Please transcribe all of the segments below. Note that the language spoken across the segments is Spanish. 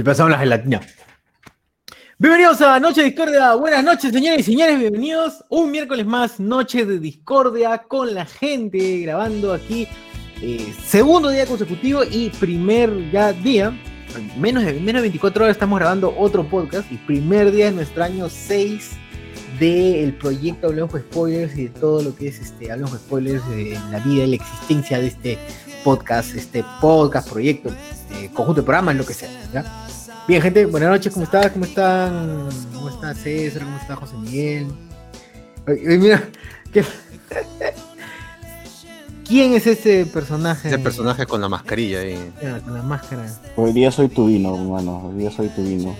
Le pasamos la gelatina. Bienvenidos a Noche de Discordia. Buenas noches, señores y señores. Bienvenidos un miércoles más, Noche de Discordia, con la gente grabando aquí. eh, segundo día consecutivo y primer día. Menos de, menos de 24 horas estamos grabando otro podcast. Y primer día de nuestro año 6 del proyecto Hablemos con Spoilers y de todo lo que es este Hablemos con Spoilers, de la vida y la existencia de este podcast, este podcast, proyecto, este conjunto de programas, lo que sea. ¿ya? Bien, gente, buenas noches, ¿cómo están? ¿Cómo están? ¿Cómo está César? ¿Cómo está José Miguel? Ay, ay, mira, ¿qué- ¿quién es ese personaje? Ese personaje con la mascarilla ahí. Ah, con la máscara. Hoy día soy tu vino, hermano. Hoy día soy tu vino.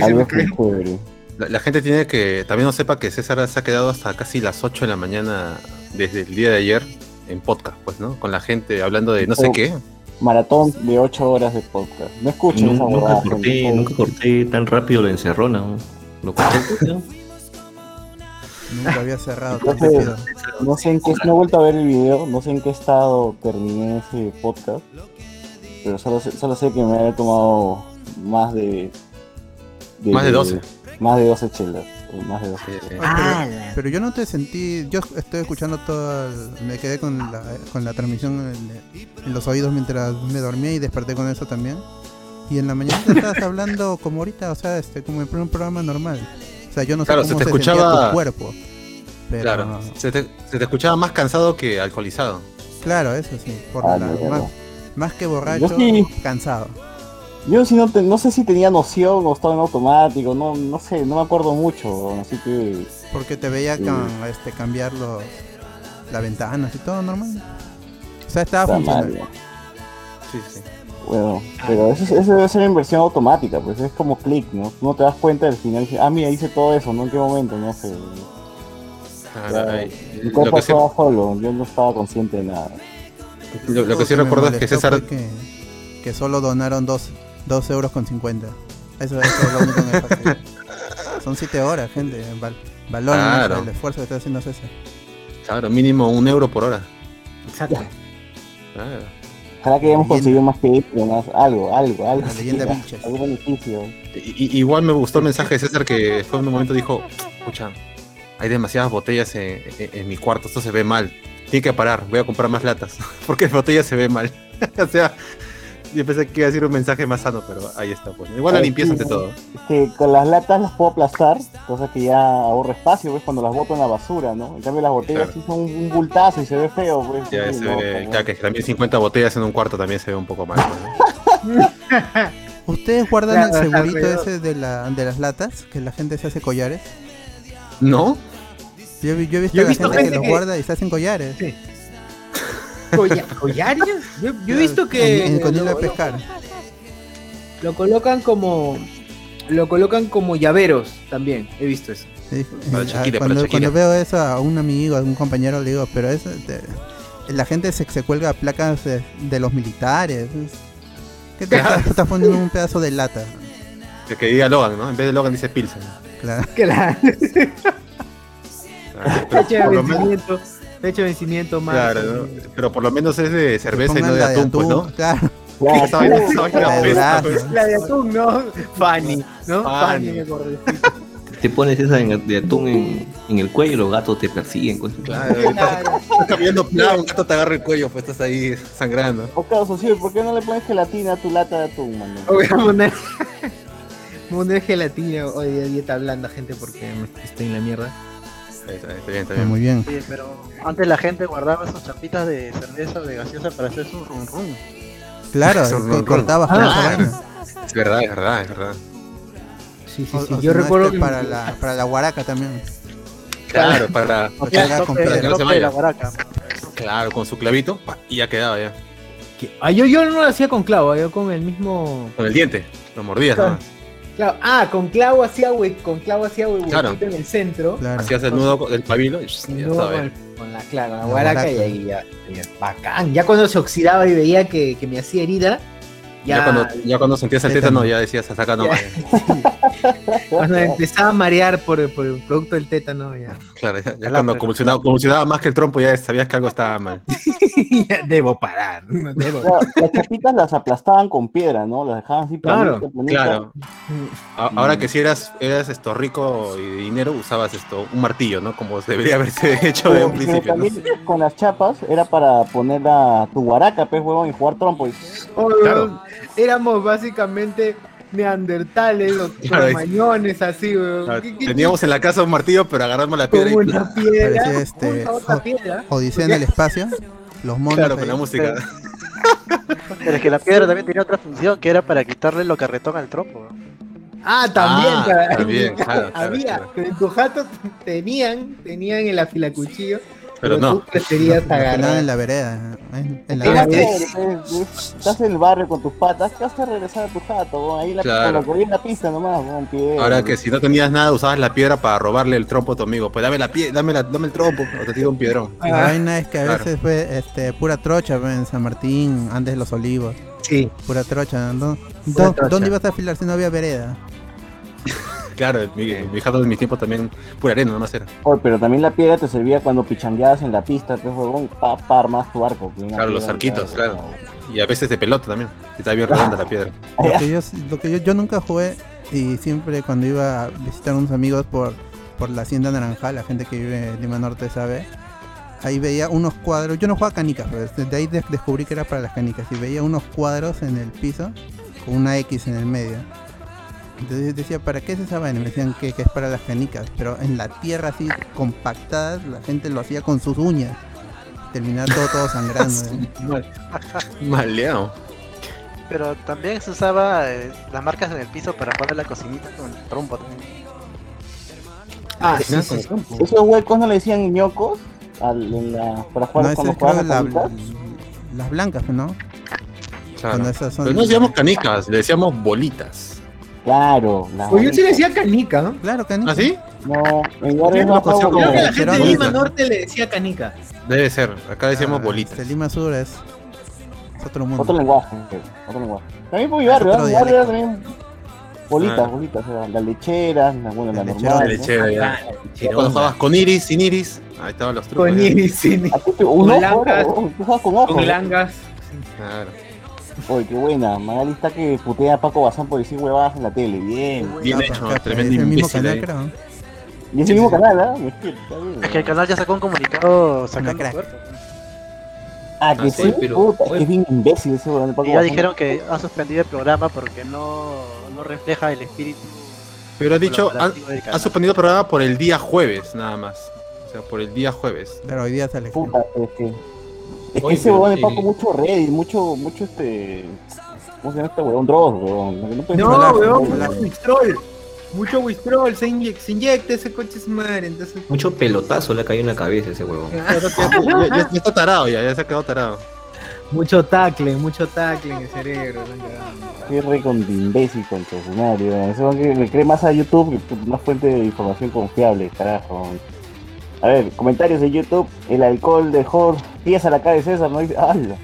Algo que chévere. La, la gente tiene que también no sepa que César se ha quedado hasta casi las 8 de la mañana desde el día de ayer en podcast, pues, ¿no? Con la gente hablando de no sé Oh. qué. Maratón de 8 horas de podcast. No escuchen esa Nunca, nunca huevada, corté, gente. nunca corté tan rápido la encerrona. ¿no? Lo corté, ¿no? Nunca había cerrado tan Entonces, rápido. No sé en qué, no he vuelto a ver el video, no sé en qué estado terminé ese podcast, pero solo sé, solo sé que me había tomado más de, Más de 12. Más de 12 chelas, más de 12 Sí, sí. chelas. Ah, pero, yo no te sentí, yo estoy escuchando todo, me quedé con la, con la transmisión en, en los oídos mientras me dormía y desperté con eso también. Y en la mañana te estabas hablando como ahorita, o sea, este, como en un programa normal. O sea, yo no sé Claro, cómo se se, te sentía escuchaba- tu cuerpo. Pero, Claro. Se te, se te escuchaba más cansado que alcoholizado. claro, eso sí, por Ah, la- más, más que borracho, sí. cansado. Yo sí no, te- no sé si tenía noción o estaba en automático, no, no sé, no me acuerdo mucho, así que Porque te veía este, cambiar los, las ventanas y todo normal. O sea, estaba está funcionando. mal. Sí, sí. Bueno, pero eso, es- eso debe ser en versión automática, pues es como clic, ¿no? No te das cuenta al final, dices, ah, mira, hice todo eso, ¿no? ¿En qué momento? No sé. Ah, Mi lo, cuerpo que sí, estaba solo, yo no estaba consciente de nada. lo- lo que sí me recuerdo es que César. Que, que solo donaron 2 euros con 50. Eso, eso es lo único que me. Son 7 horas, gente. Val, valoren Claro. el esfuerzo que está haciendo César. Claro, mínimo un euro por hora. Exacto. Claro. Ojalá que hayamos conseguido más que esto, más algo, algo, algo. La leyenda Vilches. Algún beneficio. I- igual me gustó el mensaje de César que fue en un momento dijo, escucha, hay demasiadas botellas en, en- en mi cuarto, esto se ve mal. Tiene que parar, voy a comprar más latas, porque la botella se ve mal. o sea, yo pensé que iba a decir un mensaje más sano, pero ahí está. Pues. Igual la Ay, limpieza sí, ante ¿no? todo. Es que con las latas las puedo aplastar, cosa que ya ahorro espacio, pues cuando las boto en la basura, ¿no? En cambio las botellas Claro. sí son un, un bultazo y se ve feo, pues. Ya sí, se no, ve, ya que también 50 botellas en un cuarto también se ve un poco mal. ¿no? ¿Ustedes guardan Claro, el segurito ese de, la, de las latas? Que la gente se hace collares. ¿No? Yo, he- yo he visto Yo he a la gente que los guarda y se hacen collares. Sí. Colla- ¿Collares? Yo, yo he visto En, que en- hilo lo, de pescar. lo colocan como lo colocan como llaveros también. He visto eso. Sí, Para eh, Shakira, para cuando, Shakira. cuando veo eso a un amigo, a un compañero, le digo, pero eso, te- la gente se, se cuelga placas de, de los militares. es- ¿Qué te Claro. estás, estás poniendo un pedazo de lata? Que, que diga Logan, ¿no? En vez de Logan dice Pilsen. Claro. Claro. Ah, por lo menos-. Fecha de vencimiento más. Claro, ¿no? pero por lo menos es de cerveza y no de atún, pues, ¿no? Claro. Claro, La de. La de atún, ¿no? Fanny, ¿no? Fanny. Fanny, me acordé. Te pones esa en- de atún en, en el cuello y los gatos te persiguen. Claro, estás, estás caminando plano, un gato te agarra el cuello, pues estás ahí sangrando. O claro, socio, ¿por qué no le pones gelatina a tu lata de atún, mano? Voy a poner, poner gelatina hoy día dieta blanda, gente, porque estoy en la mierda. Ahí está, está bien, está Está bien. muy bien. Pero antes la gente guardaba sus chapitas de cerveza o de gaseosa para hacer su rum rum. Claro, cortabas esa Claro. vaina. Es verdad, es verdad, es verdad. Sí, sí, sí. o Yo recuerdo que para la, para la guaraca también. Claro, para. O tope, que no se la guaraca. Claro, con su clavito, y ya quedaba ya. que- ah, yo, yo no lo hacía con clavo, yo con el mismo. Con el diente, lo mordías Claro. Claro, ah, con clavo hacía con clavo hacía Claro. huequito en el centro. Claro. Hacías el nudo del pabilo y ya con, la claro, con la La guaraca y ahí ya, ya, Bacán. Ya cuando se oxidaba y veía que, que me hacía herida, Ya, Ya, cuando, ya cuando sentías el Tétano. tétano, ya decías, hasta acá no. Ya. cuando empezaba a marear por, por el producto del tétano, ya. Claro, ya, ya cuando convulsionaba, convulsionaba más que el trompo, ya sabías que algo estaba mal. Ya debo parar. no debo- Claro, las chapitas las aplastaban con piedra, ¿no? Las dejaban así Claro. Claro. A- Ahora que si eras, eras esto rico y de dinero, usabas esto, un martillo, ¿no? Como debería haberse hecho de un pero principio. con las chapas era para poner a tu guaraca, pues, huevón, y jugar trompo. Y... Claro. Éramos básicamente neandertales, los Claro, es- cromañones, así, weón. Claro, ¿Qué- qué- Teníamos en la casa un martillo, pero agarramos la como piedra y una piedra, Parecía este, una otra piedra. Odisea en el espacio. Los monos. claro, con la música. Pero es que la piedra también tenía otra función que era para quitarle lo carretón al trompo. Ah, también, Ah, también, claro, claro, había, claro. en tu jato tenían, tenían el afilacuchillo, Pero tú no. preferías Los pelaban agarrar. en la vereda. En, en la vereda. Estás en el barrio con tus patas, ¿qué haces regresar a tu jato? Ahí la, Claro. había en la pista nomás, piedra. Ahora que si no tenías nada, usabas la piedra para robarle el trompo a tu amigo. Pues dame la pie dame, la, dame el trompo, o te tiro un piedrón. Ah. La vaina es que a Claro. veces fue este, pura trocha pues, en San Martín, antes de los olivos. Sí, Pura trocha. ¿no? Pura ¿Dó- trocha. ¿Dónde ibas a afilar si no había vereda? Claro, mi, mi jato de mi tiempo también, pura arena nomás era. Oye, pero también la piedra te servía cuando pichangueabas en la pista, pues, huevón, pa, pa, armás tu arco. que Claro, los arquitos, claro. Y a veces de pelota también. Y está bien redonda la piedra. Lo que yo, lo que yo, yo nunca jugué y siempre cuando iba a visitar a unos amigos por, por la hacienda Naranjal, la gente que vive en Lima Norte sabe, ahí veía unos cuadros, yo no jugaba canicas, pero desde ahí de- descubrí que era para las canicas y veía unos cuadros en el piso con una X en el medio. Entonces decía, ¿para qué es esa vaina? Me decían que, que es para las canicas, pero en la tierra así compactadas la gente lo hacía con sus uñas. Terminaba todo, todo sangrando. ¿eh? Mal, maleado. Pero también se usaba eh, las marcas en el piso para poner la cocinita con el trompo también. ah, sí, sí, sí. Esos huecos no le decían ñocos al, en la, para jugar No, creo jugaban la- las blancas, ¿no? Claro. Cuando esas son- Pero no decíamos canicas, le decíamos bolitas. Claro, las Pues yo sí le decía canica, ¿no? Claro, canica. ¿Ah, sí? No, en barrio no Creo que la gente de. Lima Norte le decía canica. Debe ser. Acá decíamos Ah, bolitas. este, Lima Sur es, es otro mundo. Otro lenguaje, otro lenguaje. También por mi barrio, otro mi barrio era dialecto. también bolitas, Ah. bolitas, las lecheras, la, bueno, la La normal. La ¿no? lechera, ya. Cuando jugabas con iris, sin iris, ahí estaban los trucos. Con ya. iris, te- un Con ojo, langas. con langas. Claro. Oye, qué buena. Magali está que putea a Paco Bazán por decir huevadas en la tele. Bien. Bien hecho, tremendo es el mismo canal, creo. Y es el mismo canal, ¿ah? Es que el canal ya sacó un comunicado sacando crack. Ah, que Ah, sí, sí, pero- puta, es que es bien imbécil ese huevón de Paco Y ya Bazán. dijeron que ha suspendido el programa porque no, no refleja el espíritu. Pero ha dicho, ha, suspendido el programa por el día jueves, nada más. O sea, por el día jueves. Pero hoy día sale. Puta, es que. Es que Oye, ese de el- Paco mucho Reddit, mucho, mucho este. ¿Cómo se llama este huevón? Dross, huevón. No, No, weón, Wistrol. Mucho Wistrol, se, inyec- se inyecta ese coche es madre, entonces. Mucho pelotazo le cayó en la cabeza ese huevón. Ya, ya- ya- ya está tarado, ya, ya se ha quedado tarado. Mucho tacle, mucho tacle en el cerebro. Qué re con de imbécil con tu escenario. Ese que le cree más a YouTube que una fuente de información confiable, carajo. A ver, comentarios de YouTube. El alcohol dejó pies a la cara de César, ¿no? Dice, ¡hala!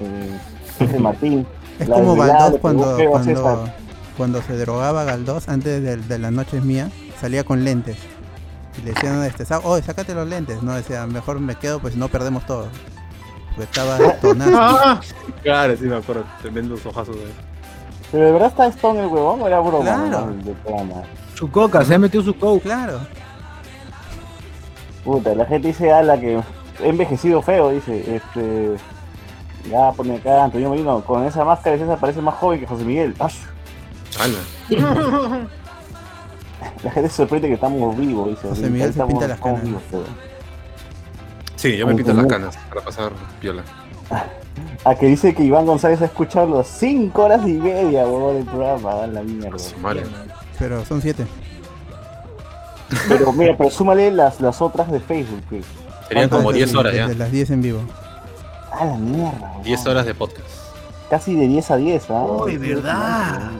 Eh, José Martín. Es como Galdós cuando, cuando, se drogaba Galdós antes de, de las noches mías, salía con lentes. Y le decían, este, "Sa- oye, sácate los lentes. No, decía, mejor me quedo, pues no perdemos todo. Porque estaba tonado. Ah, claro, sí me acuerdo. Tremendos ojazos. de- Pero de verdad está Stone el huevón o era broma Claro. Su coca, se ha metido su coca. claro. Puta, la gente dice a la que he envejecido feo, dice, este ya pone acá Antonio Merino, con esa máscara de César parece más joven que José Miguel. Ala. La gente se sorprende que estamos vivos, dice. José Miguel se pinta las canas. vivos, pero- Sí, yo me pinto las canas para pasar piola. A que dice que Iván González ha escuchado las 5 horas y media, huevón, del programa, a la mierda. Pero son siete. Pero mira, pero súmale las, las otras de Facebook, que Serían como Desde- 10 horas ya. Desde las 10 en vivo. a la mierda. huevón. 10 horas de podcast. Casi de 10 a 10, ¿ah? Uy, ¿verdad?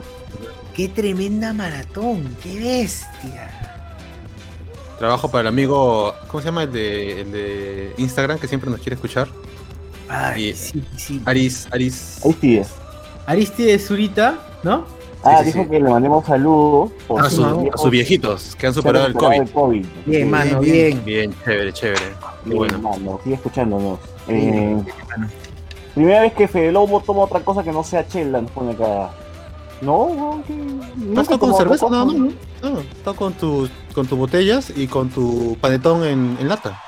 Qué tremenda maratón, qué bestia. Trabajo para el amigo, ¿cómo se llama? El de, el de Instagram que siempre nos quiere escuchar. Ay, Y- sí, sí. Aris, Aris, Ahí sí es. Aristides Zurita, ¿no? Ah, sí, dijo sí. que le mandemos saludos por A, sus su- a viejos sus viejitos que han superado el COVID. COVID. Bien, mano, bien. bien. Bien, chévere, chévere. Bien, bueno. mano, sigue escuchándonos. Bien, Eh, primera vez que Fede Lobo toma otra cosa que no sea chela, nos pone acá. No, no, que. ¿No nunca estás con cerveza? No, no, no. No, está con tus con tus botellas y con tu panetón en, en lata.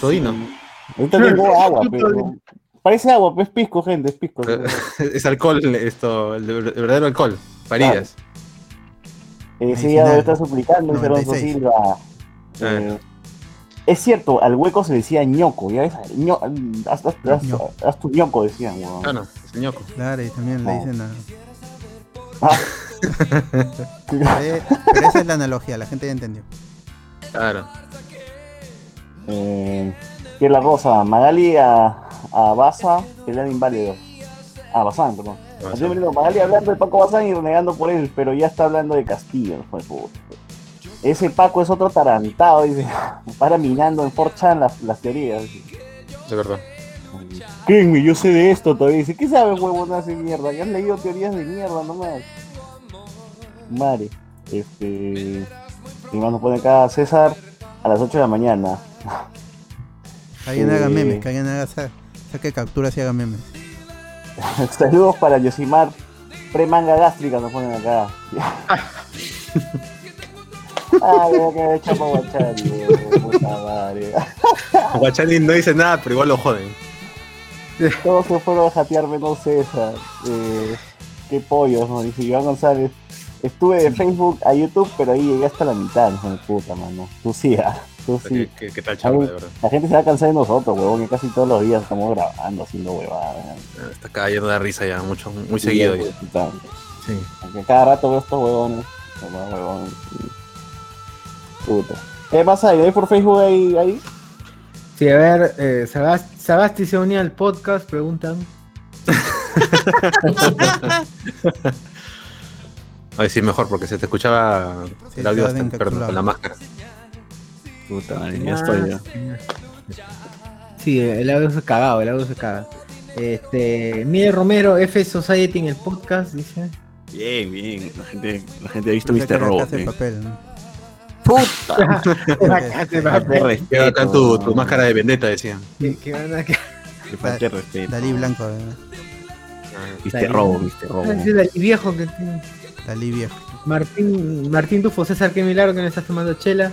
Todino. sí. Ahorita tengo agua, pero. Parece agua, pero es pisco, gente, es pisco. es alcohol, esto, el, verdadero alcohol. Parillas. Eh, sí, ya debe estar suplicando, dice Alonso 96. Silva. Eh, es cierto, al hueco se decía ñoco, ya ves, ño, haz, haz- haz- Ñoco. haz tu ñoco, decían, weón. Ah, no, es el ñoco. Claro, y también No. le dicen a... Ah. Eh, Pero esa es la analogía, la gente ya entendió. Claro. Eh, es la rosa, Magali a, a Baza, pelean inválido. A Bazán, perdón. Ah, digo, Magali hablando de Paco Bazán y renegando por él, pero ya está hablando de Castillo. Ese Paco es otro tarantado, dice. Para minando en 4chan las, las teorías. De verdad. Créeme, yo sé de esto todavía. Dice, ¿qué sabes, huevón, de mierda? Ya has leído teorías de mierda nomás. Madre. Este. Y más nos pone acá César a las 8 de la mañana. Que alguien haga Eh. memes, que alguien haga, saque capturas y haga memes. Saludos para Yosimar. Pre-manga gástrica nos ponen acá. Ay, que Guachani, weón, puta madre. Guachani no dice nada, pero igual lo joden. Todos se fueron a jatear menos César. Eh, qué pollos, ¿no? Dice Iván González. Estuve de Facebook a YouTube, pero ahí llegué hasta la mitad, de puta, mano. Tú sí, ah, tú sí. ¿Qué, qué, qué tal chamba, de verdad? La gente se va a cansar de nosotros, huevón, que casi todos los días estamos grabando, haciendo huevadas. Está cayendo de risa ya, mucho, muy seguido. ya. Puta. Sí. Aunque cada rato veo estos huevones. Estos huevones, sí. Puta. ¿Qué pasa? ¿Y ahí por Facebook ahí? ahí? Sí, a ver, eh, Sagast- Sagasti se unía al podcast, preguntan. Ay, sí, mejor, porque se te escuchaba Sí, el audio hasta, perdón, con la máscara. Puta madre, ya estoy ya. Sí, el audio se cagado, el audio se caga. Este, Miguel Romero, F Society en el podcast, dice. Bien, bien. La gente, la gente ha visto Mr. Robot. Eh. papel, ¿no? Puta. Acá tu, tu máscara de vendetta, decían. Que, que van a- que- Que falta de respeto. Dalí Blanco, ¿no? Mr. Robot, Mr. Es el viejo que tiene. Dalí viejo. Martín, Martín Tufo, César, qué milagro que no estás tomando chela.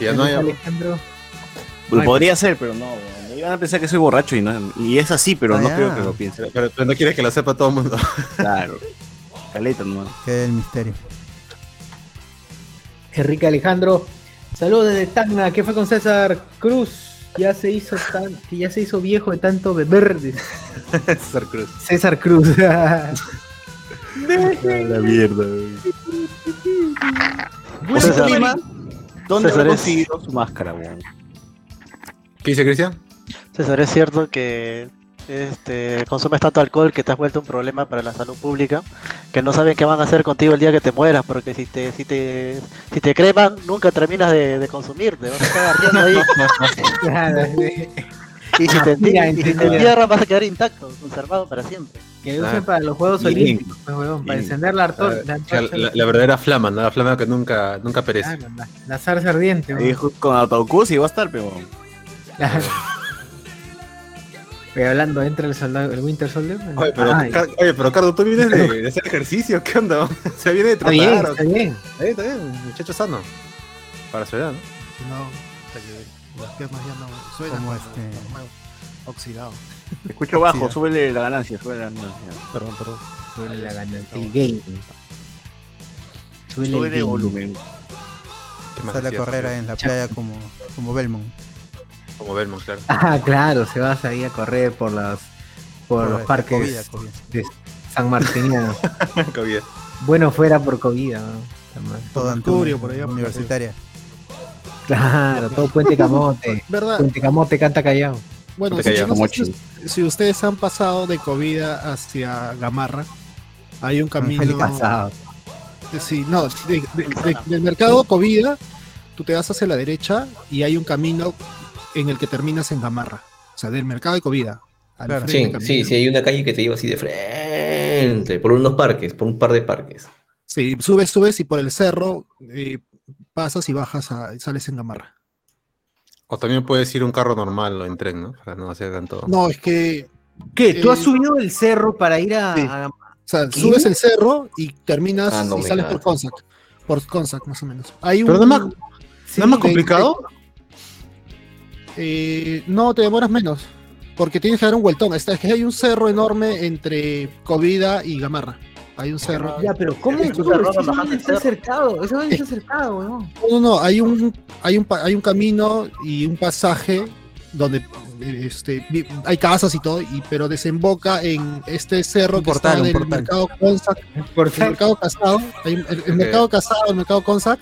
Si ya no hay. Alejandro. Pues podría ser, pero no. weón. Iban a pensar que soy borracho y, no, y es así, pero Ah, no ya. creo que lo piensen. Pero, pero- no quieres que lo sepa todo el mundo. Claro. Caleta, no. Que es el misterio. Enrique Alejandro. Saludos desde Tacna. ¿Qué fue con César Cruz? Ya se hizo tan, que ya se hizo viejo de tanto beber. César Cruz. César Cruz. La mierda, Pues César, ¿Dónde César conseguido su máscara, weón? ¿Qué dice Cristian? César, es cierto que este, consumes tanto alcohol que te has vuelto un problema para la salud pública, que no saben qué van a hacer contigo el día que te mueras, porque si te, si te, si te creman, nunca terminas de, de consumir, te vas a estar ardiendo ahí. Claro, sí. Y si te, y si entierran, vas a quedar intacto, conservado para siempre. Que Ah. usen para los Juegos Bien. Olímpicos, pues, huevón, para encender la, arto- la La, antorcha. la- la verdadera flama, ¿no? La flama que nunca, nunca perece. Claro, la, la zarza ardiente. Huevón. ju- con Autocus y va a estar, pero. Claro. Pero hablando, entra el soldado, el Winter Soldier. Oye, pero, Ay, oye, pero Cardo, tú vienes de, de hacer ejercicio, ¿qué onda? Se viene de está bien, trotar. está bien. Está bien, está bien, muchacho sano. Para su edad, ¿no? No, las piernas ya no suenan. Como cuando- este- Oxidado. Te escucho bajo, Sí. súbele la ganancia, súbele la ganancia. Perdón, perdón. Súbele la ganancia. El game. Súbele el Súbele volumen. ¿Qué más Sale a correr en la playa como, como Belmont. Como Belmont, claro. Ah, claro, se vas ahí a correr por los, por los parques de San Martiniano. Bueno fuera por COVID. Todo Antunes, por allá, universitaria. Claro, todo Puente Camote. ¿Verdad? Puente Camote canta callado. Bueno, si, no sé ustedes han pasado de Covida hacia Gamarra, hay un camino. Casado. Sí, no, de- de- de- del mercado Covida, tú te vas hacia la derecha y hay un camino en el que terminas en Gamarra. O sea, del mercado de Covida Claro. Sí, sí, sí, hay una calle que te lleva así de frente, por unos parques, por un par de parques. Sí, subes, subes y por el cerro eh, pasas y bajas a, sales en Gamarra. O también puedes ir un carro normal o en tren, ¿no? Para no hacer tanto. No, es que, ¿Qué? ¿Tú has Eh, subido el cerro para ir a, sí. a- o sea, ¿Qué? subes el cerro y terminas Ah, no y sales por Consac. Por Consac, más o menos. Hay Pero un, no más- Sí, ¿No es más de- complicado? eh, no, te demoras menos. Porque tienes que dar un vueltón. Es que hay un cerro enorme entre Covida y Gamarra. Hay un cerro. Ya, pero ¿cómo Sí, bajando no el está cerro. cercado, no está cercado, weón. No, no, no, hay un, hay un, pa- hay un camino y un pasaje donde eh, este, hay casas y todo, y, pero desemboca en este cerro Un que portal, está del portal. mercado Consac, el mercado casado, el, el mercado casado, el mercado Consac,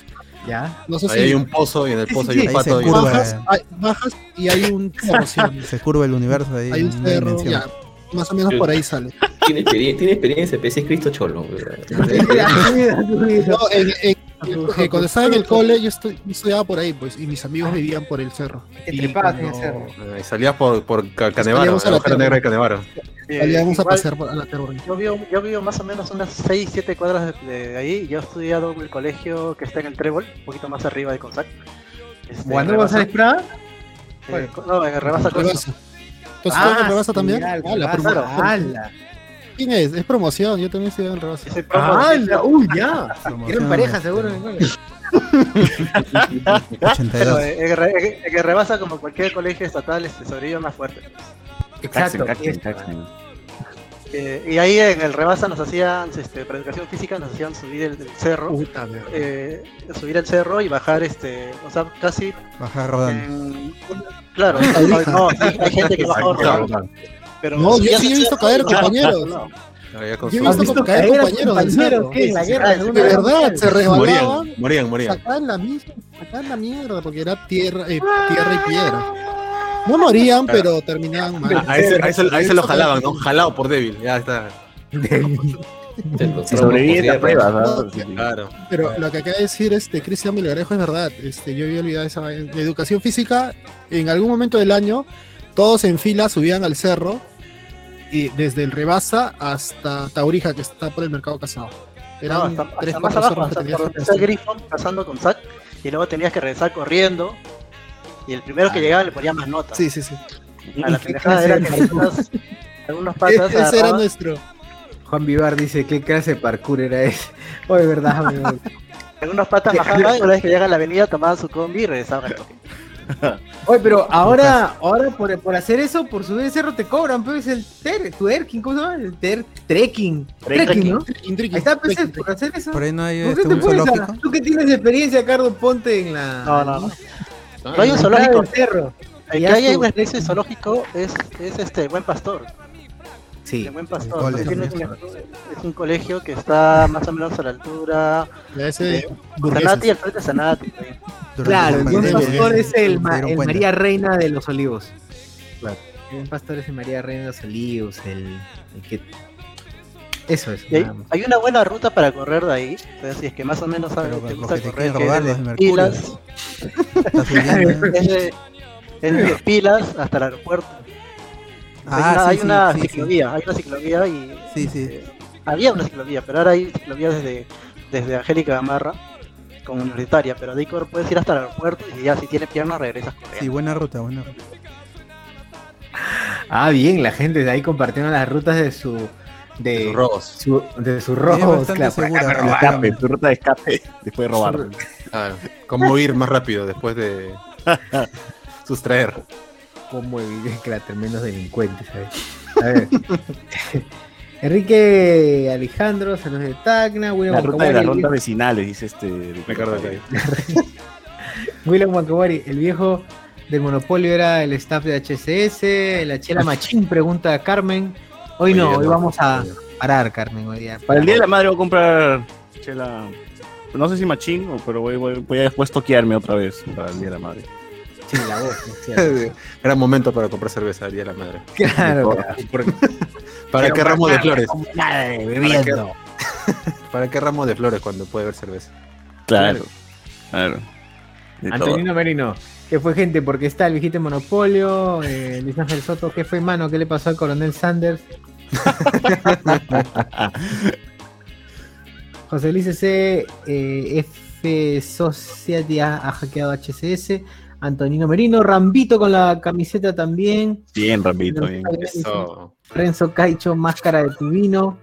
Ya. no sé Ahí si hay un pozo y en el Sí, pozo sí, hay un sí. pato. Y curva. bajas, hay, bajas y hay un Se curva el universo ahí. hay un cerro, dimensión. ya, más o menos por ahí sale. Tiene, experien- tiene experiencia, es Cristo Cholo. No, en- en- eh, cuando estaba en el cole, yo, yo estudiaba por ahí, pues, y mis amigos vivían por el cerro. Y trepabas en el cuando cerro. Eh, salías por, por Ca- Canevaro, Salíamos a la tierra. negra de Canevaro. Eh, Salíamos a igual, pasear por- a la terror. Yo vivo, yo vivo más o menos unas 6, 7 cuadras de, de ahí. Yo he estudiado en el colegio que está en el Trébol, un poquito más arriba de Consac. Este, ¿Cuándo vas a esperar? eh, no, en el Rebasa Costa. Entonces, ¿tú en el Rebasa también? Ah, Ah, la ¡Hala! ¿Quién es? Es promoción, yo también estoy en Rebasa. De- ¡Hala! ¡Uy, ya! Promoción, Eran pareja, este, seguro. 82. Pero en el, en el Rebasa, como cualquier colegio estatal, este, sobrevive más fuerte. Exacto. Caxen. Eh, y ahí en el Rebasa nos hacían, este, para educación física, nos hacían subir el, el cerro. Puta eh, subir el cerro y bajar, este, o sea, casi Bajar rodando. en- Claro, no, sí, hay gente que baja rodando, pero No, yo sí he visto caer compañeros. no. Yo he su- ¿Has visto visto caer compañeros del cerro. ¿Qué? ¿En la Sí, guerra? sí, de De una verdad, se resbalaban. Morían, morían, morían. Sacaban la sacaban la mierda porque era tierra, eh, tierra y piedra. No morían, pero terminaban mal. Ah, A ese, a ese- a ese lo jalaban, ¿no? Jalado por débil, ya está. Si sobrevive esta prueba, No, ¿no? Claro. Pero lo que acaba de decir este Cristian Milagrejo es verdad. Este, yo había olvidado esa educación física, en algún momento del año, todos en fila subían al cerro y desde el Rebasa hasta Taurija, que está por el mercado casado. No, Eran hasta, tres, hasta más abajo, hasta por el pasando con sac, y luego tenías que regresar corriendo, y el primero que llegaba le ponía más notas. Sí, sí, sí. A la pendejada era que algunos, algunos patas Ese era nuestro. Juan Vivar dice, ¿qué clase de parkour era ese? Oye, verdad, amigo. algunos patas bajaban y una vez que llegan a la avenida tomaban su combi y regresaban. Oye, pero ahora, ahora por, por hacer eso, por subir el cerro te cobran, pues el ter, tu erking, ¿cómo se llama? El ter, trekking. Trekking, ¿no? Triqui, triqui, Ahí está, pues, por hacer eso. Por ahí no hay ¿Por qué este, te un zoológico. Tú que tienes experiencia, Carlos, ponte en la... No, no, no. No hay un zoológico. cerro. El que hay una especie de zoológico es, es este Buen Pastor. Sí. El Buen El Pastor. un- es un colegio que está más o menos a la altura de. Sanati, al frente de Sanati. Claro, la el buen pastor es el, ma- el. María Reina de los Olivos. Claro. El buen pastor es el María Reina de los Olivos, el, el que... Eso es. Hay, hay una buena ruta para correr de ahí. Entonces, si es que más o menos sabes, te gusta que te correr, desde pilas, Está subiendo, es de, es desde pilas hasta el aeropuerto. hay Ah, una, sí, hay sí, una sí, sí. ciclovía, hay una ciclovía y Sí, sí. eh, había una ciclovía, pero ahora hay ciclovía desde, desde Angélica Gamarra como universitaria, pero de ahí puedes ir hasta el aeropuerto y ya si tienes piernas regresas corriendo. Sí, buena ruta, buena ruta. Ah, bien, la gente de ahí compartiendo las rutas de su... De, De sus robos. su- de sus robos, claro. segura. Escape, tu ruta de escape después de robar. Claro. ¿Cómo ir más rápido después de sustraer? Como evidente que la tremendos delincuentes, ¿sabes? A ver. Enrique Alejandro, saludos de Tacna, William La ruta de las rondas vecinales, dice este. Ricardo. William el viejo del monopolio era el staff de HCS, la chela machín, pregunta a Carmen. Hoy no, hoy vamos a parar, Carmen, hoy día. Para el día de la madre voy a comprar chela. No sé si machín, o- pero voy, voy, voy a después toquearme otra vez para el día de la madre. La voz. Gran momento para comprar cerveza el día de la madre. Claro, ¿Para qué ramo de flores? Madre, bebiendo. ¿Para qué ramo de flores cuando puede haber cerveza? Claro. Claro. Todo. Antonino Merino. Que fue gente, porque está el viejito Monopolio, eh, Luis Ángel Soto, ¿qué fue, mano? ¿Qué le pasó al coronel Sanders? José Luis C. eh, F. Society ha, ha hackeado HCS. Antonino Merino, Rambito con la camiseta también. Bien, rapidito, bien. Eso. Renzo Caicho, máscara de Tubino.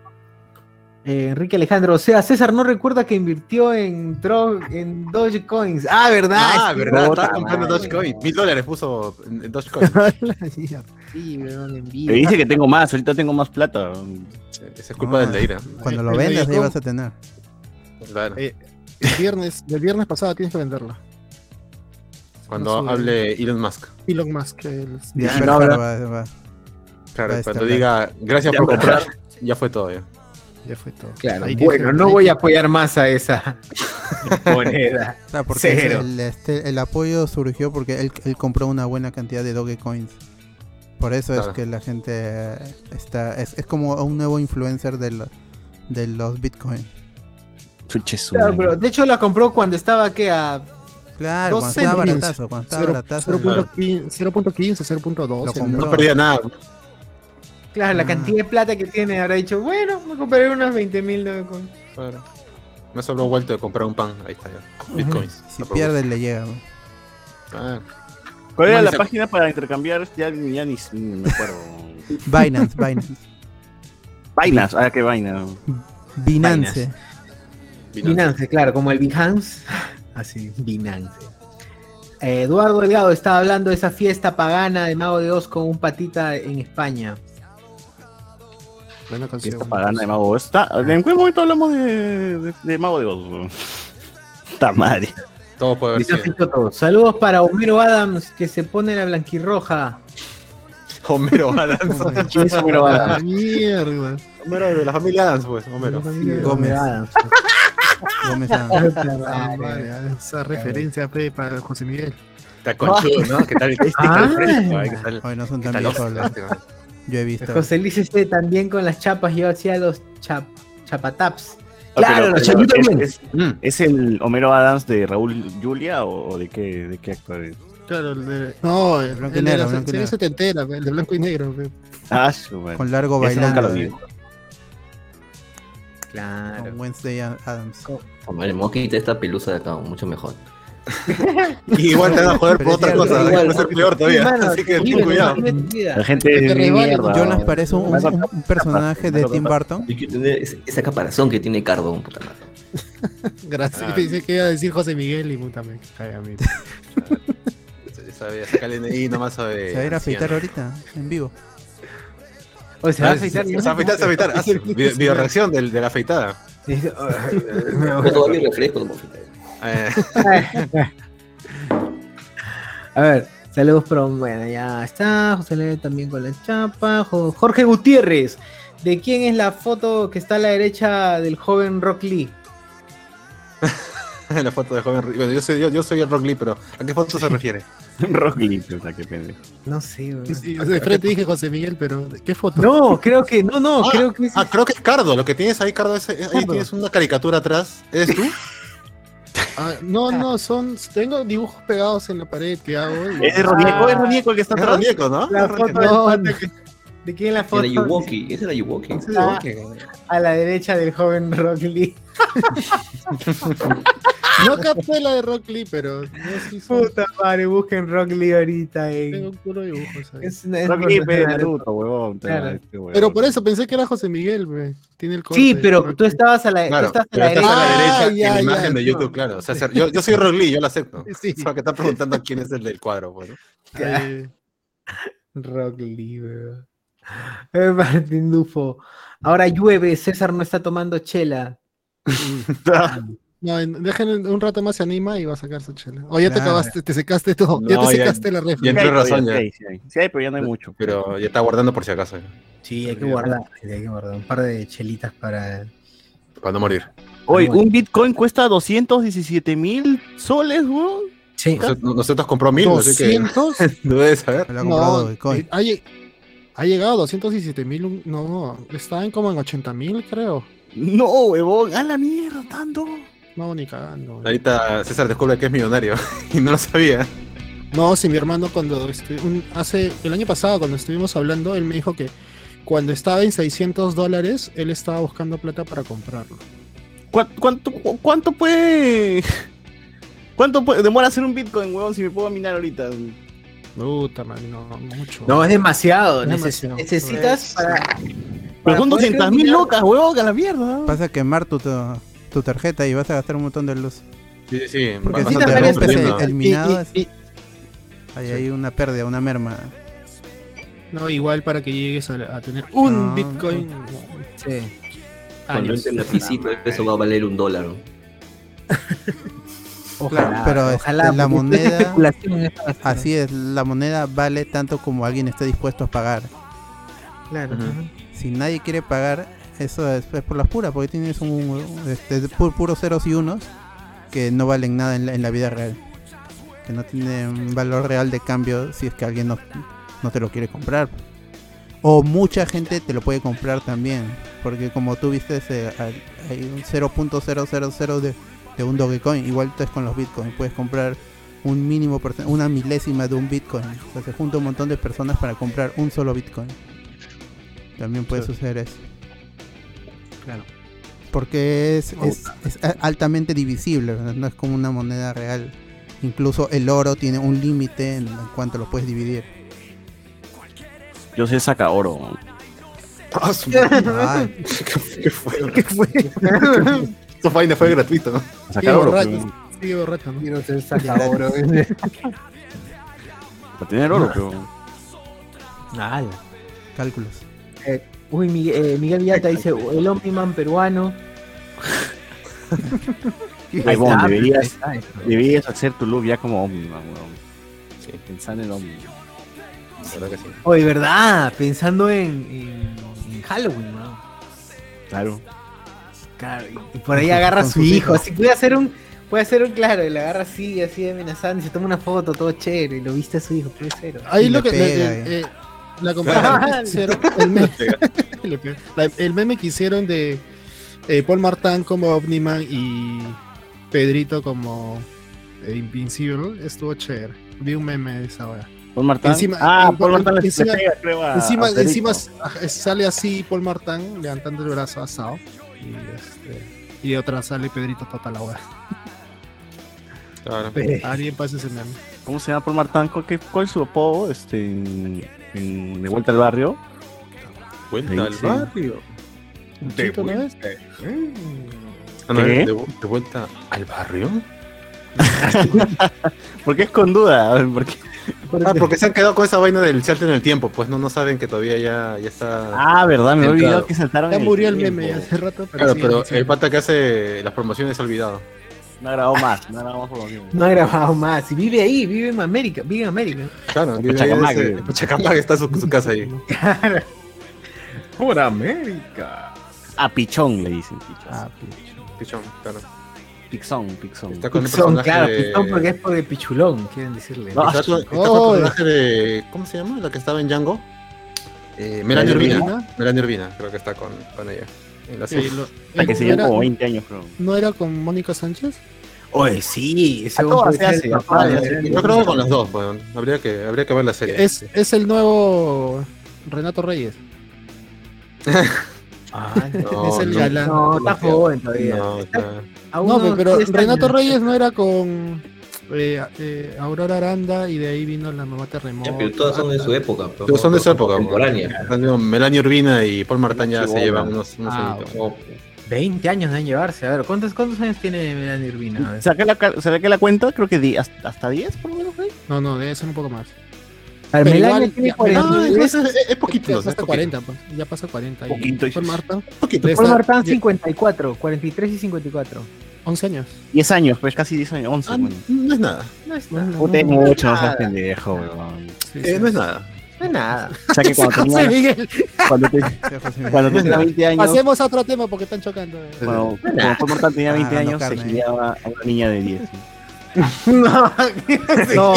Eh, Enrique Alejandro, o sea, César no recuerda que invirtió en, Dro- en Dogecoins. Ah, ¿verdad? Ah, Sí, verdad, estaba comprando. Dogecoin. Mil dólares puso en Dogecoin. Sí, Me dice que tengo más, ahorita tengo más plata. Esa es culpa del Leira. Cuando lo vendas, ahí vas a tener. Claro. Eh, El viernes, el viernes pasado tienes que venderla. Cuando no hable Elon Musk. Elon Musk. El, Ya, no va- va- Claro, cuando diga gracias Ya por comprar, ya fue todo. Ya. Ya fue todo. Claro, Ahí bueno, no voy a apoyar más a esa moneda. Porque Cero. el, este, el apoyo surgió porque él, él compró una buena cantidad de Dogecoins. Por eso Claro. es que la gente está. Es, es como un nuevo influencer de, lo- de los Bitcoin. Chuche su Claro, pero de hecho la compró cuando estaba que a Claro, cuando estaba baratazo, cuando estaba Cero- baratazo. 0.15, 0.15, 0.12. Lo ¿no? compró. No perdía nada. Claro, la Ah. cantidad de plata que tiene habrá dicho, bueno, me compraré unos 20 mil Dogecoin. Claro. Me sobró vuelto de comprar un pan. Ahí está ya. Bitcoins. Si La pierde, le llega. ¿no? Ah, ¿Cuál era la Mansa- página para intercambiar? Ya, ya ni, ni me acuerdo. Binance, Binance. Vainas, ah, qué vaina. Binance. Binance, claro, como el Behance. Así, Binance. Eh, Eduardo Delgado estaba hablando de esa fiesta pagana de Mago de Oz con un patita en España. Buena canción. Fiesta pagana de Mago. Está- ¿En qué momento hablamos de, de, de Mago de Oz? Está madre. Todo puede haber sido. Todo. Saludos para Homero Adams que se pone la blanquirroja. Homero Adams. ¿Quién es Homero Adams? mierda. Homero de la familia Adams, pues. Homero. Gómez. Homero Adams. Gómez Adams. Ah, esa referencia pe, para José Miguel. Está conchudo, ¿no? ¿Qué tal? Este Ah. al frente, no son ¿Qué tan viejos. Yo he visto. José Luis este también con las chapas, yo hacía los chap, chapataps. Ah, Claro, pero- los chapitos es, también. es, Mm. ¿es el Homero Adams de Raúl Julia o, o de qué, de qué actor es? Claro, el de. No, el, Blanco y el de negro, la blanco y negro. setentera, pe, el de blanco y negro. Ah, su madre. Con largo bailando. lo vi. Claro. Con Wednesday Adams. Hombre, Moquita esta pelusa de acá, mucho mejor. Y igual te van a joder por otra es cosa. cierto, Va a igual. ser peor todavía. Mano, Así que ten cuidado. La gente resbale. mierda. Jonas parece un, a- un- un personaje de Tim Burton. Hay que tener ese- esa caparazón que tiene Cardo, puta madre. Gracias. Ah. Pensé que iba a decir José Miguel y puta me cae a mí. Sabía sacarle ahí nomás sabe. Se va a ir a afeitar ahorita, en vivo. O se va a afeitar. Se va a afeitar, se va a afeitar. Hace video, video reacción del, de la afeitada. Dice, Yo todavía refresco de Moquita. Eh, A ver, saludos, pero bueno, ya está. José Luis también con la chapa. Jo- Jorge Gutiérrez. ¿De quién es la foto que está a la derecha del joven Rock Lee? la foto de joven. Bueno, yo soy, yo, yo soy el Rock Lee, pero ¿a qué foto se refiere? Rock Lee, o sea, qué pendejo. No sé, güey. Sí, de frente dije José Miguel, pero ¿qué foto? No, creo que, no, no, Ah, creo que es- Ah, creo que es Cardo. Lo que tienes ahí, Cardo, es, es- ahí tienes una caricatura atrás. ¿Eres tú? Ah, no, no, son. Tengo dibujos pegados en la pared que hago. y- ¿Es de Ronieco? ¿Es Ronieco el que está Es atrás? Ronieco, ¿no? la Es foto Ronieco. del No, pata no. que- ¿De quién es la Era foto? Yuwoki, ese era Yuwoki. Ah, a la derecha del joven Rock Lee. No capté la de Rock Lee, pero. No, sí son- Puta madre, busquen Rock Lee ahorita. Tengo En... un puro dibujos ahí. Es, es Rock Lee, profesional. Naruto, huevón. Claro. este huevón. Pero por eso pensé que era José Miguel, ve. Tiene el corte. Sí, pero tú estabas a la, Claro, tú estás a la estás a la derecha. Ah, derecha ya, en la ya, imagen de no. YouTube, claro. O sea, yo, yo soy Rock Lee, yo lo acepto. Sí. Solo que está preguntando quién es el del cuadro, pues, ¿no? Eh, Rock Lee, weón. Eh, Martín Dufo. Ahora llueve, César no está tomando chela. no, en- dejen un rato más se anima y va a sacar su chela. O ya te acabaste, te secaste todo. ya No, te ya- secaste la ya refri. entró Sí hay razón, ya. Sí, hay. Pero ya no hay mucho. Pero ya está guardando por si acaso. Sí, hay que guardar, hay que guardar un par de chelitas para. Para no morir. Oye, un Bitcoin cuesta 217 mil soles, weón. Sí. Nosotros, compró mil, así que 200. no debes saber. No, ha llegado a 217 mil. No, está en como en 80 mil, creo. No, huevón, a la mierda, tanto. No, ni cagando. Ahorita César descubre que es millonario y no lo sabía. No, si mi hermano cuando este, un- hace el año pasado cuando estuvimos hablando, él me dijo que cuando estaba en 600 dólares, él estaba buscando plata para comprarlo. ¿Cuánto, cuánto, cu- cuánto puede. ¿Cuánto puede, demora hacer un Bitcoin, huevón, si me puedo minar ahorita? Puta, man, no, mucho. No, es demasiado. Es neces- demasiado. Necesitas para. Pero para son poder 200 mil locas, huevón, a la mierda. Vas a quemar tu, tu, tu tarjeta y vas a gastar un montón de luz. Sí, sí, sí. Porque si te rompes el, el minado, es- y- y- hay, hay una pérdida, una merma. no, igual para que llegues a, a tener un No, Bitcoin. Sí. Cuando entre en lapicito, eso va a valer un dólar. ¿no? Ojalá, pero, este, ojalá, la moneda- Así es, la moneda vale tanto como alguien esté dispuesto a pagar. Claro. Si nadie quiere pagar, eso es, es por las puras, porque tienes un, un- este, pu- puros ceros y unos que no valen nada en la, en la vida real. Que no tienen valor real de cambio si es que alguien no, no te lo quiere comprar. O mucha gente te lo puede comprar también. Porque como tú viste, ese, hay un 0.000 de, de un Dogecoin. Igual es con los Bitcoin. Puedes comprar un mínimo, una milésima de un Bitcoin. O sea, se junta un montón de personas para comprar un solo Bitcoin. También puede suceder eso. Claro. Porque es, es, es altamente divisible, ¿verdad? no es como una moneda real. Incluso el oro tiene un límite en cuanto lo puedes dividir. Yo sé saca oro. Ah, su- ¿Qué fue? ¿Qué fue? Esa vaina fue gratuito, ¿no? Saca oro. sigue borracho, ¿no? Quiero ser sacador. Para tener oro, pero. Ala. cálculos. Uy, Miguel, eh, Miguel Villata dice, el Omniman peruano. Ay, bon, deberías, deberías hacer tu look ya como Omniman, weón. Sí, pensando en Omniman. Verdad que sí. Oye, ¿verdad? Pensando en, en, en Halloween, ¿no? Claro. Claro, y- por ahí agarra a su hijo, así puede hacer un, puede hacer un claro, y le agarra así, así amenazando, y se toma una foto, todo chévere, y lo viste a su hijo, puede ser. Ahí lo que. pega, le- eh. eh, la comparación que hicieron- el, meme, el que hicieron de eh, Paul Martin como Omniman y Pedrito como eh, Invincible estuvo chévere. Vi un meme de esa hora. Paul Martin. Encima- ah, en- Paul le encima- pega, creo, a- encima, a sale así Paul Martin levantando el brazo asado. Y, este, y de otra sale Pedrito toda la hora. Claro. Alguien pasa ese meme. ¿Cómo se llama Paul Martin? ¿Cuál, qué- cuál es su apodo? Este, en, de vuelta al barrio. Vuelta al Sí. barrio. De Chito, ¿no vuelta. es? Ah, no, ¿Qué? de, de vuelta al barrio. ¿Por qué es con duda? ¿por qué? Ah, porque se han quedado con esa vaina del salto en el tiempo, pues no, no saben que todavía ya, ya está. Ah, verdad, me he olvidado que saltaron. Ya murió el meme hace rato. claro, sigue pero el pata que hace las promociones se ha olvidado. No ha grabado más, no ha grabado más por lo mismo. No ha grabado más, y vive ahí, vive en América, vive en América. Claro, vive ahí está su, su casa ahí. Claro. Por América. Ah, Pichón le dicen. Pichón. Ah, Pichón, claro. Pixón, Pixón. Está con el Pichón, personaje claro, de... Pichón porque es por el pichulón, quieren decirle. No, Está con, está con Oh. el personaje de... ¿Cómo se llama? La que estaba en Django. Eh, Melanie Melanie Urbina. Melanie Urbina, creo que está con, con ella. La Sí, serie. lo- La que ¿no se llama era- como 20 años, creo. ¿No era con Mónica Sánchez? Oye, sí, ese. Yo creo que con las dos, weón. Habría que, habría que ver la serie. Es, es el nuevo Renato Reyes. Ah, No, es el no, galán. no, está joven todavía. No, Está- No, pero, pero 10 Renato. Reyes no era con eh, eh, Aurora Aranda y de ahí vino la mamá terremoto. Ya, pero todas son de su época. pero Todos son de su época. weón. Contemporánea. Tanto Melanie Urbina y Paul Martin ya Sí, se llevan bueno. unos, unos Ah, añitos. No, 20 años deben llevarse. A ver, ¿cuántos, cuántos años tiene Melanie Urbina? Saqué la, saqué la cuenta, creo que di- hasta, hasta 10 por lo menos. ¿eh? No, no, debe ser un poco más. A ver, pero Melania igual, tiene ya, 40. No, es, es, es poquito. ya pasa poquito. 40, pues, ya pasa 40. Poquito, y Paul. Martin, Poquito. Paul die- 54, 43 y 54. 11 años. 10 años, pues casi 10 años, 11. Ah, bueno. no es nada. No es No, nada. no, Puta, es no, mucho, no nada. pendejo, weón. sí, Eh, sí. no es nada. No es nada. O sea que cuando José tenía, Miguel, cuando te- José cuando tenía 20 años, Pasemos a otro tema porque están chocando. eh. cuando, cuando Paul Martin tenía 20 Ah, no, años, se carne. gileaba a una niña de 10. ¿sí? No, No.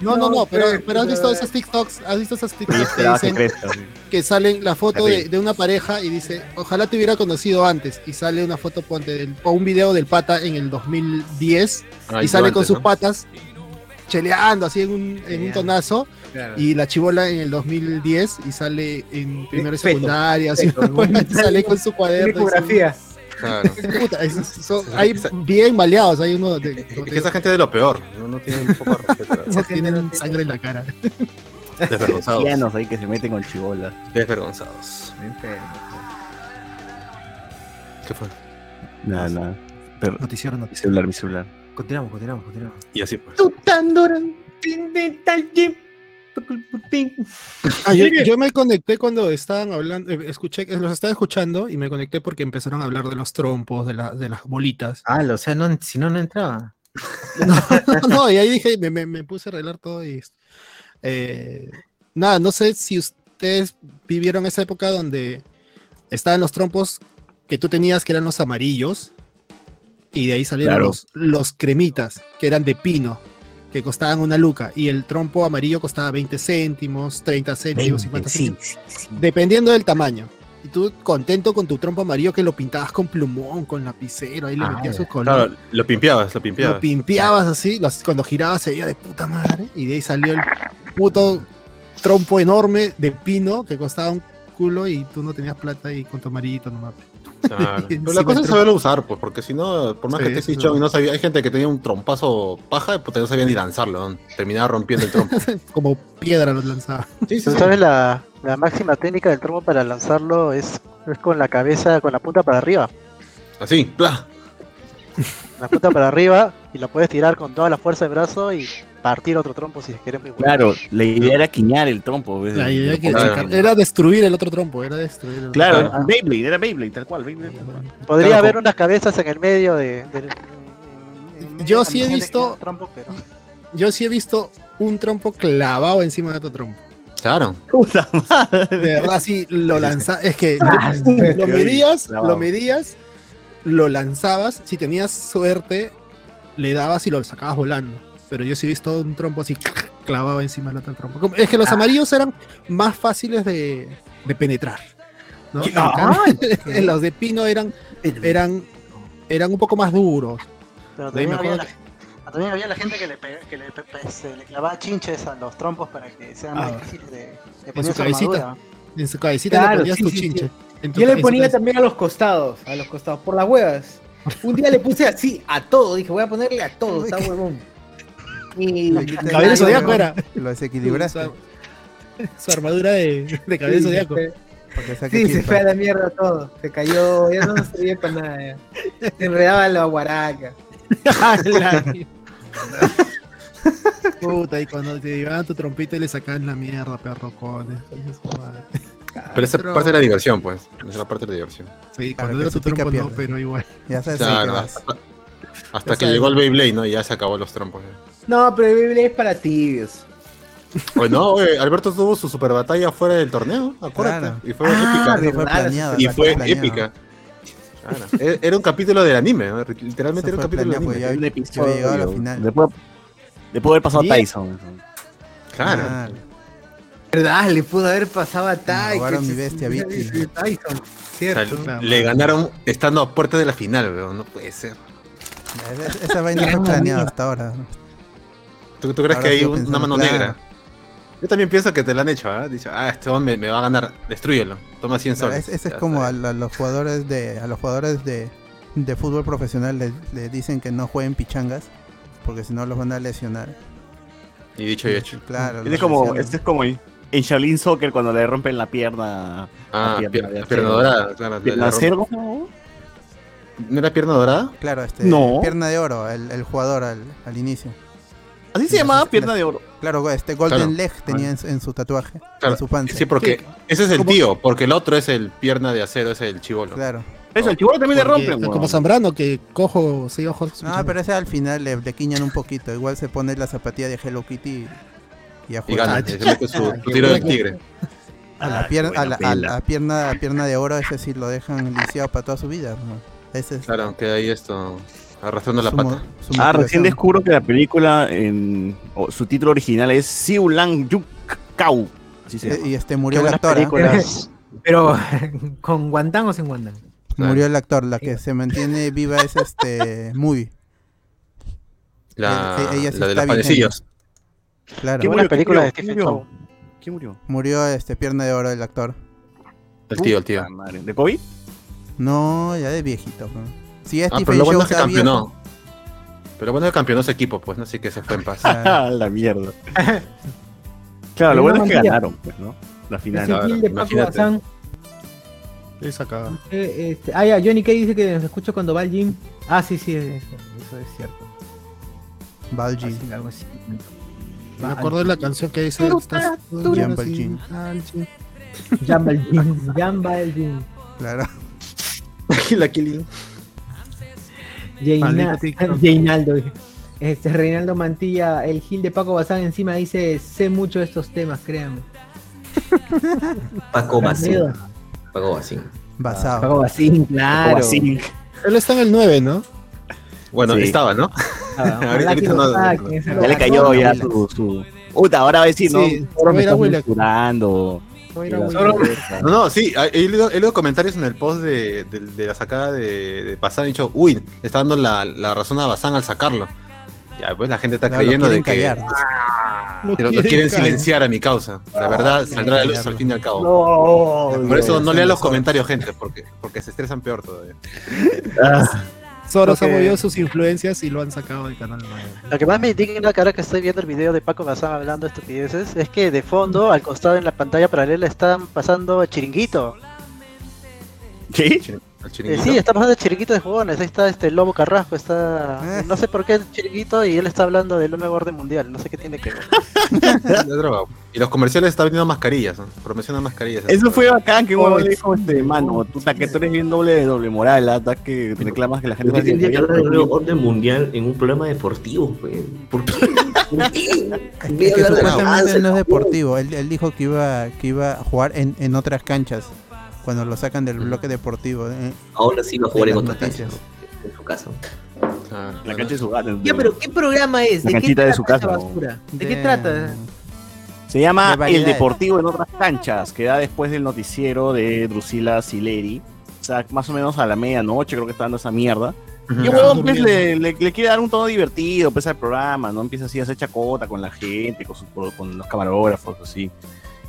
No, no, no, pero, pues, pero has visto pero- esos TikToks, has visto esos Y TikToks que dicen que salen la foto de, una pareja y dice, ojalá te hubiera conocido antes. Y sale una foto ponte, del- o un video del pata en el 2010 Ah, y sale antes, con sus ¿no? patas cheleando así en un, en un tonazo. Claro. Y la chivola en el 2010 y sale en primero y Peto, secundaria, así, sale con su cuaderno. y. Claro. Puta, es- son- hay bien maleados, hay uno de, Es que esa gente es de lo peor. No, no tienen un poco de respeto. no tienen sangre en la cara. Desvergonzados. Cristianos ahí que se meten con chibolas. Desvergonzados. ¿Qué fue? Nada, nada. Pero, Noticiero, mi noticiero. celular, mi celular. Continuamos, continuamos, continuamos. Y así pues. Ah, yo, yo me conecté cuando estaban hablando, eh, escuché, los estaba escuchando y me conecté porque empezaron a hablar de los trompos, de, la- de las bolitas. Ah, o sea, no, si no, no entraba. No, no, no, y ahí dije, me, me- me puse a arreglar todo y eh, nada, no sé si ustedes vivieron esa época donde estaban los trompos que tú tenías que eran los amarillos y de ahí salieron Claro. los, los cremitas que eran de pino que costaban una luca y el trompo amarillo costaba 20 céntimos, 30 céntimos, 50 céntimos, dependiendo del tamaño. Y tú contento con tu trompo amarillo que lo pintabas con plumón, con lapicero, ahí le Ah, metías su color. Claro, lo pimpeabas, lo Lo pimpeabas. pimpeabas así, los- cuando girabas se veía de puta madre. Y de ahí salió el puto trompo enorme de pino que costaba un culo y tú no tenías plata y con tu amarillito nomás. Claro. Pero la cosa es saberlo usar, pues, porque si no, por más Sí, que estés dicho y no sabía, hay gente que tenía un trompazo paja, pues no sabía ni lanzarlo, ¿no? terminaba rompiendo el trompo. Como piedra los lanzaba. Sí, sí, ¿Tú sí. sabes la, la máxima técnica del trompo para lanzarlo? Es, es con la cabeza, con la punta para arriba. Así, ¡plah! La punta para arriba y lo puedes tirar con toda la fuerza del brazo y partir otro trompo si bueno. Claro, la idea era quiñar el trompo. ¿ves? La idea que Claro. era destruir el otro trompo, era destruir el otro Claro, trompo. Beyblade, era Beyblade, tal cual. Beyblade, tal cual. Podría Claro, haber unas cabezas en el medio de. Yo sí he visto- trompo, pero- Yo sí he visto un trompo clavado encima de otro trompo. Claro. Puta madre. De verdad, sí, lo lanzabas. Es que Ah, lo medías, lo medías, lo lanzabas. Si tenías suerte, le dabas y lo sacabas volando. Pero yo sí he visto un trompo así clavado encima del otro trompo. Es que los amarillos eran más fáciles de, de penetrar. los de pino eran, eran, eran un poco más duros. pero también, había la, también había la gente que le, pe- que le, pe- pe- se le clavaba chinches a los trompos para que sean más Ah. difíciles de, de En poner su su cabecita. armadura. En su cabecita Claro, le ponías sí, tu sí, chinche. Tu- Yo le ponía también a los costados, a los costados, por las huevas. Un día le puse así a todo, dije, voy a ponerle a todo, está huevón. Y Cabello de zodiaco era. Lo desequilibraste. Su, su armadura de, de cabello Sí, zodiaco. Sí, se fue a la mierda todo. Se cayó, ya no servía para nada. ya. Se enredaba la guaraca. Puta, y cuando te llevaban tu trompita y le sacaban la mierda, perro cones. Pero esa parte de la diversión, pues. Esa es la parte de la diversión. Sí, cuando era tu trompo no, pero igual. Ya sabes Claro, hasta, hasta que sabes. llegó el Beyblade, ¿no? Y ya se acabó los trompos. ¿eh? No, pero el Beyblade es para tibios. Pues no, güey, Alberto tuvo su super batalla fuera del torneo, acuérdate. Claro. Y fue Ah, épica. Fue planeado. Y fue planeado. épica. Claro. Era un capítulo del anime, ¿no? literalmente Eso era un capítulo del pues, anime. ya- Un yo episodio. había llegado a la final. Después, después de haber pasado Bien. Tyson. Claro. ¿Verdad? Le pudo haber pasado a Ty. robaron que mi se- bestia, Vicky. Tyson. O Cierto. sea, le ganaron estando a puerta de la final, weón. No puede ser. esa, esa vaina fue planeada hasta ahora. ¿Tú, tú crees Ahora que hay un- una mano claro. negra? Yo también pienso que te la han hecho, ¿ah? Dicho, ah, este hombre me, me va a ganar, destruyelo. Toma 100 Claro, soles. es- ese es como a, los jugadores de a los jugadores de, de fútbol profesional le, le dicen que no jueguen pichangas porque si no los van a lesionar. Y dicho y hecho. Claro. Este es como, este es como en Shaolin Soccer cuando le rompen la pierna. Ah, La pierna dorada, claro. ¿Pierna? ¿cómo? ¿No era pierna dorada? Claro, este No. pierna de oro, el, el jugador al, al inicio. Así se llamaba pierna de oro. Claro, este Golden Claro. Leg tenía en, su- en su tatuaje, Claro. en su panza. Sí, porque ese es el tío, porque el otro es el pierna de acero, ese es el chivolo. Claro. Eso, el chivolo también le Porque- rompen, como weón. Zambrano, que cojo seis ojos. No, pero ese al final le, le quiñan un poquito. Igual se pone la zapatilla de Hello Kitty y, y a Y jugar. gana, y se mete su, su tiro del tigre. A la, Ah, pierna, qué a, la, a la pierna, a pierna de oro, ese sí lo dejan lisiado para toda su vida. ¿no? Ese es Claro, queda ahí esto, arrastrando la pata. su Ah, recién descubro que la película, en su título original es Siu Lang Yuk Kau. Así se Eh, llama. Y este Qué murió el actor. ¿ah? Pero, ¿con Guantán o sin Guantán? Murió el actor. La que se mantiene viva es este Muy. La, ella sí la de está los panecillos. Claro. ¿Quién Buena murió? película de ¿Quién Stephen murió? Chow. ¿Quién murió? Murió este pierna de oro el actor. El tío, el tío. Madre. ¿De COVID? No, ya de viejito. ¿no? Si es Ah, pero Stephen lo bueno es que viejo, campeonó. Pero lo bueno es que campeonó ese equipo, pues, ¿no? Así que se fue en paz. Ah. La mierda. claro, lo bueno es que ganaron, pues, ¿no? La final. Ese Claro, kill de Paco imagínate. Bazán. Esa cagada. eh, este, ah, ya, Johnny Kay dice que nos escucha cuando va al gym. Ah, sí, sí, eso, eso es cierto. Así, algo así. Me acuerdo de la canción que dice. Estás Jump al gym. al gym. Jamba al gym. Jamba al gym. Claro. la killing. Jaina-. Jainaldo. Este, Reinaldo Mantilla, el Gil de Paco Bazán encima dice, sé mucho de estos temas, créanme. Paco Basín. Miedo. Paco Basín. Basado. Paco Bazín, claro. así. Él está en el 9, ¿no? Bueno, Sí. estaba, ¿no? Ah, Ahorita que no, no, Ya le cayó ya su, su... Puta, ahora va a decir, ¿no? Sí, Ahora me Willax. censurando. No era. No, no, sí, he leído, he leído comentarios en el post de, de- de la sacada de, de Bazán. He dicho, uy, le está dando la, la razón a Bazán al sacarlo. Ya, pues la gente está No, creyendo de quieren que callar. Lo que lo, quieren quieren callar. silenciar a mi causa. La verdad quieren saldrá la luz al fin y al cabo. No, Por eso no lean los comentarios, gente, porque, porque se estresan peor todavía. Soros Porque- ha movido sus influencias y lo han sacado del canal 9. Lo que más me indigna, que ahora que estoy viendo el video de Paco Bazán hablando de estupideces, es que de fondo, al costado en la pantalla paralela, están pasando chiringuito. ¿Qué? El Eh, sí, está pasando el chiringuito de jugones. Ahí está este Lobo Carrasco. Está. Eh. No sé por qué el chiringuito y él está hablando del nuevo orden mundial. No sé qué tiene que ver. Y los comerciales están vendiendo mascarillas, ¿no? promocionan mascarillas. Eso fue bacán que uno le dijo, este, mano, tú, ta, que tú eres bien doble de doble moral, ¿ah? que reclamas que la gente ¿Por qué está tendría que hablar del nuevo orden mundial en un programa deportivo? pues? ¿Por qué? ¿Por qué? Es que supuestamente no es deportivo. Él, él dijo que iba, que iba a jugar en, en otras canchas. Cuando lo sacan del bloque deportivo. eh. Ahora sí va a jugar en las otra cancha, noticias. ¿no? en su casa. Ah, La cancha de su gato. Ya, pero ¿qué programa es? La ¿De qué canchita de trata su casa. ¿De qué trata? Se llama de El. Deportivo en otras canchas, que da después del noticiero de Drusila Sileri. O sea, más o menos a la medianoche creo que está dando esa mierda. Y el huevón pues, le, le- le quiere dar un tono divertido pues, al programa, ¿no? Empieza así a hacer chacota con la gente, con, sus- con los camarógrafos, así.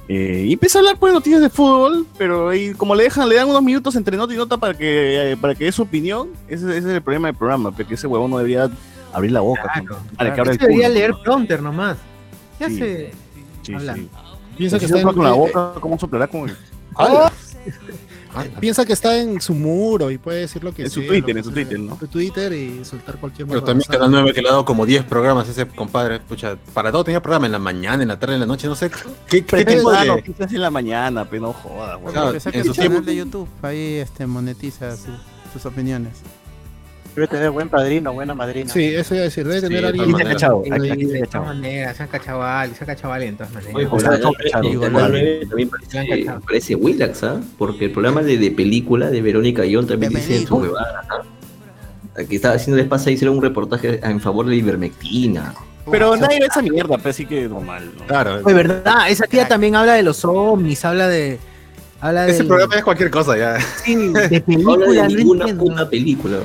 Eh, y empieza a hablar pues noticias de fútbol, pero ahí, como le dejan, le dan unos minutos entre nota y nota para que, eh, para que dé su opinión, ese, ese es el problema del programa, porque ese huevón no debería abrir la boca. Claro, ¿no? Para que abra el Ese debería culo. leer prompter nomás. ¿Qué Sí. hace? Sí. Piensa que, está en, con la boca, ¿cómo soplará con el... Piensa que está en su muro y puede decir lo que En su sea, Twitter, lo que en su. Twitter, ¿no? En su Twitter y soltar cualquier Pero también Canal 9 que le ha dado como 10 programas ese compadre. Pucha, para todo tenía programa en la mañana, en la tarde, en la noche, no sé. ¿Qué, qué Pero tipo da de...? noticias en la mañana, pero no jodas, huevón. Claro, Que saque en su su canal tiempo- de YouTube. Ahí este, monetiza su- sus opiniones. Debe tener buen padrino, buena madrina. Sí, eso iba a decir, debe tener de alguien. Aquí te ha cachado, Sí, aquí- aquí te ha de cachado. todas maneras, se han cachado a se han cachado a Ali, de todas maneras. Oye, O pues, sea, la- todo la- cachado, el igual. Canal 9 también Se parece, parece Willax, ¿ah? Porque el programa de, de película de Verónica Guión también De dice su película. huevada. ¿ah? Aquí estaba haciendo despacio hicieron un reportaje en favor de la ivermectina. Pero nadie ve esa mierda, pero sí que normal, ¿no? Claro. De verdad, esa tía también habla de los ovnis, habla de. Habla Ese del- programa es cualquier cosa ya. Sí, de No habla película, de ninguna puta película.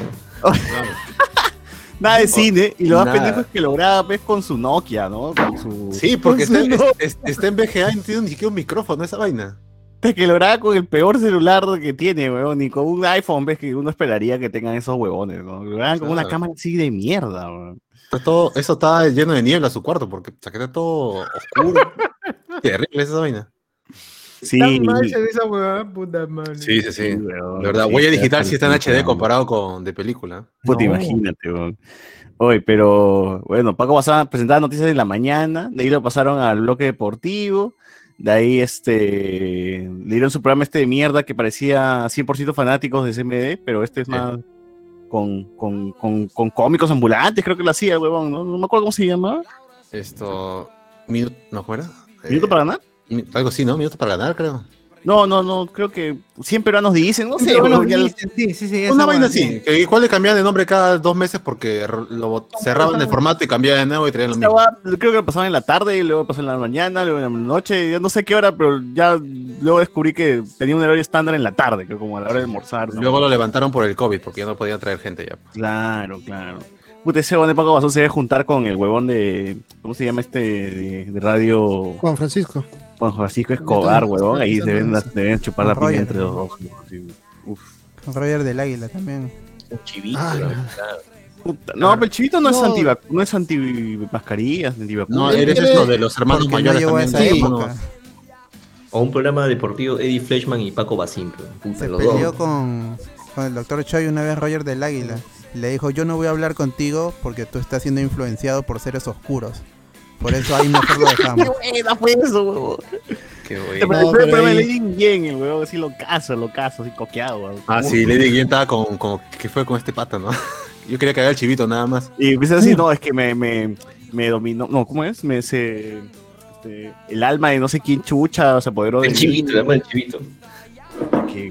Nada de cine, y lo más pendejo es que lo graba pues, con su Nokia, ¿no? Con su... Sí, porque está, No. es- es- está en VGA y no tiene ni siquiera un micrófono esa vaina. Que lo graba con el peor celular que tiene, weón, ni con un iPhone, ves que uno esperaría que tengan esos huevones, ¿no? Lo graban con una cámara así de mierda, weón. Está todo, eso está lleno de niebla su cuarto porque o sea, que está todo oscuro. Terrible esa vaina. Sí, Tan mal se ve esa huevada, puta madre. Sí, sí, sí. weón, De verdad, sí, huella digital sí está en HD comparado con de película. Puta, No. imagínate, weón. Oye, pero bueno, Paco pasaba, presentaba noticias de la mañana, de ahí lo pasaron al bloque deportivo, de ahí este le dieron su programa este de mierda que parecía 100% fanáticos de CMD, pero este es Sí. más con, con, con, con cómicos ambulantes, creo que lo hacía huevón, ¿no? No me acuerdo cómo se llamaba. Esto. Minuto, ¿No cómo era? ¿Minuto Eh, para ganar? Algo así, ¿no? Minuto para ganar, creo. No, no, no, creo que 100 peruanos dicen, no sé, Pero bueno, ya- sí, sí, sí. Una vaina sí. así. Que igual le cambiaban de nombre cada dos meses porque lo cerraban el formato y cambiaban de nuevo y traían lo mismo. creo que lo pasaban en la tarde, y luego pasó en la mañana, luego en la noche, ya no sé qué hora, pero ya luego descubrí que tenía un horario estándar en la tarde, creo como a la hora de almorzar. ¿no? Luego lo levantaron por el COVID porque ya no podían traer gente ya. Claro, claro. Puta, ese huevón de Paco Basón se debe juntar con el huevón de. ¿Cómo se llama este? De, de radio. Juan Francisco. Juan Francisco Escobar, huevón. Ahí deben, deben chupar la piña entre los dos. Uf. Roger del Águila también. Un chivito. Ah, no. verdad. Puta, No, pero el chivito no, es anti no es anti mascarillas, anti No, eres eso de los hermanos no mayores también. esa época. O un programa deportivo Eddie Fleshman y Paco puta, Se los peleó dos. con, con el doctor Choi una vez Roger del Águila. Le dijo, yo no voy a hablar contigo porque tú estás siendo influenciado por seres oscuros. Por eso ahí mejor lo dejamos. buena fue eso, huevón. Qué bueno. No, pero pero ahí- Lady bien, el huevón, así lo caso, lo caso, así coqueado. Ah, sí, Lady Guillén estaba con, con. ¿Qué fue con este pata, no? Yo quería cagar al chivito nada más. Y empecé así, no, es que me, me, me dominó, no, ¿cómo es? Me se, este, el alma de no sé quién chucha se apoderó de El mí, chivito, el el chivito.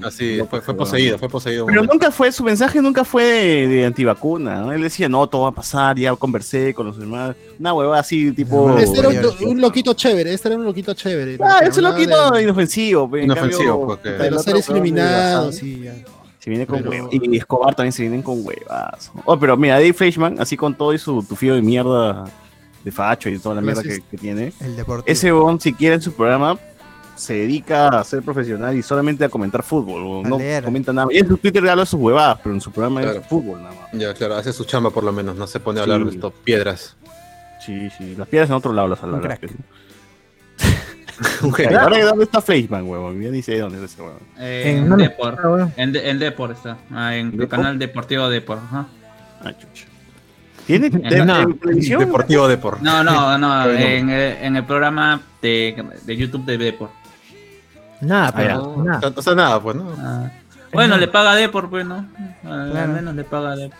Que- Así, no, fue, poseído, fue poseído. Pero nunca fue, su mensaje nunca fue de, de antivacuna, ¿no? Él decía, no, todo va a pasar, ya conversé con los demás. Una hueva así, tipo... Este era un, loquito chévere, este era un loquito chévere. Ah, es un loquito de- inofensivo. pe, en Inofensivo, cambio, porque- De los seres iluminados y ya. Se viene con Pero- huevas. Y Escobar también se vienen con huevas. Oh, pero mira, Dave Fleischman, así con todo y su tufío de mierda de facho y toda la mierda que, tiene, El deportivo. ese bon siquiera en su programa se dedica a ser profesional y solamente a comentar fútbol. o A no leer. comenta nada. Y en su Twitter habla sus huevadas, pero en su programa Claro. es fútbol nada más. Ya, claro, hace su chamba por lo menos, no se pone a hablar Sí. de estos piedras. Sí, sí. Las piedras en otro lado las Un habla. crack. Un Ahora. ¿dónde está Fleischman, huevón? Ya dice dónde es ese huevón. Eh, En- Depor. Bueno. En, de- en Depor está. Ah, en el ¿Depor? canal deportivo Depor. ajá. Ah, chucha. ¿Tiene de, no. televisión? Deportivo Depor. No, no, no. En, el, en el programa de, de YouTube de Depor. Nada, Ah, pero O nada. sea, o sea, nada, pues, ¿no? Ah, bueno, le paga a Depor, pues, ¿no? Al Claro. menos le paga a Depor.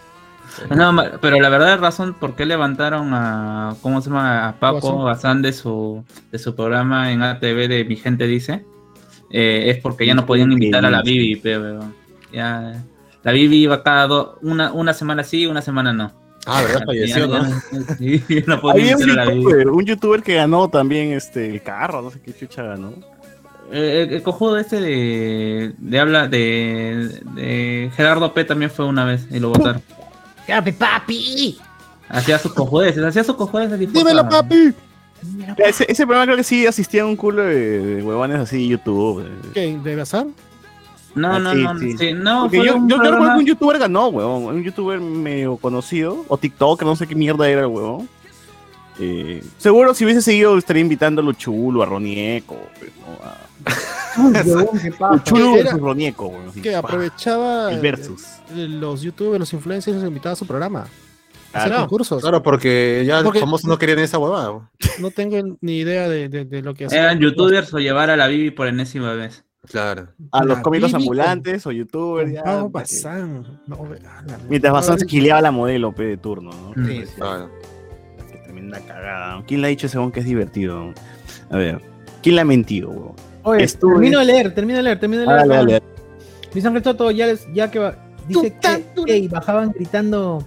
No, pero la verdad razón por qué levantaron a ¿cómo se llama? a Paco Bazán de su de su programa en ATV de Mi gente dice eh, es porque ya no podían invitar a la Bibi, pero ya la Bibi iba cada dos una una semana sí, una semana no. Ah, ¿verdad? Falleció, Ya- ¿no? ya- sí, no podía Había un invitar a la Bibi. youtuber, un youtuber que ganó también este el carro, no sé qué chucha ganó. Eh, el, el cojudo este de, de habla de, de Gerardo P también fue una vez y lo votaron. ¡Cape, papi! Hacía sus cojudeces, hacía sus cojudeces. Dímelo, ah, papi. Ese, ese programa creo que sí asistían un culo de, de huevones así YouTube. ¿Qué? ¿De Bazar? No, Ah, no, sí, no, sí. sí, no, fue yo, un yo creo programa- que un youtuber ganó, huevón. Un youtuber medio conocido. O TikTok, no sé qué mierda era el huevón. Eh, seguro si hubiese seguido estaría invitando a Luchulo, a Ronieco. pues, ¿no? A Versus Ronieco, huevón. así, Que aprovechaba El versus. eh, los youtubers, los influencers los invitaba a su programa. A hacer Claro. concursos. Claro, porque ya Porque- los famosos no querían esa huevada. No tengo ni idea de, de- de lo que hacía. Eran youtubers o llevar a la Bibi por enésima vez. Claro. A los La cómicos Bibi ambulantes o youtubers. ya, Bazán. No, ve- ah, la- Mientras bastante gileaba la modelo pe, de turno, ¿no? Sí, sí. claro. Qué tremenda cagada. ¿Quién le ha dicho ese que es divertido? A ver, ¿quién le ha mentido, weón? Oye, Estuve- termino de leer, termino de leer, termino de Ah, leer. dale, dale. Ángel Soto ya, les- ya que va- dice que bajaban gritando.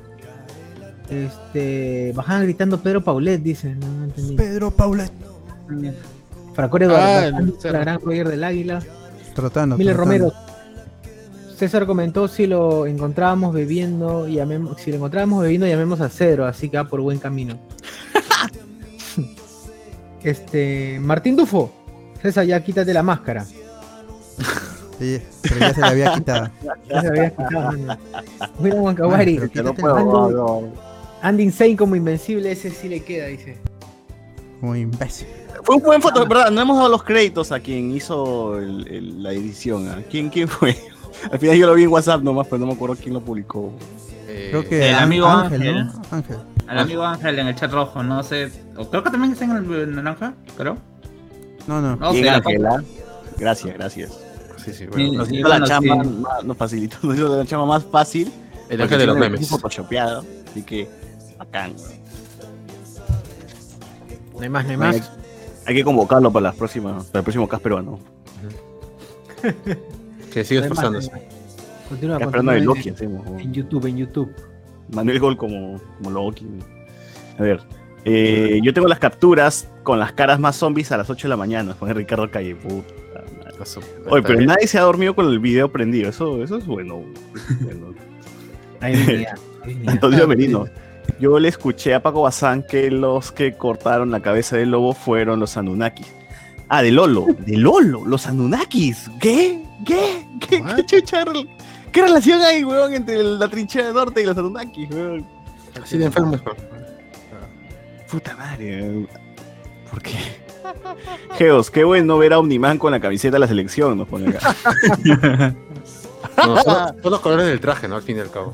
Este. Bajaban gritando Pedro Paulet, dice. No, no entendí. Pedro Paulet. Fracore Eduardo, Ah, cerro. la gran Roger del Águila. Trotando. Miller trotando. Romero. César comentó si lo encontrábamos bebiendo, llamemos, si lo encontrábamos bebiendo, llamemos a Cedro, así que va por buen camino. este, Martín Dufo. César, ya quítate la máscara. Sí, pero ya se la había quitado. Ya se la habías quitado. William Wankawari. No, Andy, Insane como invencible, ese sí le queda, dice. Como imbécil. Fue un buen foto, ¿verdad? No hemos dado los créditos a quien hizo el- el- la edición. ¿ah? ¿Quién, ¿Quién fue? Al final yo lo vi en WhatsApp nomás, pero no me acuerdo quién lo publicó. Eh, Creo que el amigo Ángel, Ángel. ¿no? Ángel. Al amigo Ángel en el chat rojo, no sé. o creo que también está en el, el naranja, creo. No, no. No Bien, Ángela. Gracias, gracias. Sí, sí, Sí, bueno. Nos hizo bueno, la chamba, sí. más- nos facilitó, nos hizo la chamba más fácil. El ángel de los memes. photoshopeado, así que bacán. No hay más, no hay más. hay que convocarlo para las próximas, para el próximo cast peruano. Que sigue esforzándose. Continúa, continúa de en- Loki hacemos. En YouTube, en YouTube. Manuel Gol como, como Loki. A ver. Eh, yo tengo las capturas con las caras más zombies a las 8 de la mañana. Pone Ricardo Calle. Puta madre. Oye, pero nadie se ha dormido con el video prendido. Eso, eso es bueno. Bueno. Venía, ahí venía. Antonio Merino. Yo le escuché a Paco Bazán que los que cortaron la cabeza del lobo fueron los Anunnakis. Ah, de Lolo, de Lolo, los Anunnakis. ¿Qué? ¿Qué? ¿Qué, qué chucha? ¿Qué relación hay, weón, entre la trinchera de norte y los Anunnakis, weón? Así de enfermo. Puta madre. ¿Por qué? Geos, qué bueno ver a Omniman con la camiseta de la selección, nos pone acá. No, son, son los colores del traje, ¿no? Al fin y al cabo.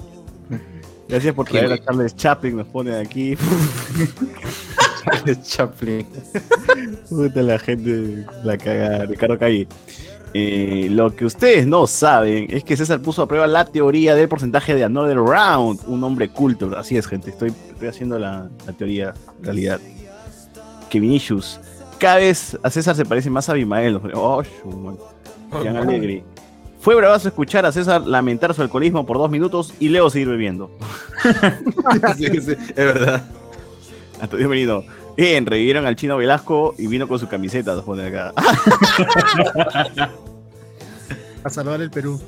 Gracias por traer a Charles Chaplin, nos pone aquí. Charles Chaplin. Puta la gente la caga, Ricardo Calle. Eh, lo que ustedes no saben es que César puso a prueba la teoría del porcentaje de Another Round, un hombre culto. Así es, gente, estoy, estoy haciendo la, la teoría realidad. Que Vinicius, cada vez a César se parece más a Abimael. Oh, madre. Jean Alegre. Fue bravazo escuchar a César lamentar su alcoholismo por dos minutos y luego seguir bebiendo. sí, sí, es verdad. Antonio Merino. Bien, revivieron al chino Velasco y vino con su camiseta, nos pone acá. A salvar el Perú.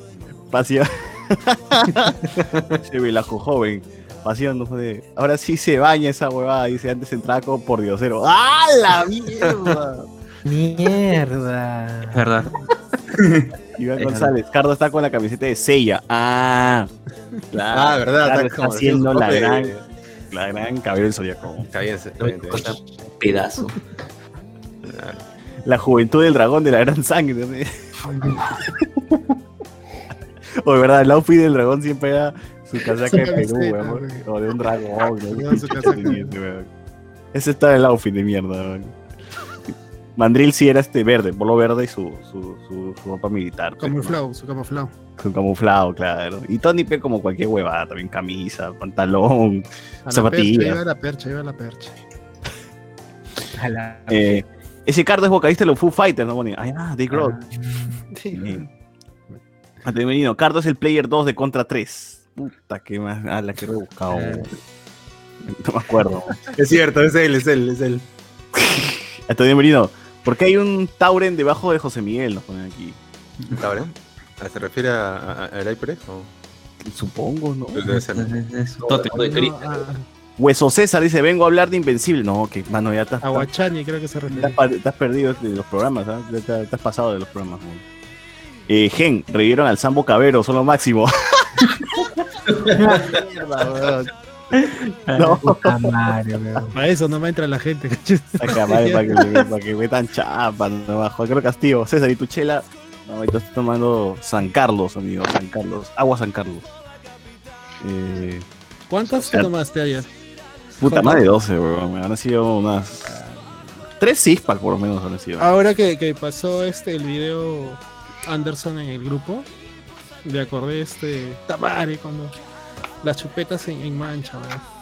Pasión. Ese Velasco joven. Pasión, nos pone. Ahora sí se baña esa huevada, dice antes entraba como por diosero. ¡Ah, la mierda! Mierda. Es verdad. Iván González, Cardo está con la camiseta de Sella. Ah, claro. Ah, verdad, está está haciendo la gran, la gran cabello del zodiaco. Pedazo. La juventud del dragón de la gran sangre. o de verdad, el outfit del dragón siempre era su casaca de Perú, weón. güey. O de un dragón. ¿no? No, su casaca. Ese está el outfit de mierda. weón. Mandril sí era este verde, polo verde y su, su, su, su ropa militar. Camuflado, su camuflado. Su camuflado, claro. Y Tony P como cualquier huevada, también camisa, pantalón, A la percha, zapatillas. iba a la percha, iba a la percha. A la- Eh, ese Cardo es vocalista de los Foo Fighters, ¿no? Bonnie? Ay, ah, Dick Road. Bien. Antes venido, Cardo es el player 2 de Contra 3. Puta, que más. Ah, la que he buscado. No me acuerdo. Es cierto, es él, es él, es él. Antonio Merino, ¿por qué hay un Tauren debajo de José Miguel? Nos ponen aquí. ¿Cabrón? ¿Se refiere a- a- al HyperX o? Supongo, ¿no? Debe ser. Es de Cristo. Hueso César dice: Vengo a hablar de Invencible. No, que mano, ya estás, Aguachani creo que se refiere. has perdido de los programas, ¿ah? Te has pasado de los programas. ¿no? Eh, Gen, revivieron al Sambo Cabero, son lo máximo. Mierda, weón. No. Weón. Para eso no me entra la gente. Acá, madre, para que, para que metan chapa, no, Juan Carlos Castillo, César y tu chela. No, ahorita estoy tomando San Carlos, amigo, San Carlos. Agua San Carlos. Eh, ¿Cuántas te tomaste ayer? puta, más de 12, weón. Me han sido unas. Tres six-pack por lo menos han sido. Ahora que, que pasó este el video Anderson en el grupo, me acordé este Tamare cuando las chupetas en, en mancha, weón.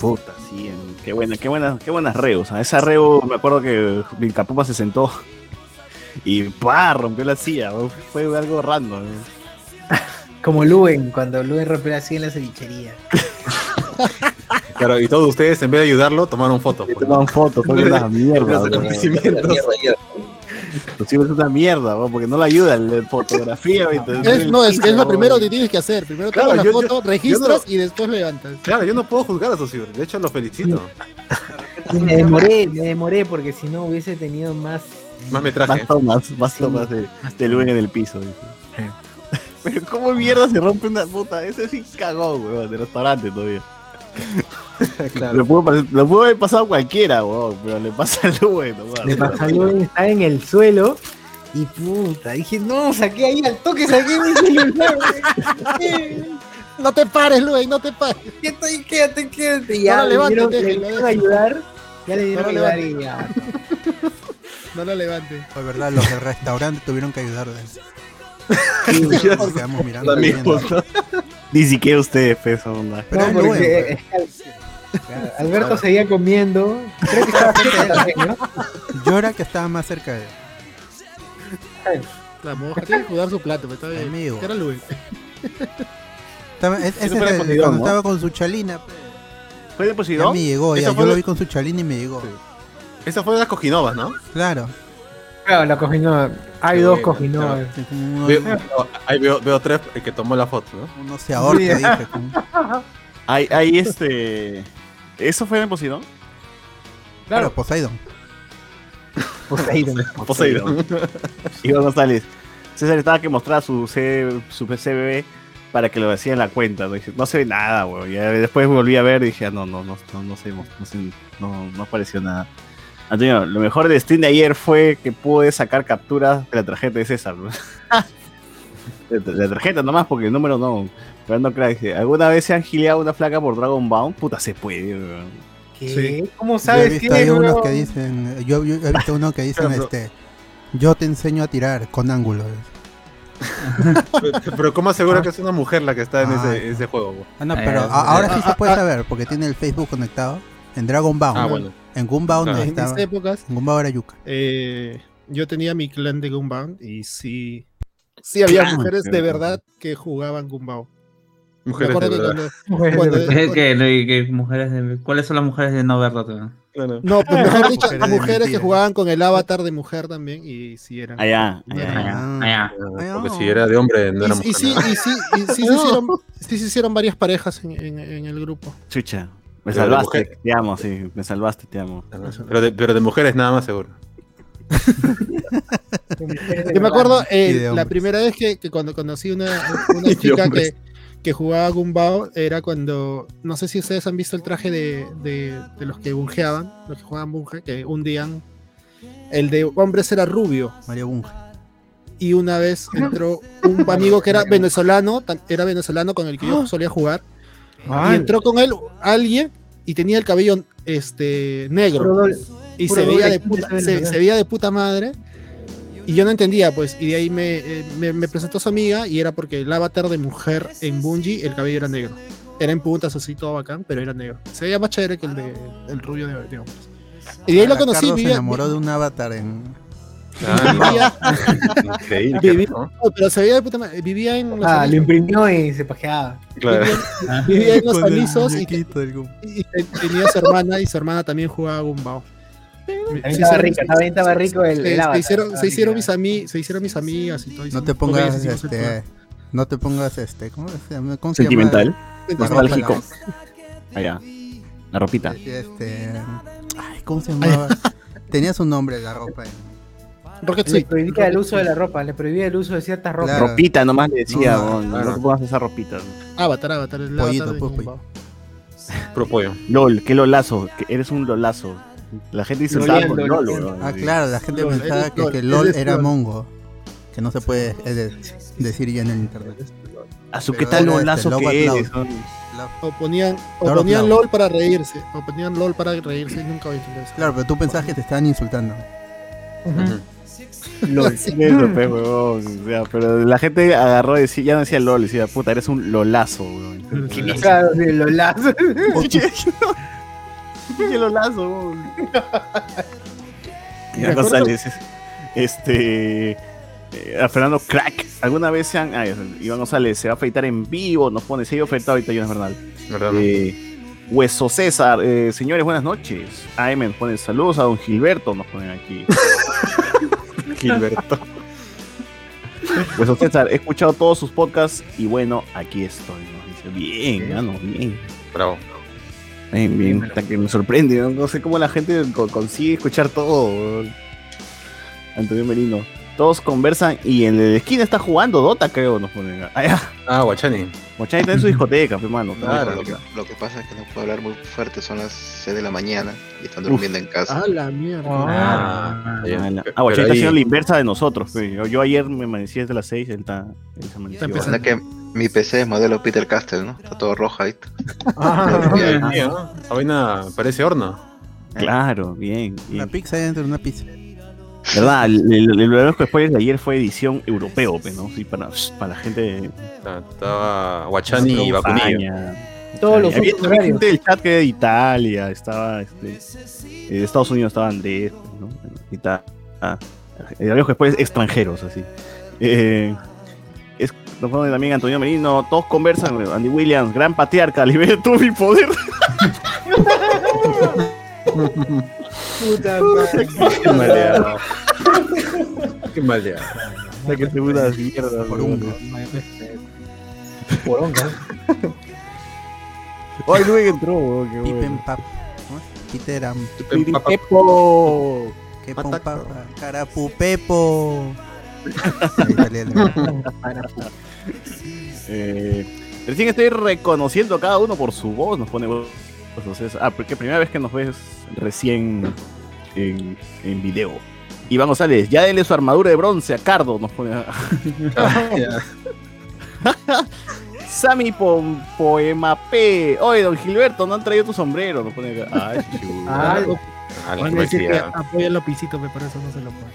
Puta, sí, en- qué buena, qué buena, qué buenas reos. Esa reo, me acuerdo que Vilcapupa se sentó y ¡pah! rompió la silla. Fue algo random. Como Luen, cuando Luen rompió así en la cevichería. Claro, y todos ustedes, en vez de ayudarlo, tomaron fotos. Y tomaban fotos, fue una mierda. Es una mierda, porque no le ayuda la fotografía. Es, no, es, es lo primero que tienes que hacer. Primero Claro, tomas la yo- foto, yo- registras yo y después levantas. Claro, yo no puedo juzgar a esos ciber. De hecho, los felicito. Me demoré, me demoré porque si no hubiese tenido más. Más metraje. Más tomas, más tomas de, de Luen en el piso. dice. Pero cómo mierda se rompe una puta, ese sí cagó, weón, de restaurante todavía. Claro. Lo pudo, pas- lo pudo haber pasado cualquiera, weón, pero le pasa al Luen. Le pasó a Luen, estaba en el suelo. Y puta, dije, no, saqué ahí al toque, saqué mi celular. No te pares, Luis, no te pares. Quédate, quédate, quédate. No ya le dieron, le déjelo, dieron a ayudar. Ya le dieron No a ayudar y ya. No lo levantes. Fue verdad, los del restaurante tuvieron que ayudarle. Sí, Nos quedamos mirando. Ni siquiera ustedes pesan, onda. Pero No, porque eh, claro, Alberto seguía comiendo. Creo que estaba cerca también, ¿no? Yo era que estaba más cerca de él. La moja tiene que cuidar su plato, pero está bien. Amigo. ¿Qué era Luis? Estaba, es- ese fue es de el- Poseidón, cuando ¿no? estaba con su chalina. ¿Fue de Ya Poseidón? me llegó, ya. Yo lo de- vi con su chalina y me llegó. Esa fue de las cojinovas, ¿no? Claro. Claro, la Cojinoa. Hay Sí, dos claro. Uno, Veo- ahí veo, veo tres el que tomó la foto, ¿no? uno se ahorca, dije. como- Hay, hay este. ¿Eso fue en Poseidón? Claro, Poseidon. Poseidon. Poseidón. Iván González. César estaba que mostrar su, C, su CBB para que lo hacía en la cuenta. No, se ve nada, weón. Ya después volví a ver y dije, ah, no, no, no, no, no, sé, no, sé, no, no apareció nada. Antonio, lo mejor del stream de ayer fue que pude sacar capturas de la tarjeta de César. ¿no? de la tarjeta nomás, porque el número no. Pero no. Dice, ¿Alguna vez se han gileado una flaca por Dragon Ball? Puta, se puede. ¿Cómo Yo he sabes visto unos que dicen, yo, yo he visto uno que dicen, este, yo te enseño a tirar con ángulos. Pero, pero ¿cómo asegura que es una mujer la que está en Ah, ese, ese juego? Ah, no, Eh, pero eh, ahora sí ah, se puede ah, saber, porque tiene el Facebook conectado. En Dragon Ball. Ah, bueno. En Gunbound no Claro. En estaba. esas épocas, En Gunbound era Yuka. eh, yo tenía mi clan de Gunbound y sí, sí había Clan, mujeres de verdad que jugaban Gunbound. Mujeres de acuerdo que verdad. cuando, cuando- Es que, no, y que mujeres de- ¿Cuáles son las mujeres de no verdad? Claro. No, pues mejor dicho, Mujeres mujeres que jugaban con el avatar de mujer también y sí eran. Allá, no allá, allá. Ah, Allá. Ay, Porque no. si era de hombre, no era Y, mujer. y sí, ¿no? y sí, y sí, se hicieron, sí se hicieron varias parejas en, en- en el grupo. Chucha. Me Pero salvaste, te amo, sí, me salvaste, te amo. Pero de, pero de mujeres nada más seguro. Yo me acuerdo eh, la primera vez que, que cuando conocí una, una chica que, que jugaba Gumbao era cuando, no sé si ustedes han visto el traje de, de, de los que bungeaban, los que jugaban bunge, que hundían. El de hombres era rubio Mario Bunge. y una vez entró un amigo que era venezolano, era venezolano con el que yo solía jugar y entró con él alguien y tenía el cabello este negro. Puro doble- y puro se veía, de puta, vez, se, ¿verdad? se veía de puta madre. Y yo no entendía pues y de ahí me, eh, me, me presentó su amiga y era porque el avatar de mujer en Bungie el cabello era negro. Era en puntas así todo bacán pero era negro. Se veía más chévere que el de el rubio de, de hombres y de ahí lo conocí Carlos se enamoró de un avatar en. Vivía- Increíble. Vivía- ¿no? no, pero se veía de puta madre vivía en los Ah, lo imprimió y se pajeaba. Claro. vivía en los alisos y, y tenía su hermana y su hermana también jugaba Gumbao También estaba rico, también estaba rico el, se, el se avatar, hicieron, se mis ami- se hicieron mis amigas y todo. No hicimos- te pongas este. No te pongas este. ¿Cómo se llama? ¿Cómo se Sentimental. llama? Nostálgico. Allá. La ropita. Este. Ay, ¿cómo se llamaba? Tenía su nombre la ropa. Rocket Le prohibía el uso de la ropa, le prohibía el uso de ciertas ropas. Claro. Ropita nomás le decía, No, no, claro. no te pongas esa ropita. Avatar, Avatar, el Pollito, avatar de pues, Gumbao. Pro pollo. LOL, qué lolazo, que eres un lolazo. La gente dice LOL, loliendo. weón. Ah, claro, la gente LOL, pensaba que, LOL, que LOL era LOL. mongo. Que no se puede eh, de- decir ya en el internet. A su Pero qué tal lolazo este, que eres. O ponían, o ponían. LOL para reírse. O ponían LOL para reírse y nunca voy a entender eso. Claro, pero tú pensabas que te estaban insultando. Ujú. LOL. Eso, pe, huevón, o sea, pero la gente agarró y decía, ya no decía LOL, decía, puta, eres un lolazo, weón. ¿Qué es? Claro, sí, los lazos. ¿Qué lolazo, Iván acuerdo- González, este. eh, a Fernando Crack, ¿alguna vez se han. ah, Iván González se va a afeitar en vivo, nos pone, se ha afeitado ahorita Jonas Bernal. ¿Verdad? Eh, Hueso César, eh, señores, buenas noches. AM nos ponen saludos a don Gilberto, nos ponen aquí. Gilberto. Hueso César, he escuchado todos sus podcasts y bueno, aquí estoy. ¿no? Dice, bien, mano, bien. Bravo. Bien, bien. Hasta que me sorprende, ¿no? No sé cómo la gente co- consigue escuchar todo. Antonio Merino. Todos conversan y en el esquina está jugando Dota, creo, nos ponen. Ah, ya. Ah, Guachani. Mochani está en su discoteca, hermano. Claro. lo, que, lo que pasa es que no puedo hablar muy fuerte, son las 6 de la mañana y están durmiendo en casa. Ah, la mierda. Ah, ya. Ah, la- ah, Guachani está ahí- haciendo la inversa de nosotros. pe. Yo, yo ayer me amanecí desde las 6, él está, él se amaneció. Está empezando. Anda que mi PC es modelo Peter Castle, ¿no? Está todo rojo ahí. Ah. Esa vaina parece horno. Claro, bien, Una bien. pizza dentro de una pizza. ¿Verdad? El, el, el verdadero spoiler de ayer fue edición europeo, pe, ¿no? Sí, para, para la gente Estaba Guachani y Vacunillo. Todos los Había gente del chat que de Italia, estaba este, eh, de Estados Unidos estaba Andrés, ¿no? Y ta- ah, eh, había después extranjeros, así. Eh, es, también Antonio Merino, todos conversan, Andy Williams, gran patriarca, libera todo mi poder. puta madre. Qué maleado. Qué mal ya. La que te una mierda, Poronga. Poronga. Ay, Luis entró, weón, qué Pipen bueno. pap. ¿cómo es? Peter am- Piripepo. que pon papa. Carapupepo. Eh, recién estoy reconociendo a cada uno por su voz, nos pone. Entonces, ah, porque primera vez que nos ves recién en, en video. Iván González, ya denle su armadura de bronce a Cardo, nos pone. Sammy Pom- Poema P. Oye, don Gilberto, no han traído tu sombrero, nos pone acá. Ay, chulo. Ah, la van a decir que poesía. apoya el por eso no se lo pone.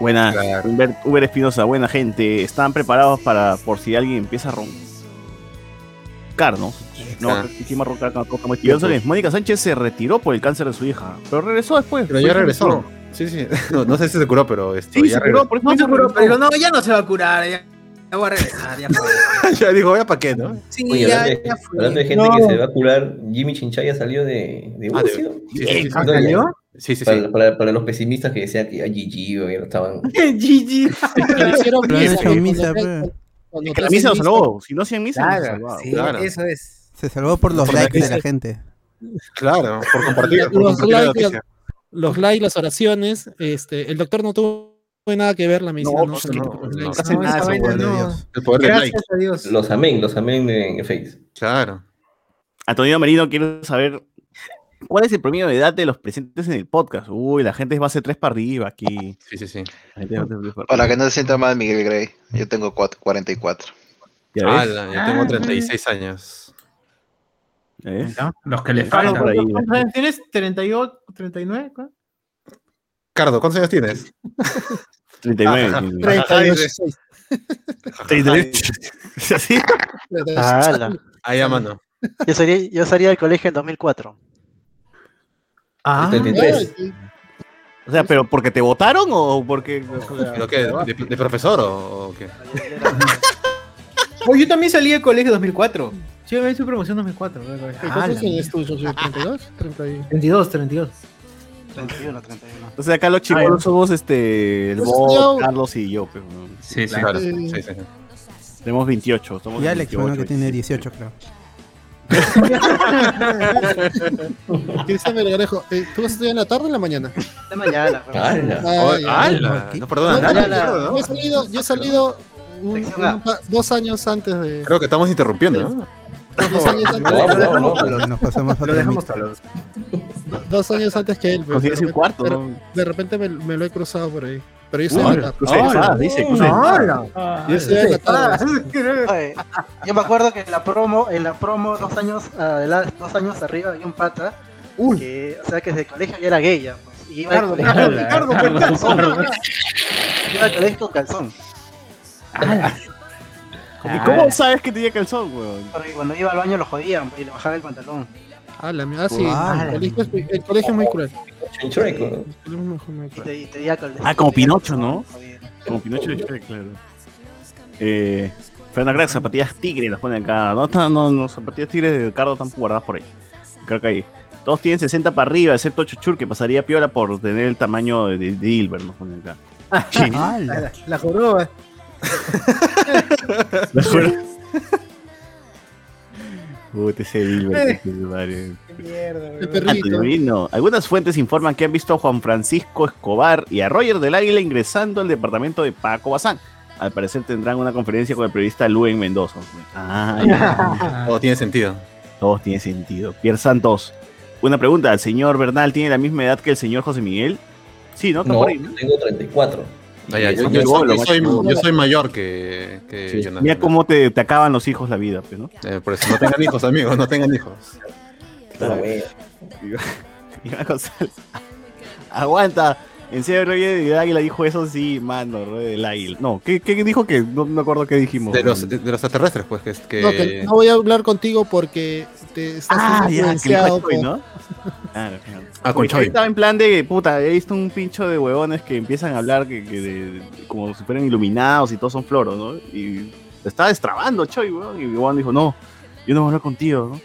Buena, Claro. Uber, Espinosa, buena gente. Están preparados para por si alguien empieza a roncar, ¿no? No, hicimos roncar Iván Solís, Mónica Sánchez se retiró por el cáncer de su hija, pero regresó después. Pero ya regresó. Sí, sí. No, no sé si se curó, pero esto, Sí, ya se curó, por eso No se curó, pero digo, no, ya no se va a curar. Ya, voy a regresar. Ya, fue. ya dijo, ¿ya para qué, no? Sí, Oye, ya, hablando, de, ya fue. hablando de gente No. que se va a curar, Jimmy Chinchaya salió de, de Ah, sí, sí, sí, sí. ¿Ah, No, ya- salió? Sí, sí, sí. Para, para- para los pesimistas que decían que o ya no estaban. GG. Pero hicieron misa, cuando Es que la misa lo salvó. Si no hacían misa, no se Claro, salvaba. sí, claro. eso es. Se salvó por los Por la likes de la gente. Claro, por compartir, por Los compartir la likes, los likes, las oraciones, este, el doctor no tuvo nada que ver la medicina, No, ¿no? pues, Gracias like. a Dios. Los amén, los amén en, en Face. Claro. Antonio Merino quiere saber cuál es el promedio de edad de los presentes en el podcast. Uy, la gente es base 3 para arriba aquí. Sí, sí, sí. La gente es base 3 para que no se sienta mal Miguel Grey. Yo tengo cuatro- 44. ¿Ya ves? Ala, yo tengo 36 años. ¿Ya ves? Los que le faltan. por ahí, ¿Cuántos años tienes? ¿38? ¿39? ¿Cuál? Cardo, ¿cuántos años tienes? 39. Ajá. tiene. Ajá, 32, dices. 39. ¿Sí? Ala. Ahí a mano. Yo salí, yo salí del colegio en 2004. Ah, 33. O sea, ¿pero porque te votaron o porque...? ¿Pero qué? ¿De, de profesor o, o qué? Oh, yo también salí del colegio en 2004. Sí, me hice promoción en 2004. ¿Qué Ah, tienes tú, socio? ¿32? 31. 32, 32. 31, 31. Entonces acá los chicos somos este, el Pues, Bob, yo- Carlos y yo. pues, ¿no? Sí, sí. Claro, sí, sí, sí. Tenemos 28. Somos Y Alex, 28, bueno, que tiene 27. 18, creo. Cristian Melgarejo, eh, ¿tú vas a estudiar en la tarde o en la mañana? De mañana. pues. Ala. Ah, no perdona No, nada. yo- he salido, yo he salido un- un dos años antes de. Creo que estamos interrumpiendo, ¿no? Dos años antes, dos años antes que él. pero Consigues de un repente- cuarto, pero ¿no? De repente me, me lo he cruzado por ahí. Pero yo Uy, de espadas, dice. Yo. Oye, me acuerdo que en la promo, en la promo dos años, adela- dos años arriba había un pata que, o sea que desde el colegio ya era gay ya, pues, y iba al colegio, Ricardo, con calzón. Iba al colegio con calzón. ¿Y cómo sabes que tenía calzón, weón? Porque cuando iba al baño lo jodían y le bajaban el pantalón. Ah, la mía, sí. Ah, el, colegio es, el colegio es muy cruel. Ah, como Pinocho, ¿no? Como Pinocho de Shrek, claro. Eh, Fernanda Crack, zapatillas tigre, las ponen acá. No, están- no, no, zapatillas tigre de Cardo están guardadas por ahí. Creo que ahí. Todos tienen 60 para arriba, excepto Chuchur, que pasaría piola por tener el tamaño de, de Dilbert, nos ponen acá. Ala. La, la joroba. La juro- Puta, ese. Qué mierda. Antonino. Algunas fuentes informan que han visto a Juan Francisco Escobar y a Roger del Águila ingresando al departamento de Paco Bazán. Al parecer tendrán una conferencia con el periodista Luen Mendoza. Ah, ya. Todo tiene sentido. Todos tiene sentido. Pierre Santos. Una pregunta, ¿el señor Bernal tiene la misma edad que el señor José Miguel? Sí, ¿no? No, ahí, ¿no? tengo 34. Yo, soy, yo lo soy- macho. yo soy mayor que, que Sí. Jonathan. Mira cómo te, te acaban los hijos la vida, pues, ¿no? Eh, por eso no tengan hijos, amigos, no tengan hijos. Bueno. Iván González. Aguanta. En serio, Roger del Águila dijo eso, sí, mano, del Águila. No, ¿qué, qué dijo que no me acuerdo qué dijimos? De los, de, de los extraterrestres, pues, que, es que... No, que no voy a hablar contigo porque te estás Ah, ya, que dijo ¿no? Claro, claro. Ah, con Choi. Estaba en plan de, puta, he visto un pincho de huevones que empiezan a hablar que, que de, de- como si fueran iluminados y todos son floros, ¿no? Y te estaba destrabando, Choi, weón. Y el huevón dijo, no, yo no voy a hablar contigo, ¿no?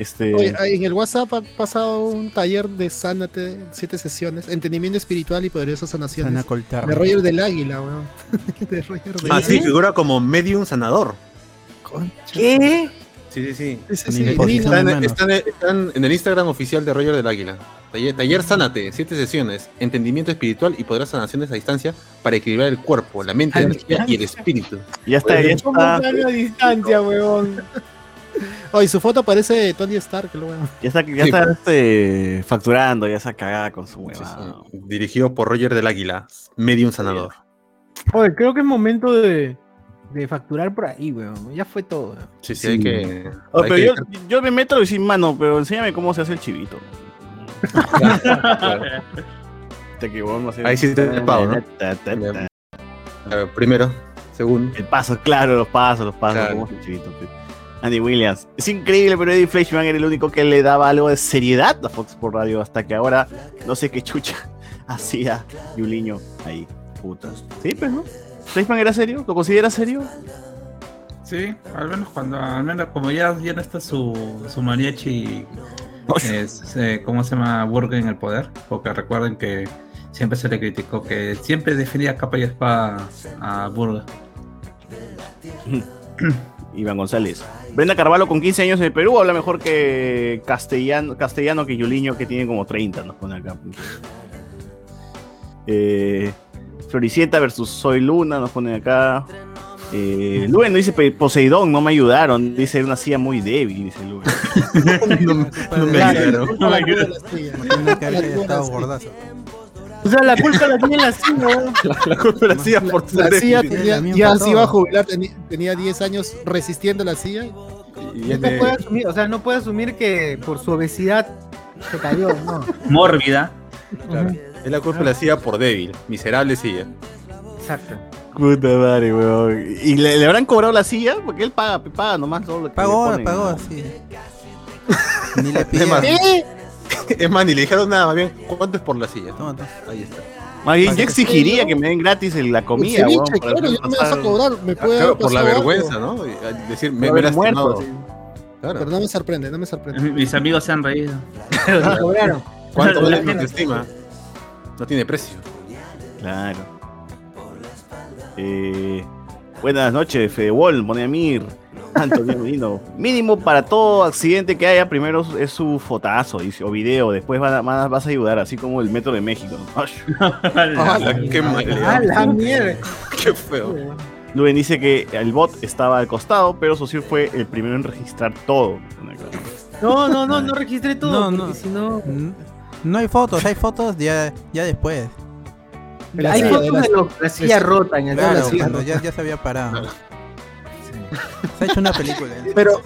Este, Oye, en el WhatsApp ha pasado un taller de Sánate, siete sesiones, entendimiento espiritual y poderosas sanaciones. Sana Coltar. De Roger del Águila, weón. de Roger del Ah, sí, figura como medium sanador. ¿Qué? Sí, sí, sí. Están, en el Instagram oficial de Roger del Águila. Taller, taller Sánate, siete sesiones, entendimiento espiritual y podrás sanaciones a distancia para equilibrar el cuerpo, la mente, la energía y el espíritu. ya está, ya ¿Cómo está, a distancia, weón? Oye, su foto parece Tony Stark, lo weón. ya está, ya Sí. está este, facturando, ya está cagada con su Sí, huevada. sí. Dirigido por Roger del Águila, medium sanador. Oye, creo que es momento de, de facturar por ahí, weón. Ya fue todo. weón. Sí, sí, hay que. Oh, hay pero que- yo, yo me meto y decir, mano, pero enséñame cómo se hace el chivito. Te sé. Ahí sí te pago, ¿no? Ta, ta, ta. A ver, primero, segundo. El paso, claro, los pasos, los pasos, Claro. cómo es el chivito. pues. Andy Williams. Es increíble, pero Eddie Fleischman era el único que le daba algo de seriedad a Fox por Radio hasta que ahora no sé qué chucha hacía Yuliño ahí. Putas. Sí, pues, ¿no? ¿Fleischman era serio? ¿Lo considera serio? Sí, al menos cuando, al menos como ya, ya no está su, su mariachi, es, eh, ¿cómo se llama? Burger en el poder, porque recuerden que siempre se le criticó que siempre defendía capa y espada a Burger. Iván González. Brenda Carvalho con 15 años en el Perú habla mejor que castellano, castellano que Yuliño que tiene como 30, nos pone acá. Eh, Floricienta versus Soy Luna, nos ponen acá. Eh, Luen dice "Pe- Poseidón, no me ayudaron. Dice era una silla muy débil, dice Luen. no, no me ayudaron. culpa la culpa O sea, la culpa la tiene la silla, weón. La, la culpa la hacía por. La ser silla débil. tenía, la ya se iba a jubilar, tenía 10 años resistiendo la silla. Y No viene- puede asumir, o sea, no puede asumir que por su obesidad se cayó, no. Mórbida. claro, es la culpa la hacía por débil, miserable silla. Exacto. Puta madre, weón. ¿Y le, le habrán cobrado la silla? Porque él paga, paga nomás todo lo que Pagó, le ponen, pagó, ¿no? sí. Ni le más, ¿Eh? es más, ni le dijeron nada, más bien, ¿cuánto es por la silla? Toma, toma. Ahí está. Más bien, yo exigiría que me den gratis el- la comida, El ceviche, claro, yo no me vas a cobrar. Me puede Claro, por la vergüenza, algo, ¿no? Y, a- Decir, me, me muerto. sí. Claro. Pero no me sorprende, no me sorprende. Mis amigos se han reído. La cobraron. ¿Cuánto vale La mi gente- autoestima? No tiene precio. Claro. Eh, buenas noches, Fede Wall, pone a Mir. Antonio Merino. Mínimo para todo accidente que haya, primero es su fotazo dice, o video, después van a- van a- vas a ayudar, así como el metro de México. ¿no? Ash. Ah, La- qué mal. ¡Ah, la mierda! Qué feo. Luen dice que el bot estaba al costado, pero Socir fue el primero en registrar todo. No, no, no, no registré todo, No, porque no. si no... No hay fotos, hay fotos ya, ya después. Hay fotos la- de la silla rota en el Claro, la silla cuando rota. ya, ya se había parado. Se ha hecho una película. Pero,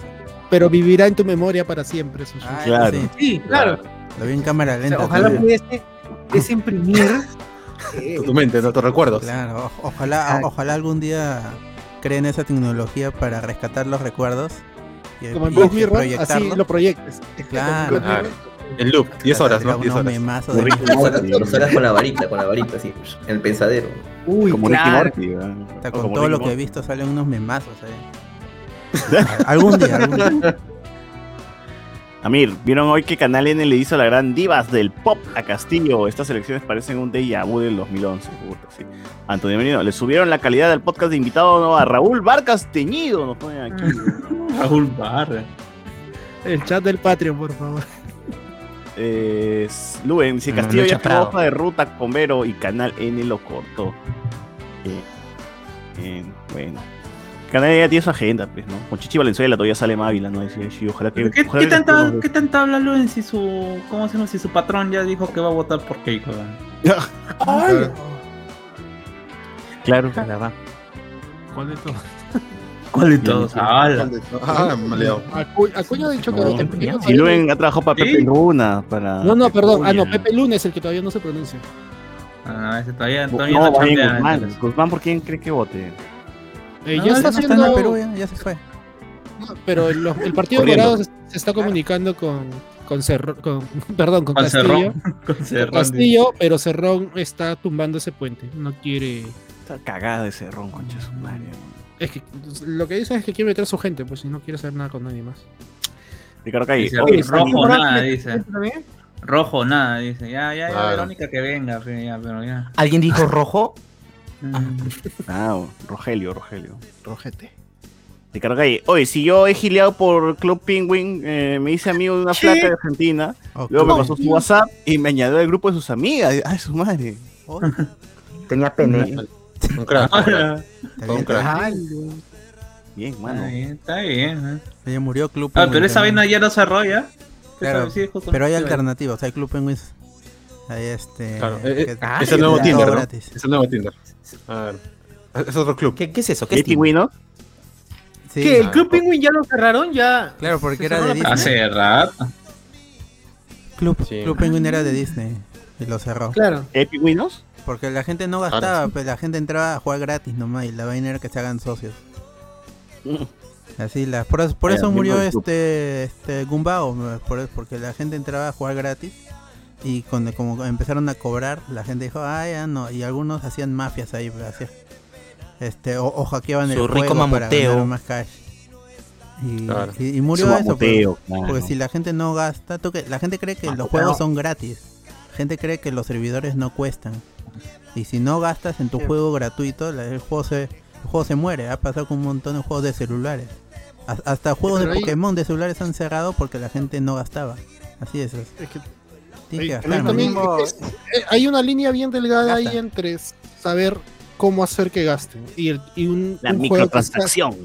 pero vivirá en tu memoria para siempre. Sushi. Ah, Claro. sí. Sí, claro. Lo vi en cámara O sea, lenta. ojalá pudiese, pudiese imprimir. eh, Tu mente, no tus recuerdos. Claro, o- ojalá, Ah. ojalá algún día creen esa tecnología para rescatar los recuerdos. Y, Como en y Black Mirror, así lo proyectes. Claro. Claro. En loop, 10 horas, ¿no? 10 unos horas. salas con la varita, con la varita, en el pensadero. Uy, Como claro. Ricky Morty. con como todo Ricky lo que he visto salen unos memazos ahí. algún día, algún día. Amir, ¿vieron hoy que Canal N le hizo la gran divas del pop a Castillo? Estas elecciones parecen un déjà vu del 2011. puta, sí. Antonio Merino, le subieron la calidad del podcast de invitado ¿no? a Raúl Vargas Teñido, nos ponen aquí. Raúl Barra. El chat del Patreon, por favor. Eh, Luen, si No, Castillo no ya chapado. hoja de ruta con Vero y Canal N lo cortó. Eh, eh, bueno. Canal N ya tiene su agenda, pues, ¿no? Con Chichi Valenzuela todavía sale Mávila, ¿no? Decía, sí, ojalá que. ¿Qué, ojalá qué que tanta, podamos- ¿Qué tanta habla Luen si su, cómo se llama? Si su patrón ya dijo que va a votar por Keiko? Claro, la va. ¿Cuál de todos? ¿Cuál de todos? Ah, Acuña ha dicho que No. Y Luen ha trabajado para Sí. Pepe Luna, para. No, no, perdón. Ah, no, Pepe Luna es el que todavía no se pronuncia. Ah, ese todavía, No, todavía no, no, Guzmán. Guzmán, ¿por quién cree que vote? Eh, No, ya está no está en haciendo. el Perú, ya, ya se fue. No, pero el, el Partido. Morado se, se está comunicando con, con, Cerro- con perdón, con, Con Castillo. Cerrón. Con Cerrón. Castillo, pero Cerrón está tumbando ese puente. No quiere. Está cagada de cerrón, concha su madre. Es que lo que dice es que quiere meter a su gente, pues si no quiere hacer nada con nadie más. Ricardo Calle. Dice, Oye, rojo nada, dice. Rojo nada, dice. Ya, ya, ya, Claro. Verónica que venga, ya, pero ya. ¿Alguien dijo rojo? Ah, Rogelio, Rogelio. Rojete. Ricardo Calle. Oye, si yo he gileado por Club Penguin, eh, me hice amigo de una flaca de Argentina, luego me pasó su WhatsApp y me añadió al grupo de sus amigas. Ay, su madre. Tenía pene. Un crack. Un crack. Bien, mano. Está bien, está bien. ¿eh? Ya murió Club Ah, pero esa vaina ya no cerró ya. Claro, pero hay alternativas, hay Club Penguins. Hay este. Claro, eh, que- eh, es el nuevo Tinder, ¿no? Es el nuevo Tinder. A ver. Es otro club. ¿Qué, qué es eso? ¿Qué es pingüino? Sí. ¿Qué? ¿El Club Penguin ya lo cerraron? Ya. Claro, porque ¿Se era de Disney. Hace rato. Club, Sí. Club Penguin era de Disney y lo cerró. Claro. ¿Hay pingüinos? Porque la gente no gastaba, pues la gente entraba a jugar gratis nomás y la vaina era que se hagan socios. Así la, por, eso- por eso miembro murió este este Gumbao, por, eso- porque la gente entraba a jugar gratis y cuando como empezaron a cobrar, la gente dijo, ah ya no, y algunos hacían mafias ahí, pues, hacían, este, o, o hackeaban el Su rico juego para mamoteo. ganar más cash. Y, Claro. y- y murió Su eso, pues, mamoteo, claro. porque si la gente no gasta, tú que- la gente cree que los juegos son gratis, gente cree que los servidores no cuestan. Y si no gastas en tu juego gratuito, la- el juego se el juego se muere. Ha pasado con un montón de juegos de celulares. Has- Hasta juegos de ahí- Pokémon de celulares han cerrado porque la gente no gastaba. Así es. es. Que gastar, man. también es- eh, hay una línea bien delgada ahí entre saber cómo hacer que gasten y, el- y un, La un juego que microtransacción.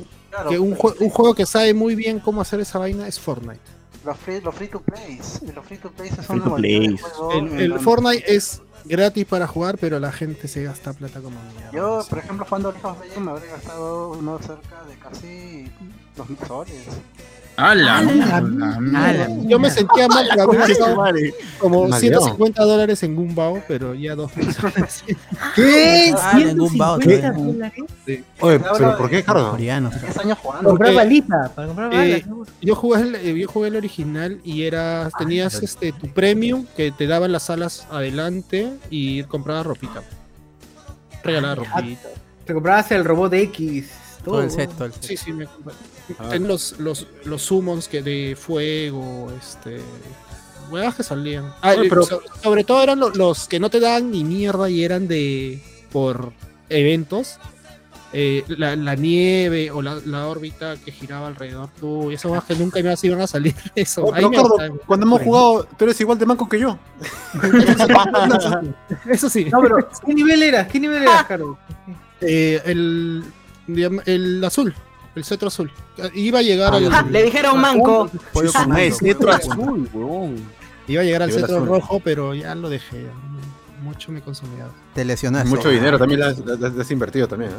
un juego que sabe muy bien cómo hacer esa vaina es Fortnite. Los free, los free to plays. Los free to plays son to plays. juego El, el donde- Fortnite es gratis para jugar, pero la gente se gasta plata como mierda. Yo, por ejemplo, jugando League of Legends me habré gastado uno cerca de casi 2000 soles. ¡Hala! Yo me sentía mal gastado como Mal 150 dólares en Gumbao, pero ya 2000 soles. ¿Qué? Ah, en Gumbao, 150 sí. dólares. Oye, pero ¿por qué? Coreanos. 10 años jugando. Comprar Porque- balita. Para comprar balas. Eh, seguro. yo jugué el, eh, yo jugué el original y era tenías este tu premium que te daban las alas adelante y comprabas ropita. Regalaba ropita. Te comprabas el robot X. Todo, Todo el set, todo el set. Sí, sí, me compré. Ah. Ten los, los, los summons que de fuego, este. Huevas que salían. Ah, Oye, pero- so- sobre todo eran lo- los que no te daban ni mierda y eran de. por eventos. Eh, la, la nieve o la, la órbita que giraba alrededor tú, esas huevas que nunca más iban a salir. Eso, Oh, cuando hemos jugado, tú eres igual de manco que yo. Eso sí. No, pero ¿qué nivel eras? ¿Qué nivel eras, Carlos? Eh, el, el azul, el cetro azul. Iba a llegar al. Ah, le dijeron manco. Pollo con No es mango. cetro azul, huevón. Iba a llegar al cetro azul. rojo, pero ya lo dejé. Mucho me consumía. Te lesionaste. Mucho dinero también le has, invertido también, ¿eh?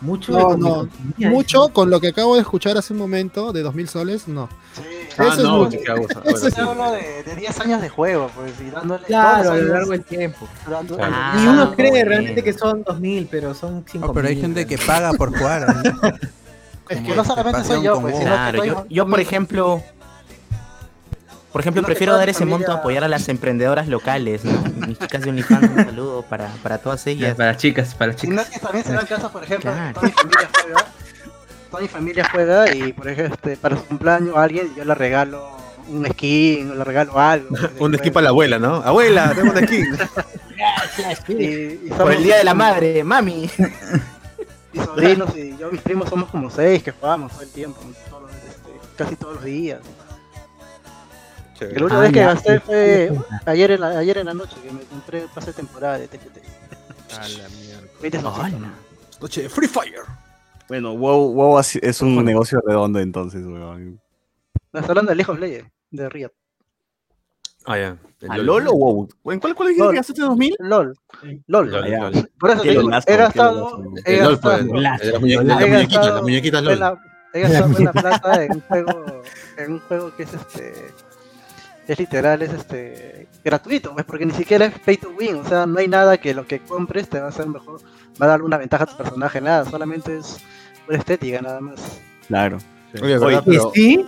Mucho. No, no, mucho con lo que acabo de escuchar hace un momento de 2000 soles, no. Sí, Ah, Eso es no, mucho. Eso es hablo de, de 10 años de juego, pues, y dándole Claro, a lo largo del tiempo. Claro. Ah, Ni uno cree realmente que son 2000, pero son 5000. Oh, pero hay gente que paga por jugar. ¿eh? Es que no solamente soy yo, pues, Claro, yo, yo por ejemplo, por ejemplo, prefiero dar ese monto a apoyar a las emprendedoras locales, ¿no? Mis chicas de OnlyFans, un saludo para, para todas ellas. Para chicas, para chicas. que también se dan casos, por ejemplo, Claro. toda mi familia juega, toda mi familia juega y por ejemplo este, para su cumpleaños a alguien yo le regalo un skin, o le regalo algo. Un skin para la abuela, ¿no? Abuela, tengo un skin. y, y Por el Día de la Madre, mami. Y sobrinos y yo mis primos somos como seis que jugamos todo el tiempo, todos este, casi todos los días. Chévere. La última Ah, vez que gasté fue ayer en la, ayer en la noche que me compré pase de temporada de TFT. A la mierda. 20 soles. Hola. Noche de Free Fire. Bueno, WoW, WoW es un negocio redondo entonces, weón. No, estoy hablando de League of Legends, de Riot. Ah, ya. El ¿A LOL o WoW? ¿En cuál, cuál dijiste LOL. que gastaste 2000? LOL. LOL. LOL. LOL. Por eso digo, he gastado, he gastado, el- las muñequitas, gastado las muñequitas LOL. he gastado buena plata en un juego, en un juego que es este, es literal, es este, gratuito, pues, porque ni siquiera es pay to win, o sea, no hay nada que lo que compres te va a hacer mejor, va a dar una ventaja a tu personaje, nada, solamente es por estética, nada más. Claro. Oye, ¿verdad? ¿Y Pero, sí?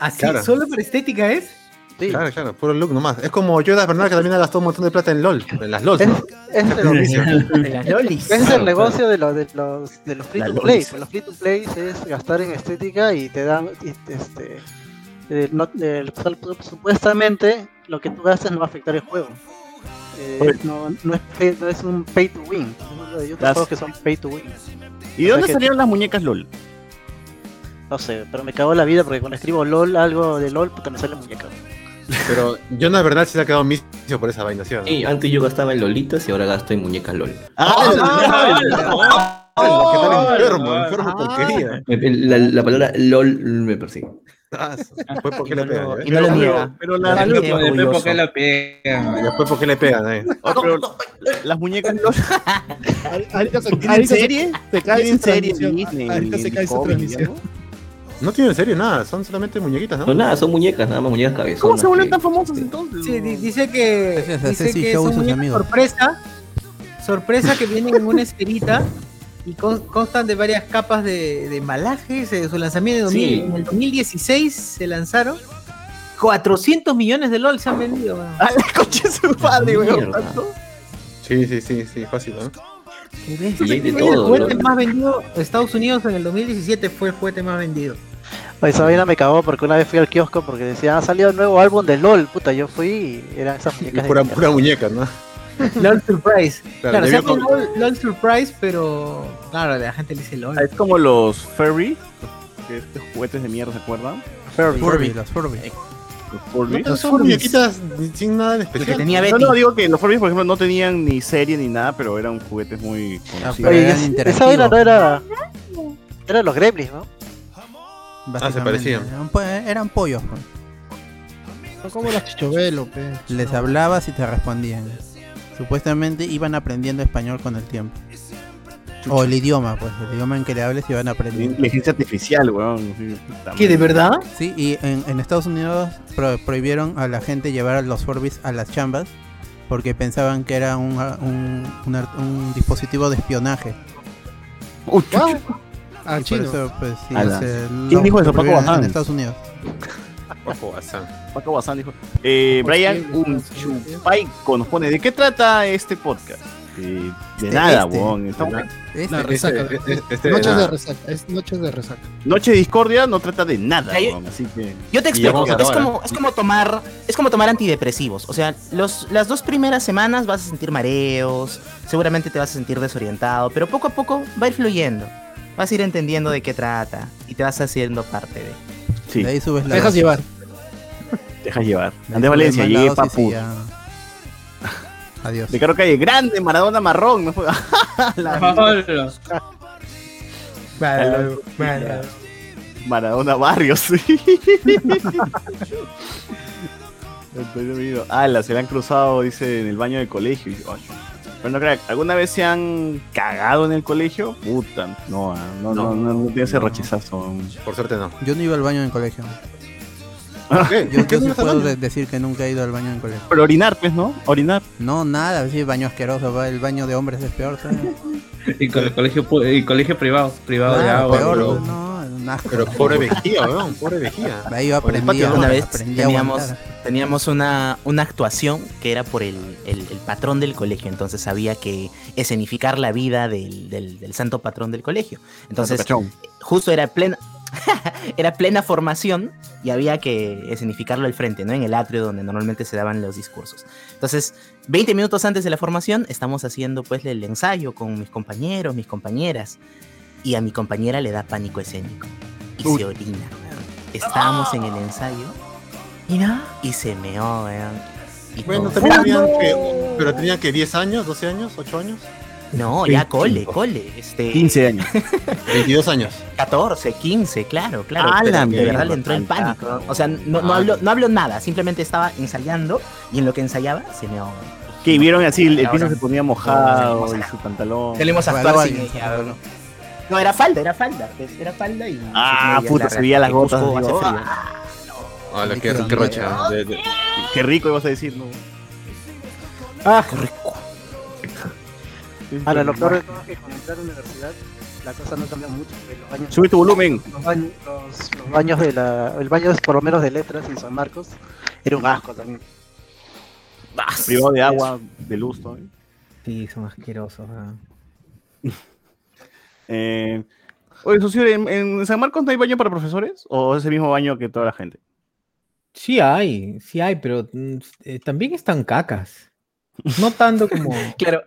¿Así? Claro. ¿Solo por estética es? Sí, claro, claro, puro look nomás. Es como Yoda Bernal que también ha gastado un montón de plata en LOL, en las LOL. es, ¿no? es. Las lolis. Ese es Claro, el negocio de, los de los de los free to play. los free to play es gastar en estética y te dan y, este eh, no- eh, supuestamente lo que tú gastas no va a afectar el juego. Eh, no, no es, pay- no es un pay to win. Hay otros Las- juegos que son pay to win. ¿Y de O sea dónde que- salieron las muñecas LOL? No sé, pero me cagó la vida porque cuando escribo LOL, algo de LOL, puta, me sale muñeca. Pero yo la verdad sí se ha quedado misio por esa vaina, ¿sí? Sí, antes yo gastaba en Lolitas y ahora gasto en muñecas LOL. ¿Qué tal enfermo? Enfermo porquería. La, la palabra LOL me persigue. Ah, Después, ¿por qué le pegan? eh? Y no lo niega. Pero la- Después, ¿por qué lo pegan? Después, ¿por qué le pegan? las muñecas LOL Ahorita se, ¿Tienen ahorita se- serie? se cae ¿Tienen su serie se cae Discovery, transmisión. No tienen en serio nada, son solamente muñequitas, ¿no? No, nada, son muñecas, nada más muñecas cabezonas. ¿Cómo se vuelven tan famosos entonces? Sí, di- dice que, Gracias a dice Ceci que Show y son sus muñecas amigos. sorpresa, sorpresa que vienen en una esferita y con- constan de varias capas de, de embalaje. Se- Su lanzamiento en, Sí. 2000 en el 2016 se lanzaron. 400 millones de LOL se han vendido. weón. ¡Ah, la coche es su padre, weón! Mierda. ¿Tanto? Sí, sí, sí, sí, fácil, ¿no? Qué bestia. Y hay de Fue todo, el juguete más vendido de Estados Unidos en el 2017 fue el juguete más vendido. Oye, esa vaina me cagó porque una vez fui al kiosco porque decía, ha salido el nuevo álbum de LOL. Puta, yo fui y eran esas Y muñecas. de pura, pura muñeca, ¿no? LOL Surprise. Claro, Claro, se llama LOL, LOL Surprise, pero claro, la gente le dice LOL. Es como los Furry, que estos juguetes de mierda, ¿se acuerdan? Furby, los Furby. Los Furby. No, son muñequitas sin nada de Lo que especial. tenía No, Betty. no, digo que los Furby, por ejemplo, no tenían ni serie ni nada, pero eran juguetes muy conocidos. pero Oye, eran esa- vaina no era. Eran los Gremlins, ¿no? Básicamente. parecían. Eran, po- eran pollos. pues. Son como las chichovelo, pe. Les hablabas y te respondían. Supuestamente iban aprendiendo español con el tiempo. O el idioma, pues, el idioma en que le hables iban aprendiendo. Inteligencia artificial, weón. Sí, ¿Qué, de verdad? Sí, y en, en Estados Unidos pro- prohibieron a la gente llevar a los Furbies a las chambas porque pensaban que era un, un, un ar- un dispositivo de espionaje. Uy, chucha. Ah, Y por chino. eso, pues, sí, se- ¿Quién dijo eso? Paco Bazán. En Estados Unidos. Ojo, Bazán. Paco Bazán dijo. Eh, Brian Unchupaico nos pone, ¿de qué trata este podcast? De Este, nada, este. weón. Este, Este- La resaca. Este- este- este- Noches ah. de resaca. Es noches de resaca. Noche de Discordia no trata de nada, yo- weón, así que... Yo te explico, es como, es como tomar, es como tomar antidepresivos. O sea, los, las dos primeras semanas vas a sentir mareos, seguramente te vas a sentir desorientado, pero poco a poco va a ir fluyendo. Vas a ir entendiendo de qué trata y te vas haciendo parte de. Sí, De ahí subes la dejas llevar. dejas llevar. Subes Valencia, llegué papu. Adiós. De Caro Calle, grande, Maradona marrón. No fue... La-. Maradona Barrios, Miro. Ala, se le han cruzado, dice, en el baño del colegio. Y, ay, Pero no crack, ¿alguna vez se han cagado en el colegio? Puta, no, ah, no, no, no, no, tiene ese rochizazo. Por suerte no. Yo no iba al baño en el colegio. ¿Qué? Yo, ¿Por qué yo sí no puedo de- decir que nunca he ido al baño en colegio. Pero orinar, pues, ¿no? Orinar. No, nada, sí, baño asqueroso. va, El baño de hombres es peor. ¿sabes? Y con el colegio, y colegio privado, privado de Claro, agua. peor, pero- no, un asco. Pero pobre vejiga, weón, pobre vejiga. Ahí yo Por el aprendí patio, a, ¿no? Una vez aprendí teníamos, teníamos una, una actuación que era por el, el- el patrón del colegio, entonces había que escenificar la vida del, del- del santo patrón del colegio. Entonces, justo era plena, era plena formación y había que escenificarlo al frente, ¿no? En el atrio donde normalmente se daban los discursos. Entonces, 20 minutos antes de la formación, estamos haciendo pues el ensayo con mis compañeros, mis compañeras, y a mi compañera le da pánico escénico y Uy. se orina. Estábamos en el ensayo y se meó, weón. Y Bueno, también habían que, pero tenían que 10 años, 12 años, 8 años, No, ya cole, 25. cole. Este, 15 años. 22 años. 14, 15, claro, claro. ¡A pero la de verdad le entró el fantástico! pánico. O sea, no, no, Ah. hablo, no hablo nada, simplemente estaba ensayando y en lo que ensayaba se me Que vieron así, el, piso se ponía mojado y su pantalón. Salimos a Bueno, actuar sin ella, ¿no? Era falda, era falda. pues, Era falda y. Ah, y puta, se veía las gotas, Cusco hace frío. Hola, qué, qué rocha. Qué rico ibas a decir, ¿no? Ah, Ahora, lo peor de todo es que con entrar a la universidad, la cosa no cambia mucho. porque Los baños, Sube tu volumen. los baños, los, los baños de la. El baño, por lo menos de letras en San Marcos, era un asco también. Privado de agua, de luz, ¿no? sí, son asquerosos. Eh, oye, socio, ¿en, en San Marcos no hay baño para profesores? ¿O es el mismo baño que toda la gente? Sí hay, sí hay, pero mm, eh, también están cacas. No tanto como. Claro.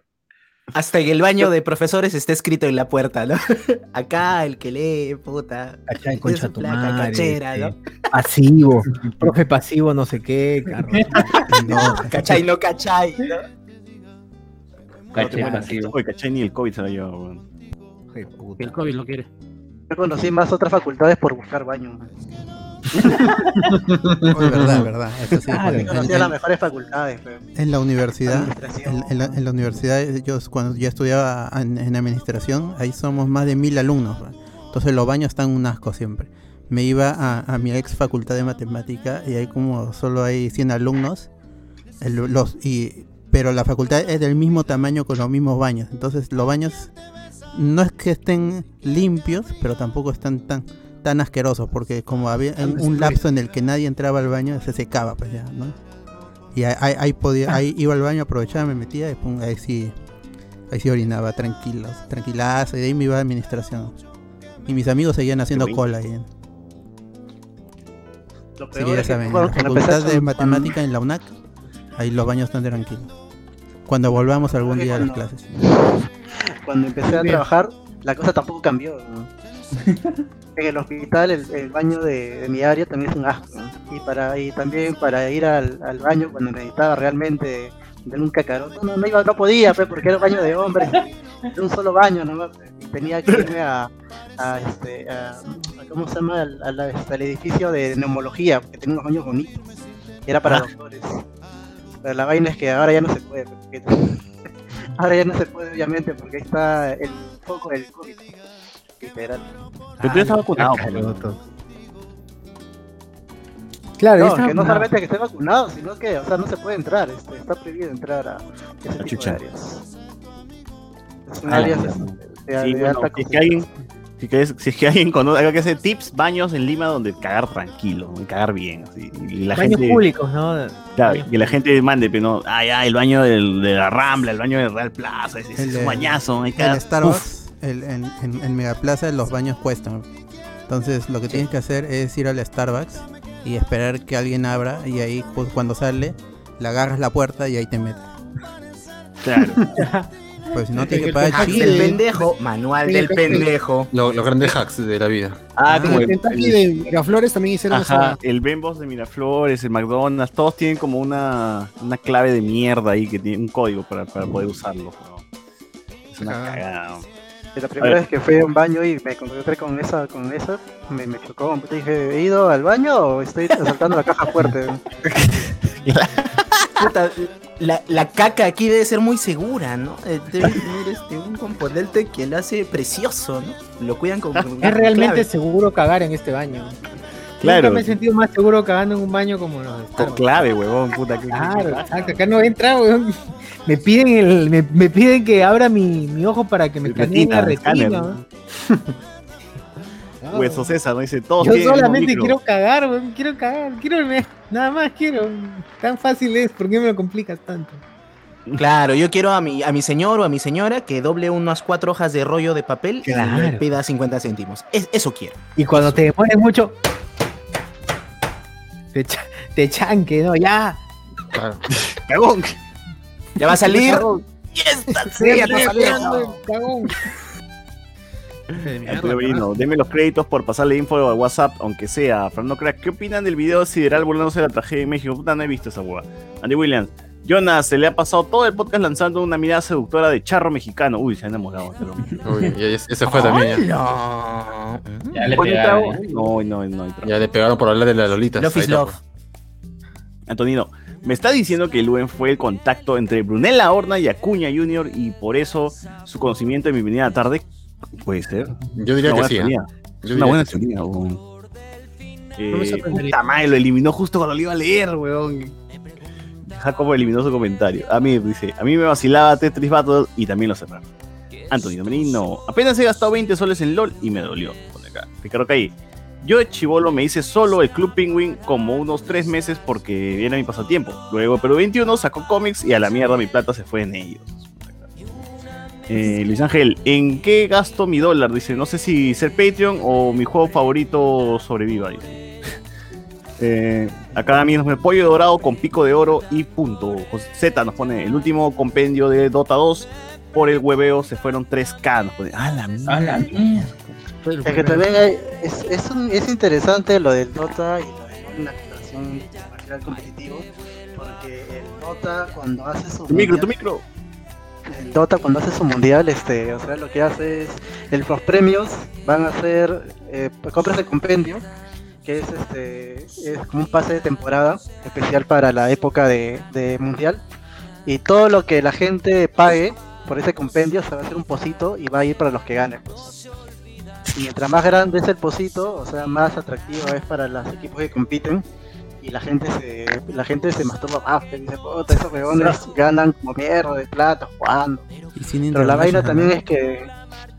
Hasta en el baño de profesores está escrito en la puerta, ¿no? Acá el que lee, puta. Cachai, es concha su tu placa madre, cachera, este, ¿no? Pasivo. Profe pasivo, no sé qué, Carlos. No, cachai, no cachai, ¿no? Cachai pasivo. Oye, cachai, ni el COVID se lo lleva, weón. El COVID lo quiere. Yo conocí más otras facultades por buscar baño. man. Es verdad, verdad. Eso sí, Claro. porque en- las mejores facultades. pues. En la universidad, en, en la, en la universidad, yo cuando yo estudiaba en, administración, ahí somos más de mil alumnos. ¿va? Entonces los baños están un asco siempre. Me iba a, a mi ex facultad de matemática y hay como solo hay 100 alumnos. el- los, y, pero la facultad es del mismo tamaño con los mismos baños. Entonces los baños no es que estén limpios, pero tampoco están tan tan asquerosos porque como había un- un lapso en el que nadie entraba al baño se secaba pues ya, ¿no? Y ahí, ahí- podía, ahí iba al baño, aprovechaba, me metía y pum, ahí sí, ahí sí orinaba tranquilo, tranquilazo, y de ahí me iba a administración. Y mis amigos seguían haciendo cola ahí. Lo Sí, ya saben, en la facultad empecé de matemática en la UNAC, ahí los baños están tranquilos. Cuando volvamos algún día a las clases. Cuando empecé a trabajar, la cosa tampoco cambió. ¿no? en el hospital, el, el baño de, de mi área también es un asco. Y, para, y también para ir al, al baño cuando necesitaba realmente de un cacarón, no, no, iba, no podía, pues, porque era un baño de hombres, era un solo baño, ¿no? Y tenía que irme a, a, este, a, a- ¿cómo se llama? Al, a la- al edificio de neumología, porque tenía unos baños bonitos. Era para doctores. Pero la vaina es que ahora ya no se puede. porque- ahora ya no se puede, obviamente, porque ahí está el foco del COVID. Literal. Pero tú ya estás vacunado. Cacaroto. Claro, No, que no vacunado. solamente que esté vacunado, sino que, o sea, no se puede entrar, este, está prohibido entrar a ese tipo de áreas. Son Ah, áreas ya. de, Sí, de bueno, alta si es que alguien, si es que, es- si es que alguien conoce, hay que hacer tips, baños en Lima donde cagar tranquilo, y cagar bien. así, y la Baños gente, públicos, ¿no? Claro, Baños que la gente mande, pero no, ah, ya, el baño del- de la Rambla, el baño de Real Plaza, ese, ese El es un bañazo, hay que cagar. El Starbucks, el- en, en, en Megaplaza los baños cuestan. Entonces lo que tienes que hacer es ir al Starbucks y esperar que alguien abra y ahí pues, cuando sale le agarras la puerta y ahí te metes. Claro. Pues si no En tienes que el pagar chile. Del de- pendejo, manual del pendejo. Lo- los grandes hacks de la vida. Ah, como el el, Kentucky el- de Miraflores también hicieron ajá, esa. el Bembos de Miraflores, el McDonald's, todos tienen como una, una clave de mierda ahí que tiene un código para, para poder usarlo. ¿no? Es una Ajá. cagada. La primera vez que fui a un baño y me encontré con esa, con esa, me, me chocó. Dije, ¿he ido al baño o estoy asaltando la caja fuerte? Puta, la, la caca aquí debe ser muy segura, ¿no? Eh, Debe tener este, un componente que lo hace precioso, ¿no? Lo cuidan con. con Es realmente clave. seguro cagar en este baño. Claro. Nunca me he sentido más seguro cagando en un baño como los Con clave, huevón, puta. que- Claro, exacto. Acá no entra, weón. Me piden, el, me, me piden que abra mi, mi ojo para que me escaneen la Retina, Hueso César, ¿no? Dice, todos Yo solamente quiero cagar, weón. Quiero cagar. Quiero nada más quiero. Tan fácil es. ¿Por qué me lo complicas tanto? Claro, yo quiero a mi, a mi señor o a mi señora que doble unas cuatro hojas de rollo de papel y me Claro. pida 50 céntimos. Es- eso quiero. Y cuando te demores mucho. Te, cha- te chanque, ¿no? Ya. Cagón. Ya va a salir. Cagón. Y esta Sí, ya saliendo. cagón. Denme los créditos por pasarle info al WhatsApp, aunque sea. Fernando Crack, ¿qué opinan del video Sideral burlándose de la tragedia en México? Puta, no he visto esa hueá. Andy Williams, Jonas, se le ha pasado todo el podcast lanzando una mirada seductora de charro mexicano. Uy, se ha enamorado. Uy, ese fue también. Ya. No. Ya le pegaron. No, no, no. Ya le pegaron por hablar de las lolitas. Love is love. Antonino, me está diciendo que Luen fue el contacto entre Brunella Horna y Acuña Jr. y por eso su conocimiento de mi venida tarde puede ser. Yo diría que sí. ¿eh? teoría. Yo una buena teoría, weón. No me Eh, puta madre, lo eliminó justo cuando lo iba a leer, weón. Jacobo eliminó su comentario. A mí dice, a mí me vacilaba Tetris Battle y también lo cerraron. Antonio Merino, apenas he gastado 20 soles en LOL y me dolió. Pone. Ricardo Calle, yo chivolo me hice solo el Club Penguin como unos 3 meses porque era mi pasatiempo. Luego Perú 21 sacó cómics y a la mierda mi plata se fue en ellos. Eh, Luis Ángel, ¿en qué gasto mi dólar? Dice, no sé si ser Patreon o mi juego favorito sobreviva. Dice. Eh, acá nos pone pollo dorado con pico de oro y punto. José Z nos pone el último compendio de Dota 2. Por el hueveo se fueron 3K. Nos pone, a la mierda. A la mierda. Es que también hay- es, es, un- es interesante lo del Dota y lo de la activación competitivo, porque el Dota cuando hace su Tu micro, mundial- tu micro. el Dota cuando hace su mundial, este, o sea, lo que hace es, el, los premios van a ser eh, compras de compendio, que es este, es como un pase de temporada especial para la época de, de mundial, y todo lo que la gente pague por ese compendio se va a hacer un pocito y va a ir para los que ganen. pues. Y mientras más grande es el pocito, o sea, más atractivo es para los equipos que compiten. Y la gente se, la gente se masturba más, que dice, puta, esos weones ganan como mierda de plata jugando. Pero la vaina también es que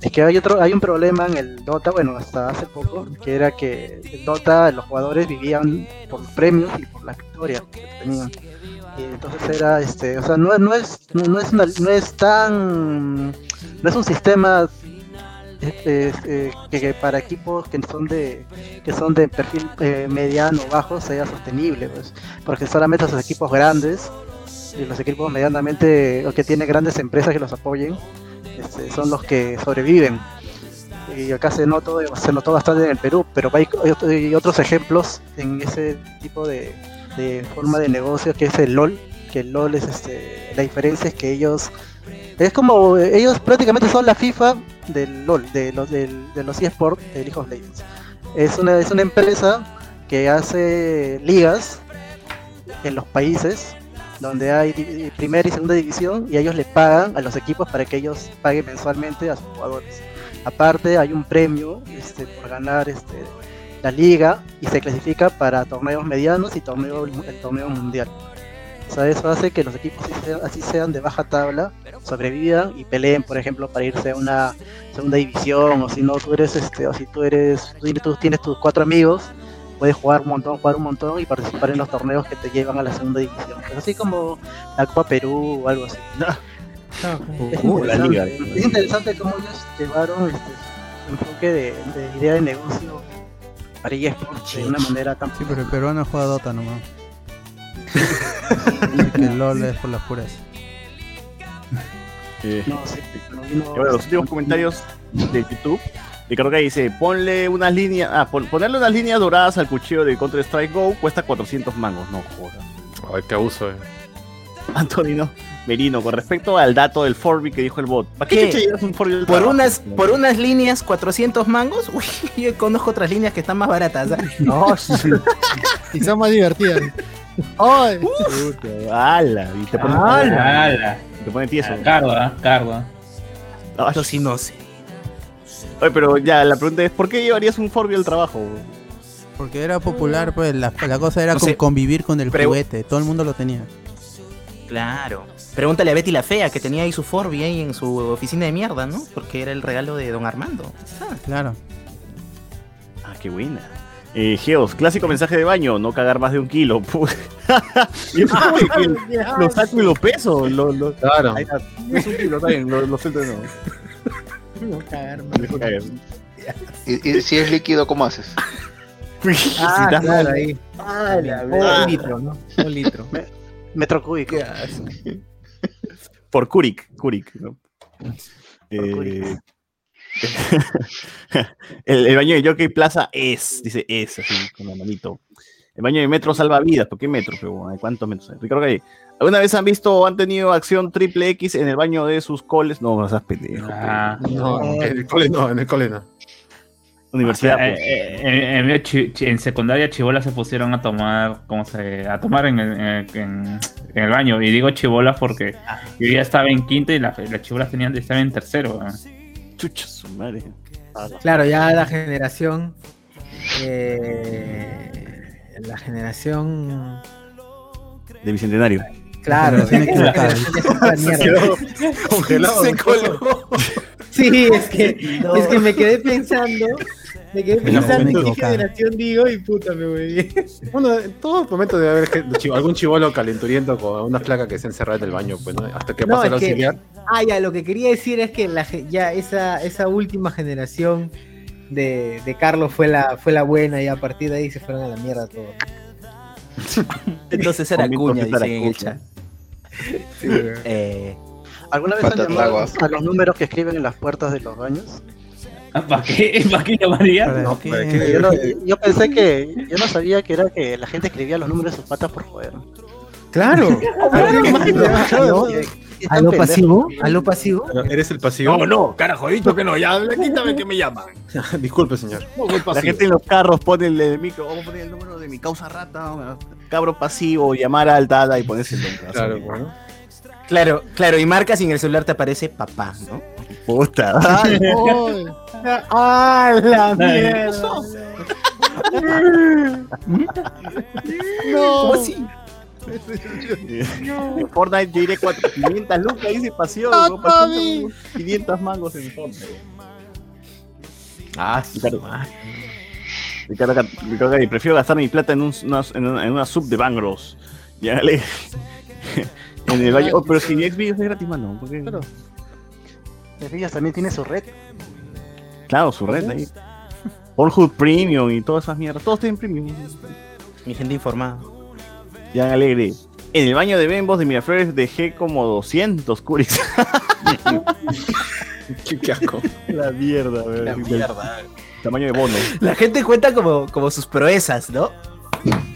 es que hay otro hay un problema en el Dota, bueno, hasta hace poco, que era que el Dota los jugadores vivían por los premios y por las victorias que tenían. Y entonces era este, o sea, no, no es no, es una- no es tan no es un sistema este, este, que, para equipos que son de que son de perfil eh, mediano o bajo sea sostenible, pues, porque solamente esos equipos grandes y los equipos medianamente o que tienen grandes empresas que los apoyen este, son los que sobreviven. Y acá se notó, se notó bastante en el Perú, pero hay, otros ejemplos en ese tipo de, de forma de negocio que es el LOL, que el LOL es este, la diferencia es que ellos es como ellos prácticamente son la FIFA del LOL, de los del- de los eSports de League of Legends. Es una, es una empresa que hace ligas en los países donde hay primera y segunda división y ellos le pagan a los equipos para que ellos paguen mensualmente a sus jugadores. Aparte hay un premio este, por ganar este, la liga y se clasifica para torneos medianos y torneo, el torneo mundial. O sea, eso hace que los equipos así sean, de baja tabla, sobrevivan y peleen, por ejemplo, para irse a una segunda división, o si no tú eres este, o si tú eres, tú tienes tus cuatro amigos, puedes jugar un montón, jugar un montón y participar en los torneos que te llevan a la segunda división. Es así como la Copa Perú o algo así. Es, Uh, la interesante, liga. es interesante cómo ellos llevaron este, su enfoque de, de idea de negocio para eSports de una manera tan Sí, pero el peruano juega Dota nomás. Que el LOL es por las puras. Eh, No, sí, vino- Y bueno, los últimos comentarios de YouTube. Ricardo que dice, ponle unas líneas, ah, pon- ponerle unas líneas doradas al cuchillo de Counter Strike Go cuesta 400 mangos, no jodas. Ay, qué abuso, eh. Antonino Merino, con respecto al dato del Forby que dijo el bot. ¿Para qué, ¿Qué? un Forby del Por unas, por unas líneas, 400 mangos. Uy, yo conozco otras líneas que están más baratas. ¿ah? No, sí. y son más divertidas. ¡Ay! ¡Hala! Y te pone, ¡Hala! ¡Hala! te pone tieso. ¿ah? Yo sí no sé. Oye, pero ya, la pregunta es, ¿por qué llevarías un Forby al trabajo? Porque era popular, pues la, la cosa era No con- sé. convivir con el juguete. Todo el mundo lo tenía. Claro. Pregúntale a Betty la Fea, que tenía ahí su Forby ahí en su oficina de mierda, ¿no? Porque era el regalo de don Armando. Ah, Claro. Ah, qué buena. Eh, Geos, clásico mensaje de baño, no cagar más de un kilo. Y es como que lo saco y lo peso. Lo, lo- Claro. Ahí está, es un kilo, está bien, lo, lo suelto de nuevo. No cagar, Me dejo caer. Y, y si es líquido, ¿cómo haces? Ah, claro, ahí. Ah, la Un litro, ¿no? Un litro. Metro cúbico. Por Kurik, Kurik, ¿no? Eh, Kurik. el, el baño de Jockey Plaza es, dice es, así, con la manito. El baño de metro salva vidas, ¿por qué metro? Pero, ¿hay ¿Cuántos metros? hay? Ricardo Gay, ¿alguna vez han visto o han tenido acción triple X en el baño de sus coles? No, no seas pendejo. Ah. No, en el cole no, en el cole no. Universidad, Eh, pues. eh, en, secundaria chibolas se pusieron a tomar, ¿cómo se? A tomar en el, en- en- en el baño. Y digo chibolas porque yo ya estaba en quinto y la- las chibolas tenían estaban en tercero. ¿no? Chucha, su madre. Claro, ya la generación. eh, la generación. De bicentenario. Claro, mierda. Congelado. Se coló. Sí, es que, es que me quedé pensando. Me quedé pensando en qué generación digo y puta me voy. Bueno, en todo momento debe haber gente- algún chivolo calenturiento con una placa que se encerrada en el baño, pues, ¿no? Hasta que No, pasa el que- auxiliar. Ah, ya, lo que quería decir es que la, ya esa, esa última generación de, de Carlos fue la, fue la buena y a partir de ahí se fueron a la mierda todos. Entonces era cuña, dicen en el. Eh, ¿Alguna vez han llamado ¿ah? a los números que escriben en las puertas de los baños? ¿Para qué? ¿Para qué llamaría? ¿Para qué? ¿para qué? Yo, no- yo pensé que, yo no sabía que era que la gente escribía los números de sus patas por joder. Claro. ¿A lo pasivo? ¿A lo pasivo? ¿Eres el pasivo? No, no, carajo, he dicho que no, ya, quítame que me llaman. Disculpe, señor. La gente en los carros pone el, el micro, vamos a poner el número de mi causa rata, cabro pasivo, llamar a altada y ponerse el nombre. Claro, bueno. claro, claro, y marcas y en el celular te aparece papá, ¿no? Puta. Ay, ¡Ah, la mierda! no. ¿Cómo así? Fortnite yo iré 4, 500 lucas, dice pasión, Ah, Tommy. 500 mangos en Fortnite. Ah, Ricardo, Ricardo, Ricardo, Gay, prefiero gastar mi plata en, un, una, en, una, en una sub de Bangros. Ya le. en el valle. Oh, pero si Xvideos es gratis, mano. ¿por qué? Claro. Ellas también tiene su red. Claro, su red ahí. Pornhub Premium y todas esas mierdas. Todos tienen Premium. Mi gente informada. Ya alegre. En el baño de Bembos de Miraflores dejé como 200 curis. Qué, qué asco. La mierda. La mierda. Tamaño de bono. La gente cuenta como, como sus proezas, ¿no?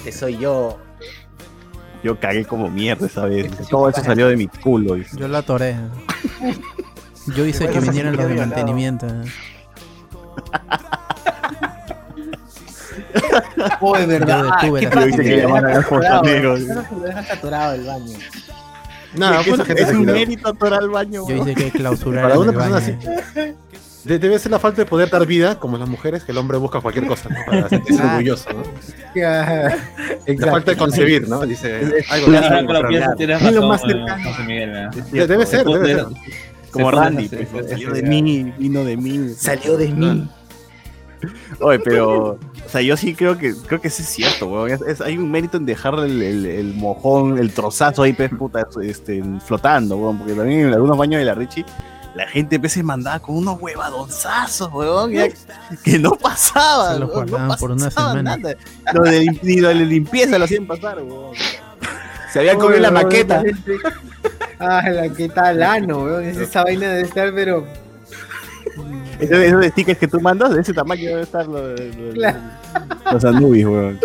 Que soy yo. Yo cagué como mierda esa vez. Todo eso salió de mi culo. dice. Yo la atoré. Yo hice que vinieran los de mantenimiento. Oh, es verdad. Yo detuve ¿Qué la pasa? Que Te lo llamaran dejas al fontanero. atorado. Claro que lo dejas atorado el baño. Nada, pues es, un mérito atorar al baño. Yo hice que clausurar Para una el persona así. de- debe ser la falta de poder dar vida, como las mujeres, que el hombre busca cualquier cosa, ¿no? Para sentirse Ah. orgulloso, ¿no? Ya, La falta de concebir, ¿no? Dice, algo que que lo tienes más eh, cercano. José Miguel. ¿eh? De- Debe ser, debe ser. Como Se Randy. pues, salió se- de mí, vino de mí. Salió de mí. Oye, pero. O sea, yo sí creo que creo que sí es cierto, weón. Es- es- hay un mérito en dejar el, el- el mojón, el trozazo ahí, pues, puta, este, flotando, weón. Porque también en algunos baños de la Richie, la gente pues, se mandaba con unos huevadonzazos, weón. que no pasaba, Se los weón, no guardaban por una pasaba semana. nada. Lo de, ni lo de limpieza lo hacían pasar, weón. Se habían comido la maqueta. Ah, la que tal ano, weón. Es esa vaina de estar, pero. Esos, esos stickers que tú mandas, de ese tamaño debe estar lo, de- lo de- Claro. los Anubis, weón.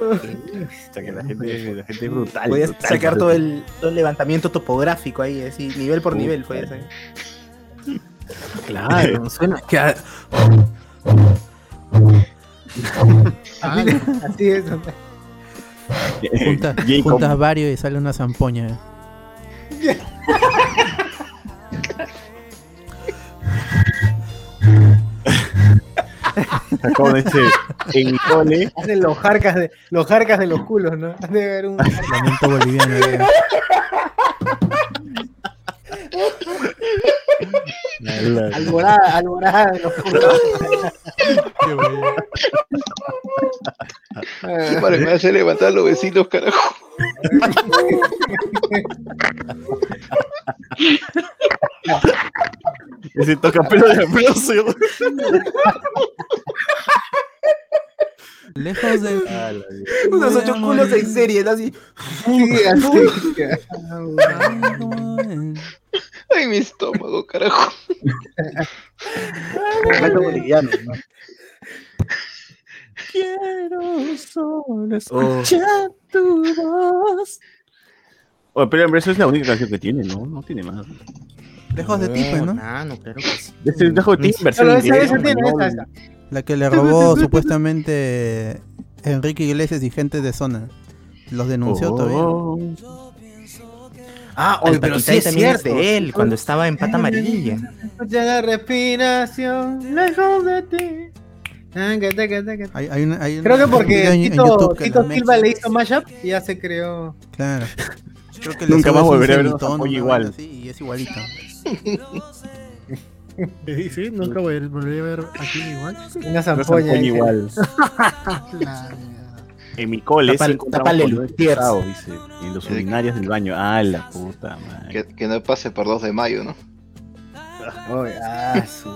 O sea, que la gente, la gente es brutal. Podías brutal, sacar brutal. todo el, todo el levantamiento topográfico ahí, así, nivel por nivel fue eso. Claro, suena. que a- Así, así es. Junta- Jacob- juntas varios y sale una zampoña. Como dice, en mi cole, Hacen los jarcas de los jarcas de los culos, ¿no? Debe haber un. Lamento boliviano. Alborada, alborada de los. Qué madre me hace levantar a los vecinos, carajo. ese toca pelo de aplauso. Lejos de. Unos ocho culos en serie, así. Sí, así. Ay, mi estómago, carajo. Momento boliviano, ¿no? Quiero solo Oh. escuchar tu voz. Oye, pero hombre, esa es la única canción que tiene, ¿no? No tiene más. Lejos de ti, pues, ¿no? No, no, claro que sí. Dejo de ti, versión Solo esa, esa tiene, esa, esa. La que le robó supuestamente Enrique Iglesias y gente de zona. Los denunció todavía. Oh. Ah, Oye, oye, pero sí es cierto. de él, cuando estaba en pata amarilla. Escucha la respiración lejos de ti. Hay, hay una- hay Creo una- que porque un en- Tito, que Silva le hizo mashup y ya se creó. Claro. Creo que Nunca le más un volveré a ver una igual. así, y es igualito. Sí, sí, nunca voy a volver a ver aquí igual. Una pone dice. igual. La- En mi cole Tapa- se encontraba tápale con el nueve pierce. pesados, dice. En los urinarios del baño. Ah, la puta madre. Que, que no pase por 2 de mayo, ¿no? Oye, ah, su.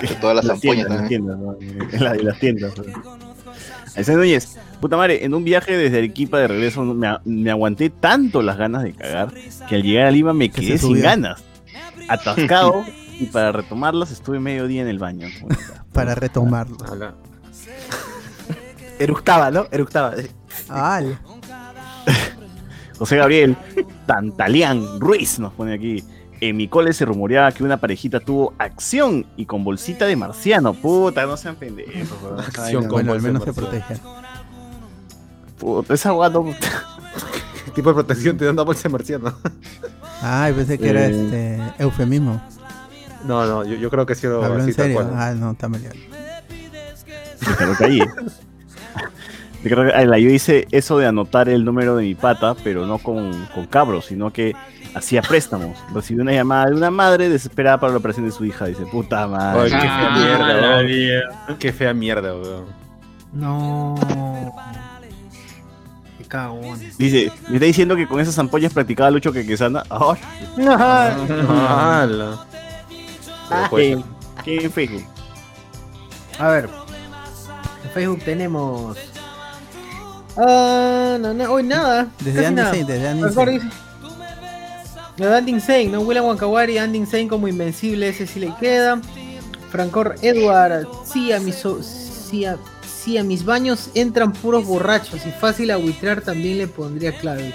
Que todas las Las ampollas tiendas, las también. tiendas, ¿no? En la las tiendas. ¿no? Núñez, puta madre, en un viaje desde Arequipa de regreso me, me aguanté tanto las ganas de cagar que al llegar a Lima me Que quedé sin ganas, atascado y para retomarlas estuve medio día en el baño. Para retomarlo. Eructaba, ¿no? Eructaba. Al. José Gabriel Tantalián Ruiz nos pone aquí. En mi cole se rumoreaba que una parejita tuvo acción y con bolsita de marciano. Puta, no sean pendejos. Acción Ay, con no. Bueno, al menos se protege. Puta, esa no- ¿Qué tipo de protección te dan una bolsa de marciano? Ah, pensé que era Eh. este eufemismo. No, no, yo, yo creo que sí lo Habló así en tal serio. cual. Ah, no, está mal. Que ahí. Yo creo que, ay, la- yo hice eso de anotar el número de mi pata, pero no con, con cabros, sino que hacía préstamos. Recibí una llamada de una madre desesperada para la operación de su hija. Dice, puta madre. Ay, qué fea Ah, mierda, la weón. Qué fea mierda, weón. No. Qué cagón. Dice, me está diciendo que con esas ampollas practicaba Lucho Quequesana. Ay, Ala. Pero puede ¿Quién? Ser. ¿Quién en Facebook? A ver. En Facebook tenemos. Ah, no, no, hoy nada. Desde Andy. Saint, desde Andy Lo de Andy Insane, ¿no? William Wankawari, Andy Insane como invencible, ese sí le queda. Francor Edward, sí a mis, sí a, sí a mis baños entran puros borrachos y fácil agüitrar también le pondría clave.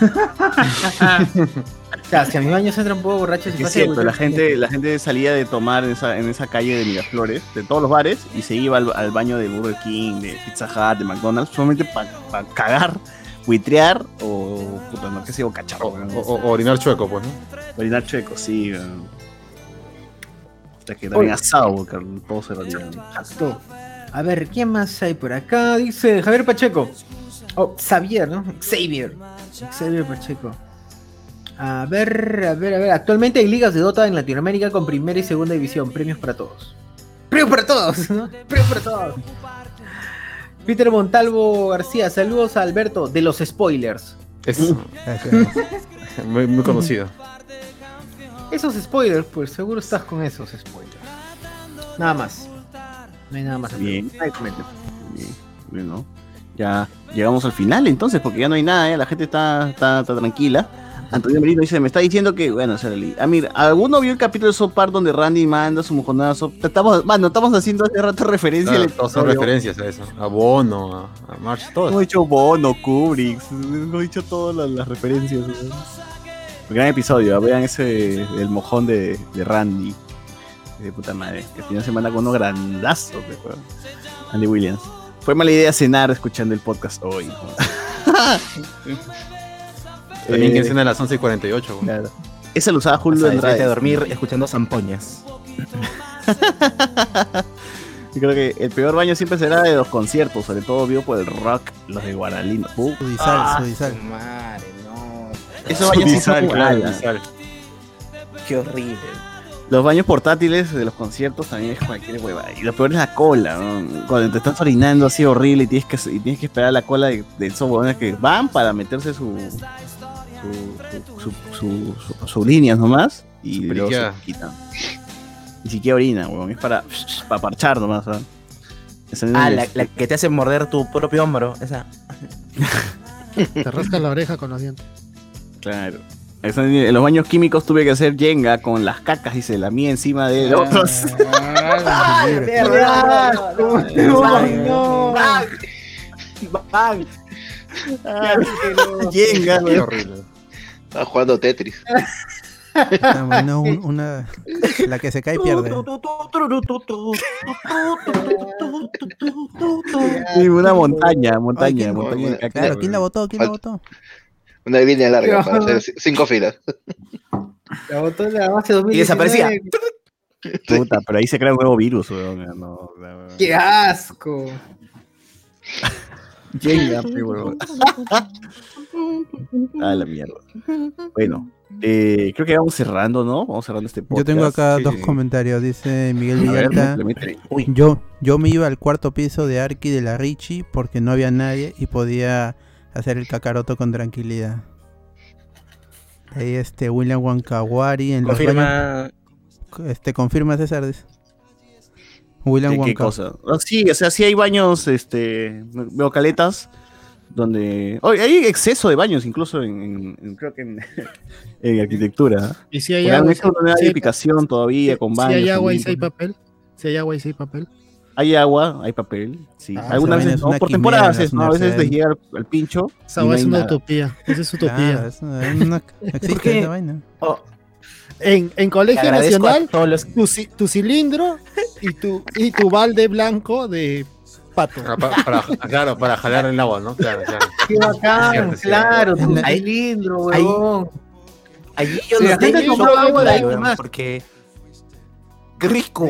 o sea, si a mis baños entran puros borrachos y Es cierto, la gente, la gente salía de tomar en esa, en esa calle de Miraflores, de todos los bares, y se iba al, al baño de Burger King, de Pizza Hut, de McDonald's, solamente para cagar, buitrear o, puta, no, qué sé yo, cacharro. O, o- o orinar chueco, pues, ¿no? Orinar chueco, sí. weón. Hasta que también Oye. asado, porque todo se. Exacto. A ver, ¿quién más hay por acá? Dice Javier Pacheco. Oh, Xavier, ¿no? Xavier. Xavier Pacheco. A ver, a ver, a ver. Actualmente hay ligas de Dota en Latinoamérica con primera y segunda división. Premios para todos. Premios para todos, ¿no? Premios para todos. Peter Montalvo García, saludos a Alberto de los spoilers. Es muy, muy conocido. Esos spoilers, pues seguro estás con esos spoilers. Nada más. No hay nada más. Bien. Bien, Bueno, ya llegamos al final entonces, porque ya no hay nada, ¿eh? la gente está, está, está tranquila. Antonio Merino dice, me está diciendo que, bueno, o sea, li- ah, mira, ¿alguno vio el capítulo de South Park donde Randy manda su mojonazo? Estamos, bueno, estamos haciendo hace rato referencia Claro, al son referencias a eso. A Bono, a, a March, todos. Hemos dicho Bono, Kubrick, hemos dicho todas las, las referencias. Gran episodio, vean ese, el mojón de, de Randy. De puta madre, que el final se manda con unos grandazos, de weón. Andy Williams. Fue mala idea cenar escuchando el podcast hoy. También que cena a las 11 y 48. weón. Claro. Esa lo usaba Julio Andrade. a dormir escuchando zampoñas. Yo creo que el peor baño siempre será de los conciertos, sobre todo vio por el rock, los de Guaralino. Uh, Sudizal, ah, Sudizal. Madre, no. esos baños Sudizal, son claro. Sudizal. Qué horrible. Los baños portátiles de los conciertos también es cualquier hueva. Y lo peor es la cola, ¿no? Cuando te estás orinando así horrible y tienes que, y tienes que esperar la cola de, de esos huevones que van para meterse su su, su, su, su- su líneas nomás y Su luego se quitan. Ni siquiera orina, huevón. Es para, para parchar nomás, ¿ah? Ah, la, la que te hace morder tu propio hombro. Esa. Te rascas la oreja con los dientes. Claro. En los baños químicos tuve que hacer yenga con las cacas y se la mía encima de otros. ¡Ah! ¡No! yenga, Qué horrible. Estaba jugando Tetris. Ah, bueno, un- una, la que se cae pierde. Sí, una montaña, montaña, ¿quién- montaña de. Claro, ¿quién la votó? ¿Quién la votó? Una línea larga para hacer c- cinco filas. La botó en la base 2019. Y desaparecía. Puta, pero ahí se crea un nuevo virus, weón. No, no, ¡Qué asco! Weón. Ah, la mierda. Bueno, eh, creo que vamos cerrando, ¿no? Vamos cerrando este podcast. Yo tengo acá sí, dos sí. comentarios. Dice Miguel Villalta. Yo, yo me iba al cuarto piso de Arki de la Richie porque no había nadie y podía hacer el cacaroto con tranquilidad. Ahí este William Wankawari en los baños. Confirma. Este, confirma César. dice. William ¿De qué Wonka. cosa? Ah, sí, o sea, sí hay baños, este, veo caletas donde... Oh, hay exceso de baños incluso en, en- en- creo que en, en arquitectura. ¿ah? Y si hay agua, hecho una si hay- edificación todavía con Si baños. hay agua y si hay papel. Si hay agua y si hay papel. Hay agua, hay papel, sí. Ah, Algunas veces no, por temporadas, es, ¿no? A veces les universidades. llega al, pincho. Esa no es hay una nada. utopía. Esa es utopía. Claro, es una- es una- existe Porque- esa vaina. En, en Colegio Nacional, todos los- tu, tu cilindro y tu, y tu balde blanco de pato. Ah, pa- para, claro, para jalar el agua, ¿no? Claro, claro. Qué bacán, Cierto, cierto. claro, tu Ahí- cilindro, ahí- huevón. Allí yo Sí, no la tengo agua de ahí nomás. porque qué rico.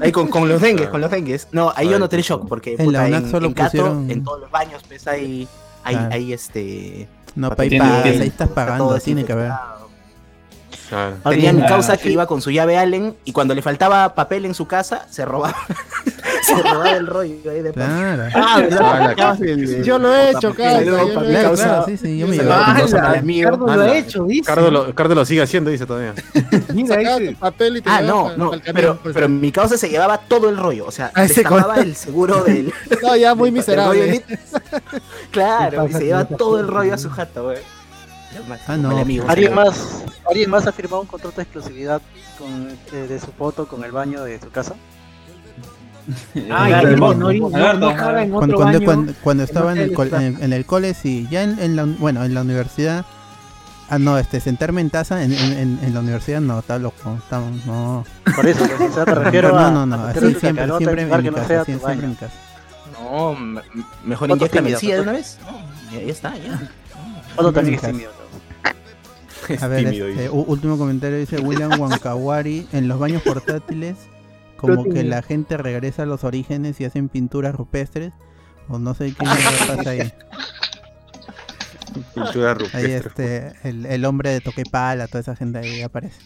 Ahí con, con los dengues, con los dengues. No, ahí yo no tenía shock porque En la puta, UNAC en, solo en Cato, pusieron- en todos los baños pues hay, Claro. hay este No, PayPal, ahí estás está pagando, tiene que haber. Claro. Tenía mi Ah, causa que iba con su llave Allen y cuando le faltaba papel en su casa, se robaba, se robaba el rollo ahí de Claro. Ah. Ah, Yo lo he hecho, sí, sí, yo me lo- Ah, ha dice. Cardo lo, Cardo lo sigue haciendo, dice todavía. Mira, papel y te Ah, no, no, pero, pues. pero mi causa se llevaba todo el rollo, o sea, Ah, destapaba el seguro del, No, ya muy miserable. Claro, y se lleva todo el rollo a su jato, güey. Ah, no. ¿Alguien más, ¿Alguien más ha firmado un contrato de exclusividad con, eh, de su foto con el baño de su casa? No, no, no, no Cuando, estaba en el, col- en, en el cole, sí. Ya en, en la, bueno, en la universidad. Ah, no, este, sentarme en taza en, en, en, en la universidad no, está loco. Está, no. Por eso, pues, te refiero no, a. no, no, a así siempre, siempre en mi no casa, siempre en mi casa. No, me- mejor tímida, silla de una vez. No, ya, ya está, ya. Foto también es. A ver, tímido, este, dice. último comentario dice William Wankawari en los baños portátiles como que la gente regresa a los orígenes y hacen pinturas rupestres o no sé qué pasa ahí. Pintura Ahí rupestre. este el, el hombre de Toquepala, toda esa gente ahí aparece.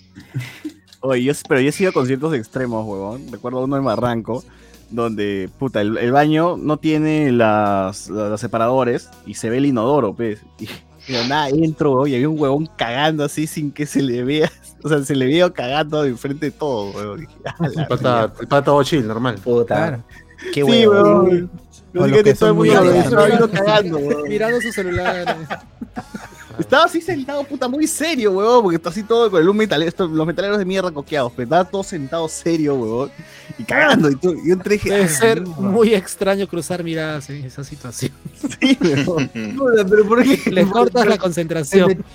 Oye, yo, pero yo he sido a conciertos extremos, huevón. Recuerdo uno en Barranco, donde, puta, el, el baño no tiene las, los separadores y se ve el inodoro, pues. Y, pero nada, entro, huevón, y había un huevón cagando así sin que se le vea. O sea, se le veo cagando de frente de todo, huevón. Dije, "A la El pata, el pata chill, normal. Puta. Claro. Qué Sí, huevo. huevón. O Yo los que que todo el cagando, huevón. Mirando su celular. Estaba así sentado, puta, muy serio, huevón, porque está así todo con el un metalero, esto- los metaleros de mierda coqueados, pero estaba todo sentado serio, huevón, y cagando, y tú, y yo entré y dije, Debe "Ah, ser mierda". muy extraño cruzar miradas en esa situación. Sí, huevón. Puta, pero ¿por qué? Le cortas la concentración.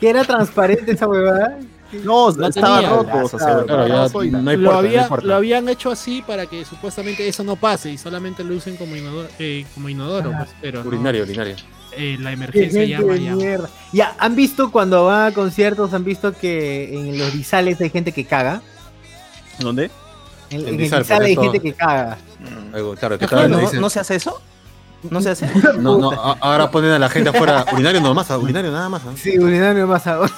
Que era transparente esa huevada. No, No estaba tenía. roto, o sea, Claro, ya roto y- no hay lo, no habían hecho así para que supuestamente eso no pase y solamente lo usen como inodoro, eh, como inodoro pues, pero no, Urinario, urinario. Eh, la emergencia ya. mierda. Ya, ¿han visto cuando van a conciertos, han visto que en los disales hay gente que caga? ¿Dónde? En, En en el disal, hay todo- gente que caga. Algo, claro, que Ajá, ¿No, dicen- ¿No se hace eso? ¿No se hace? No, no, ahora ponen a la gente afuera. Urinario nomás, urinario nada más. Sí, urinario más ahora.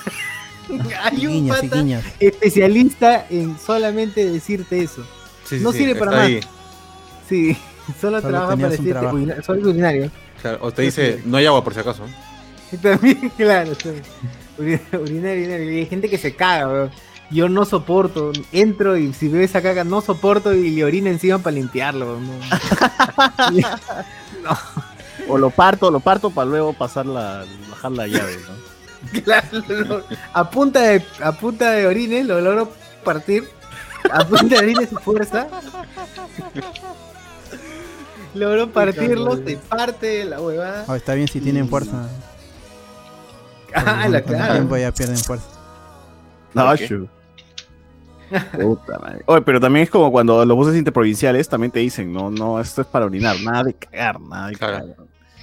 hay un Guiñas pata guiñas. especialista en solamente decirte eso. Sí, sí, No sí, sirve para más. ahí. Sí, solo, Solo trabaja para decirte urinario. Claro, o te dice, no hay agua por si acaso. Y también, claro. Urina- hay gente que se caga, weón. Yo no soporto, entro y si veo esa caga no soporto y le orina encima para limpiarlo. weón, no. O lo parto, lo parto para luego pasar la, bajar la llave, ¿no? Claro, a punta de a punta de orines lo logro partir. A punta de orines y fuerza. Logro partirlo, se parte la huevada. Oh, está bien si tienen fuerza. Ah, la claro. tiempo ya pierden fuerza. No, Ok. shu. Puta madre. Oye, pero también es como cuando los buses interprovinciales también te dicen, no, no, esto es para orinar, nada de cagar, nada de cagar.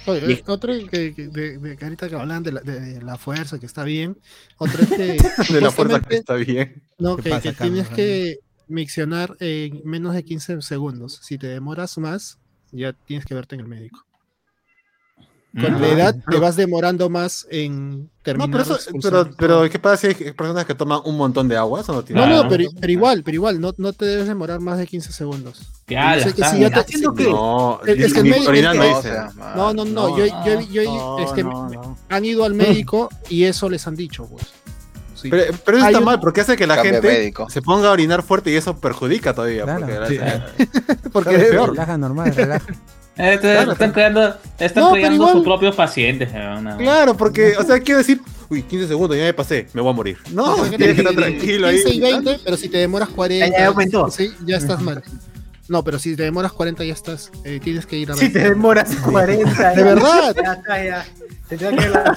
Oye, Y- otro que, que- de, de que ahorita que hablan de la, de la fuerza, que está bien. Otro es que De la fuerza que está bien. No, ¿Qué que, pasa, que Carlos? tienes que miccionar en menos de 15 segundos. Si te demoras más, ya tienes que verte en el médico. Con la edad te vas demorando más en No, terminar. pero, eso, pero, ¿qué pasa si hay personas que toman un montón de agua? Eso no tiene No, no, pero, pero igual, pero igual, no, no te debes demorar más de 15 segundos. Ya, Yo sé ya que está. si ya te- ¿Haciendo qué? No, Es- es que el médico- No, dice. No, no, no, yo, yo, yo- no, es que no, no. han ido al médico y eso les han dicho, pues. Sí. Pero, pero eso Hay está un- mal, porque hace que la Cambio gente médico. se ponga a orinar fuerte y eso perjudica todavía. Claro. porque, Sí. Porque es peor. Relaja normal, relaja. Eh, te- están creando, están No, creando igual- sus propios pacientes. eh, una- Claro, porque, o sea, quiero decir, uy, 15 segundos, ya me pasé, me voy a morir. No, tienes que estar tranquilo ahí. 15 y 20, pero si te demoras 40, Ya, ya aumentó. sí, ya estás mal. No, pero si te demoras 40 ya estás, eh, tienes que ir a Si te demoras 40. De verdad. Ya está, ya. Te tengo que la-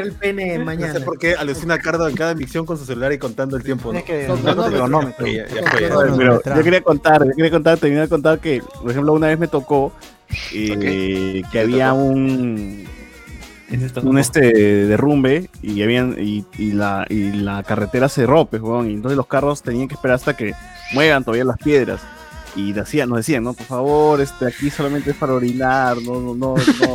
el pene No mañana. sé por qué alucina Cardo en cada micción con su celular y contando el tiempo. ¿no? Que- No, cronómetro. Pero yo quería contar, yo quería contar, terminar de contar que, por ejemplo, una vez me tocó eh, que había un un este derrumbe y habían y, y la y la carretera cerró, pues, weón, y entonces los carros tenían que esperar hasta que muevan todavía las piedras. Y decían, nos decían, no, por favor, este aquí solamente es para orinar, no, no, no, no.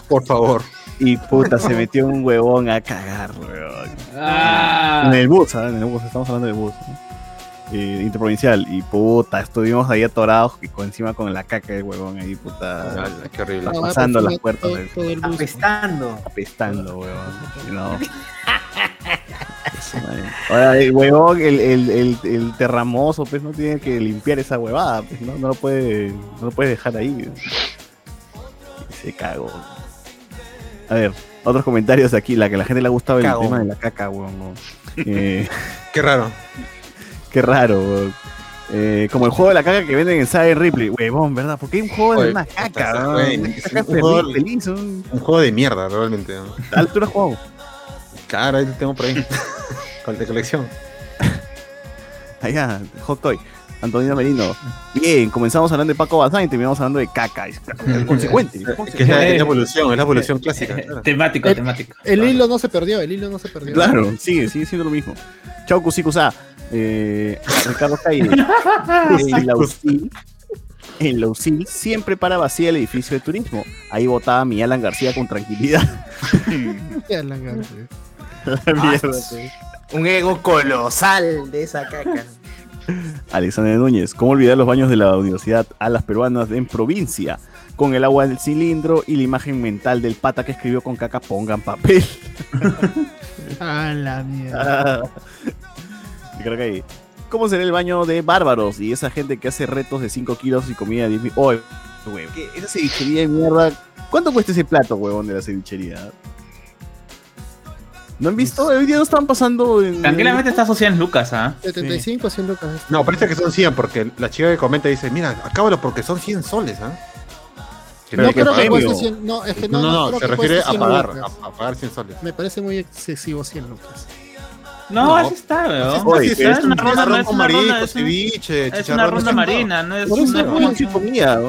Por favor. Y puta, se metió un huevón a cagar, weón. Ah. En el bus, ¿ah? En el bus, estamos hablando del bus. ¿no? Eh, interprovincial. Y puta, estuvimos ahí atorados y con, encima con la caca del huevón ahí, puta. Ala, qué horrible. No, pasando las puertas todo- todo. Apestando. apestando, weón. No. Ahora, el huevón, el, el, el, el terramoso, pues no tiene que limpiar esa huevada, pues no, no lo puede, no lo puede dejar ahí. Se cagó. A ver, otros comentarios aquí, la que a la gente le ha gustado el tema de la caca, weón. ¿no? Eh, Qué raro. qué raro, weón. Eh, como el juego de la caca que venden en Side Ripley, huevón, ¿verdad? ¿Por qué hay un juego de una caca? Una un feliz, juego- feliz, weón. Un juego de mierda, realmente. ¿no? Tú lo has jugado. Claro, ahí lo tengo por ahí. Con de colección. Allá, Hot Toy. Antonio Merino. Bien, comenzamos hablando de Paco Bazán y terminamos hablando de caca. Es consecuente. Que es la, es la evolución, es la evolución clásica. claro. Temático, El- temático. El hilo no se perdió, el hilo no se perdió. Claro, sigue, sigue siendo lo mismo. Chau, Cusicusa. Eh, Ricardo Caire. en la UCI, en la UCI siempre para vacía el edificio de turismo. Ahí votaba mi Alan García con tranquilidad. Ya la gané. La mierda. Un ego colosal de esa caca. Alexander Núñez, ¿cómo olvidar los baños de la Universidad a las peruanas en provincia? Con el agua del cilindro y la imagen mental del pata que escribió con caca pongan papel. A la mierda. Y creo que ahí. ¿Cómo será el baño de bárbaros y esa gente que hace retos de 5 kilos y comida de 10 mil? ¿qué- esa cevichería de mierda. ¿Cuánto cuesta ese plato, huevón, de la cevichería? ¿No han visto? Hoy día no están pasando en. Tranquilamente está asociado en Lucas, ¿ah? 75, 100 lucas. No, parece que son 100, porque la chica que comenta dice, mira, acábalo porque son 100 soles, ¿ah? Que No que creo que cueste 100. No, es que no, No, no, creo se que refiere a 100 pagar, a, a pagar 100 soles. Me parece muy excesivo 100 lucas. No, No. así está, weón. Oye, Así está, es una un ronda, con una ronda, marisco, ceviche, es una ronda marina, no es es comida.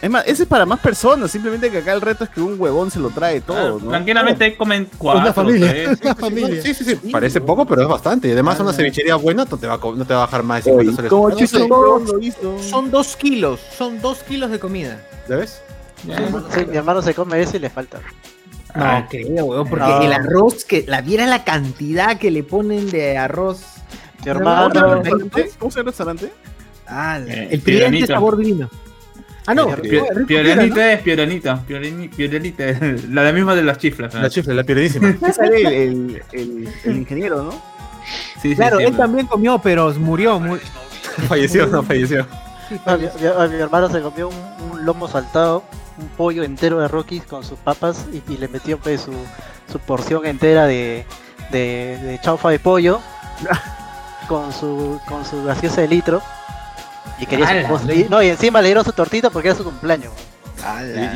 Es más, ese es para más personas. Simplemente que acá el reto es que un huevón se lo trae todo, ¿no? Tranquilamente comen cuatro. Una familia. tres. Una familia. Sí, sí, sí, parece poco, pero es bastante. Y además una cevichería buena no te va a, co- no te va a bajar más de 50 Oye, soles. Son dos kilos. Son dos kilos de comida. ¿Ya ves? Sí, mi hermano se come eso y le falta. Ah. No creo, weón, porque No. el arroz, que la viera la cantidad que le ponen de arroz. Hermano. ¿Cómo se llama el restaurante? Ah, la- Eh, el tridente sabor divino. Ah, no. Pio- rico era, Pioranito ¿no? es Pioranito. Piorani- Pioranito. La de misma de las chiflas. ¿no? La chifla, la sale el, el, el- el ingeniero, ¿no? Sí, sí, Claro, sí, él también comió, pero murió. mu- falleció, no falleció. Ah, mi, mi- mi hermano se comió un, un lomo saltado, un pollo entero de Rockies con sus papas y, y le metió pues su, su porción entera de, de, de chaufa de pollo con su con su gaseosa de litro y quería su postre. Y, no, y encima le dieron su tortita porque era su cumpleaños.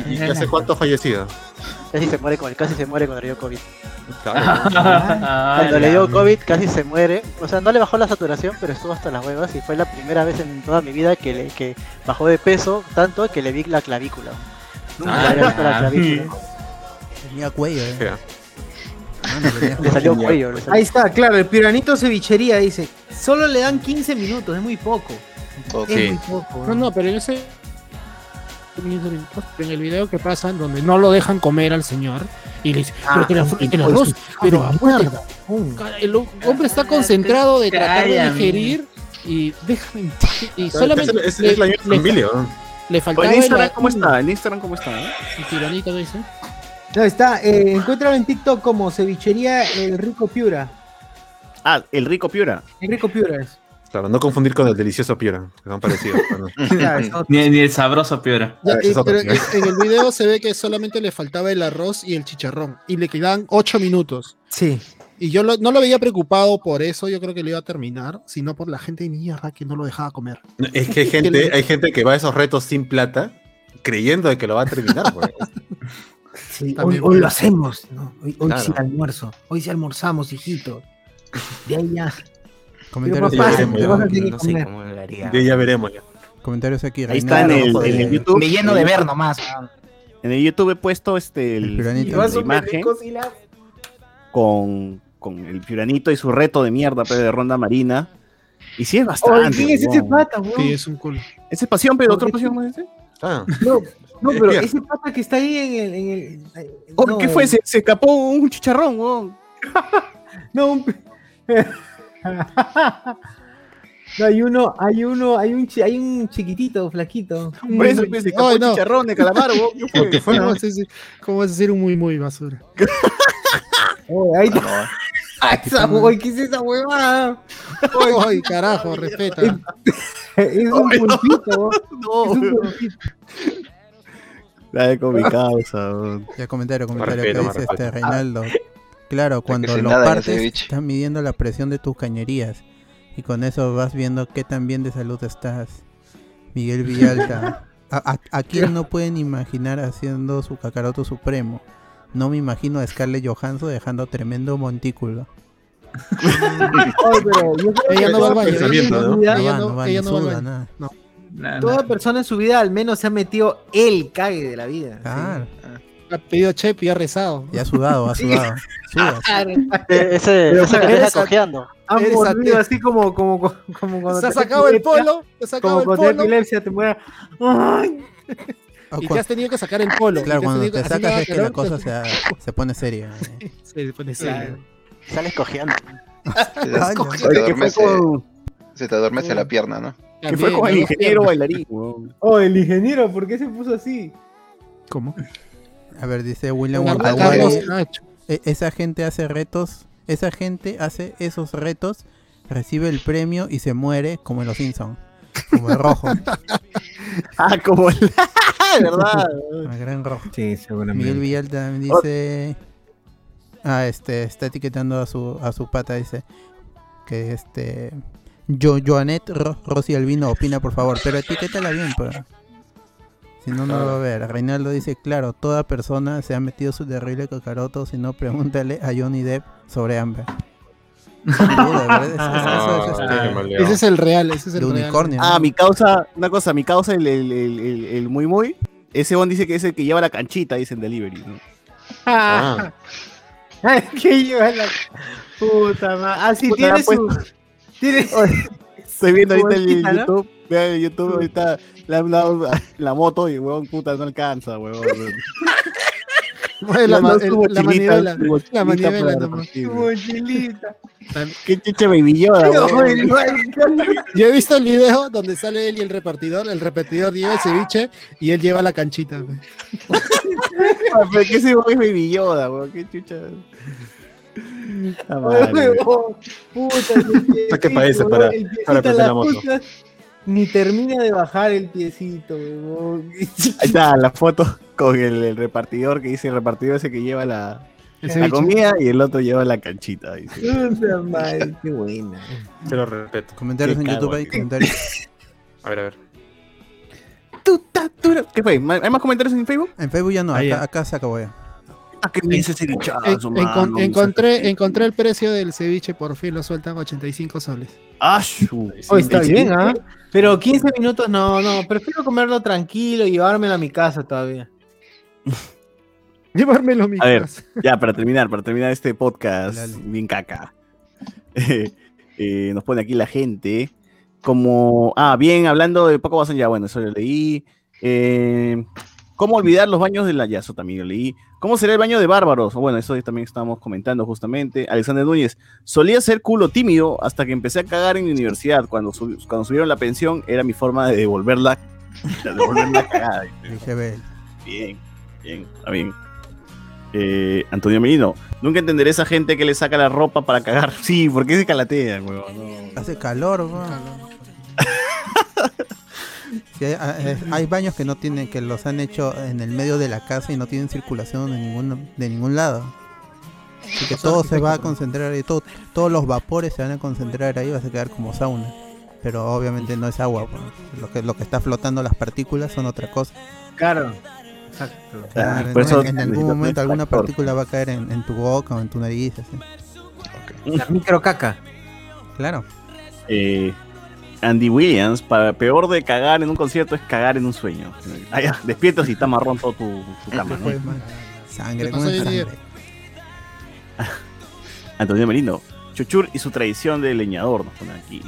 ¿Y, y hace cuánto ha fallecido? Casi se muere con casi se muere cuando le dio COVID. Claro. Cuando le dio COVID casi se muere. O sea, no le bajó la saturación, pero estuvo hasta las huevas y fue la primera vez en toda mi vida que, le, que bajó de peso tanto que le vi la clavícula. Nunca le había visto la clavícula. Tenía cuello, eh. Fea. Mano, tenía Le salió cuello. le salió- Ahí está, claro, el piranito cevichería dice, solo le dan 15 minutos, es muy poco. Ok. Es muy poco. No, no, pero en ese. En el video que pasan, donde no lo dejan comer al señor, y le dice, Ah, pero que la que arroz, pero ah, El hombre está concentrado de tratar de digerir y déjame. Y Es, solamente es, le, es la misma le- familia. ¿no? Le faltaba ¿En el Instagram cómo está? ¿En Instagram cómo está? eh? El tiranito dice. No, está, eh, encuéntralo en TikTok como cevichería el rico Piura. Ah, el rico Piura. Enrico Piura es. Claro, no confundir con el delicioso Piura, que son parecidos. Ni, ni el sabroso. Ya, pero sí. en en el video se ve que solamente le faltaba el arroz y el chicharrón. Y le quedaban 8 minutos. Sí. Y yo lo- no lo veía preocupado por eso, yo creo que lo iba a terminar, sino por la gente de mierda que no lo dejaba comer. Es que hay gente, hay gente que va a esos retos sin plata, creyendo de que lo va a terminar. pues. Sí, hoy, lo hacemos, ¿no? Hoy, hoy Claro. sí almuerzo. Hoy sí almorzamos, hijito. De ahí ya. Comentarios, Pero papá, veremos, ya. No sé comer. cómo lo haría. Ya, veremos. Ya. comentarios aquí. Ahí está en el, en el joder. YouTube. Me lleno de ver nomás. En el YouTube he puesto este El el, la imagen con, con el piranito y su reto de mierda pe, de ronda marina. Y sí es bastante. Oye, ¿quién es ese pata, weón? Sí, es un culo. Ese es pasión, pero otro pasión ¿no es ese. Ah, No, no, pero ese pata que está ahí en el. En el Oh, no, ¿Qué fue? Se, se escapó un chicharrón, huevón. No, un... no, hay uno, hay uno, hay un, chi- hay un chiquitito, flaquito. Por eso pues, no. chicharrón de calamar. ¿Cómo vas a decir un muy, muy basura? Oh, ahí está. Ah, esa, güey, ¿Qué es esa huevada? Ay, carajo, respeta. Es un pulpito. No, Es un pulpito. Dale con mi causa. Ya comentario, comentario respeto, que dice este. Reinaldo. Claro, cuando lo partes estás midiendo la presión de tus cañerías y con eso vas viendo qué tan bien de salud estás. Miguel Villalta. A, a- ¿a quién no pueden imaginar haciendo su cacaroto supremo? No me imagino a Scarlett Johansson dejando tremendo montículo. Pero yo creo Ella que no va al toda baño. persona en Pensamiento, su ¿no? vida- No ella no- va, al baño. Toda persona en su vida al menos se ha metido el cague de la vida. Ah, Ha pedido chep y ha rezado. ya ha sudado, ha sudado. Sudas. Eh, ese, que o sea, te deja eres- cojeando. Eres mordido así como, como, como, cuando Se ha sacado el polo, se ha sacado Como el polo epilepsia te muera. Y te has tenido que sacar el polo. claro, cuando te que- sacas es que la cosa se, se pone seria. eh. Se pone serio. Sales cojeando. Se te, Ay, no. se te Oye, ¿qué fue adormece, la pierna, ¿no? qué fue con el ingeniero bailarín? Oh, el ingeniero, ¿por qué se puso así? ¿Cómo? A ver, dice William. E- esa gente hace retos, esa gente hace esos retos, recibe el premio y se muere como en los Simpsons, como el rojo, Ah, como el... ¿Verdad? el gran rojo. Sí, seguramente. Miguel Villalta también dice, ah, este, está etiquetando a su a su pata, dice que este, yo Joanet Ro- Rosy Albino opina por favor, pero etiquétala bien, pues. Si no, no lo va a ver. Reinaldo dice, claro, toda persona se ha metido su terrible cacaroto, si no, pregúntale a Johnny Depp sobre Amber. Es, este. Ese es el real, ese es de el real. unicornio. Ah, ¿no? mi causa, una cosa, mi causa, el, el, el, el, el muy muy, ese bon dice que es el que lleva la canchita, dice en delivery, ¿no? Ah, Ay, que lleva la puta madre. Ah, sí, Puta, tiene la su. Tiene... Estoy viendo ahorita el. YouTube, vean el YouTube ahorita la, la, la moto y huevón puta no alcanza, huevón. Mueve la, no el- la manivela. La manivela nomás. mochilita. Qué chicha baby Yoda, Yo he visto el video donde sale él y el repartidor. El repartidor lleva el ceviche y él lleva la canchita. Ah, huevón es baby Yoda, qué chucha. Ah, madre. Puta, ¿Para qué ese? Para- para la moto. Ni termina de bajar el piecito, huevón. Ahí está la foto con el, el repartidor que dice el repartidor ese que lleva la, comida y el otro lleva la canchita. Dice. Madre, qué buena. te lo respeto. Comentarios Qué en cago, YouTube tío. comentarios. A ver, a ver. ¿Qué fue? ¿Ma- ¿Hay más comentarios en Facebook? En Facebook ya no, Ahí acá, ya. acá se acabó ya. Ah, que piensa ese En- bichazo, encon- mano. encontré, encontré el precio del ceviche, por fin lo sueltan 85 soles. Ah. Oh, está bien. ¿ah? Pero 15 minutos no, no. Prefiero comerlo tranquilo y llevármelo a mi casa todavía. Llevármelo a mi A ver. casa. Ya, para terminar, para terminar este podcast Dale. bien caca. Eh, eh, nos pone aquí la gente. Como, ah, bien, hablando de Paco Bazán, ya, bueno, eso lo leí. Eh, ¿Cómo olvidar los baños de la ya, eso también lo leí. ¿Cómo será el baño de bárbaros? Bueno, eso también estábamos comentando justamente. Alexander Núñez, solía ser culo tímido hasta que empecé a cagar en mi universidad. Cuando, sub- cuando subieron la pensión, era mi forma de devolverla, de devolver la cagada. Dije, ve, Bien, bien, está bien. Eh, Antonio Merino, nunca entenderé esa gente que le saca la ropa para cagar. Sí, porque se calatea, no. Hace calor, weón. Sí, hay, hay- baños que no tienen, que los han hecho en el medio de la casa y no tienen circulación de ningún, de ningún lado. Así que todo se va a concentrar ahí, todo, todos los vapores se van a concentrar ahí, va a quedar como sauna. Pero obviamente no es agua, pues. lo que lo que está flotando las partículas son otra cosa. Claro. Exacto. Claro, por en- eso en, algún momento un alguna partícula va a caer en, en tu boca o en tu nariz, así. La microcaca. Claro. Eh, Andy Williams, para, peor de cagar en un concierto es cagar en un sueño. Ah, ya, despiertas y está marrón todo tu, tu cama, ¿no? Sangre, ¿Qué con pasó hoy sangre. Antonio Merino, Chuchur y su tradición de leñador, nos pone aquí.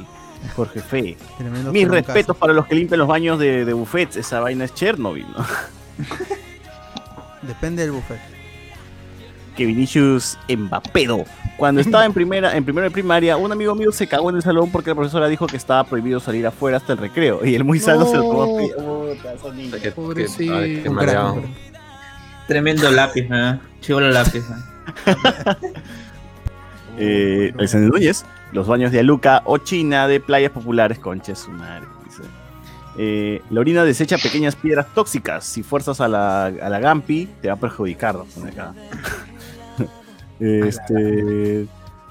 Jorge Fe. Tremendo Mis respetos para los que limpian los baños de, de buffets. Esa vaina es Chernobyl, ¿no? Depende del buffet. Que Vinicius Mbapedo. Cuando estaba en primera, en primero de primaria, un amigo mío se cagó en el salón porque la profesora dijo que estaba prohibido salir afuera hasta el recreo. Y el muy sano se lo tomó crack. Tremendo lápiz, ¿eh? Chivolo lápiz. ¿eh? Eh, Alexander Núñez, los baños de Aluca o China de playas populares, concha su madre, dice. Eh, la orina desecha pequeñas piedras tóxicas. Si fuerzas a la, a la Gampi, te va a perjudicar. nos pone acá. Este.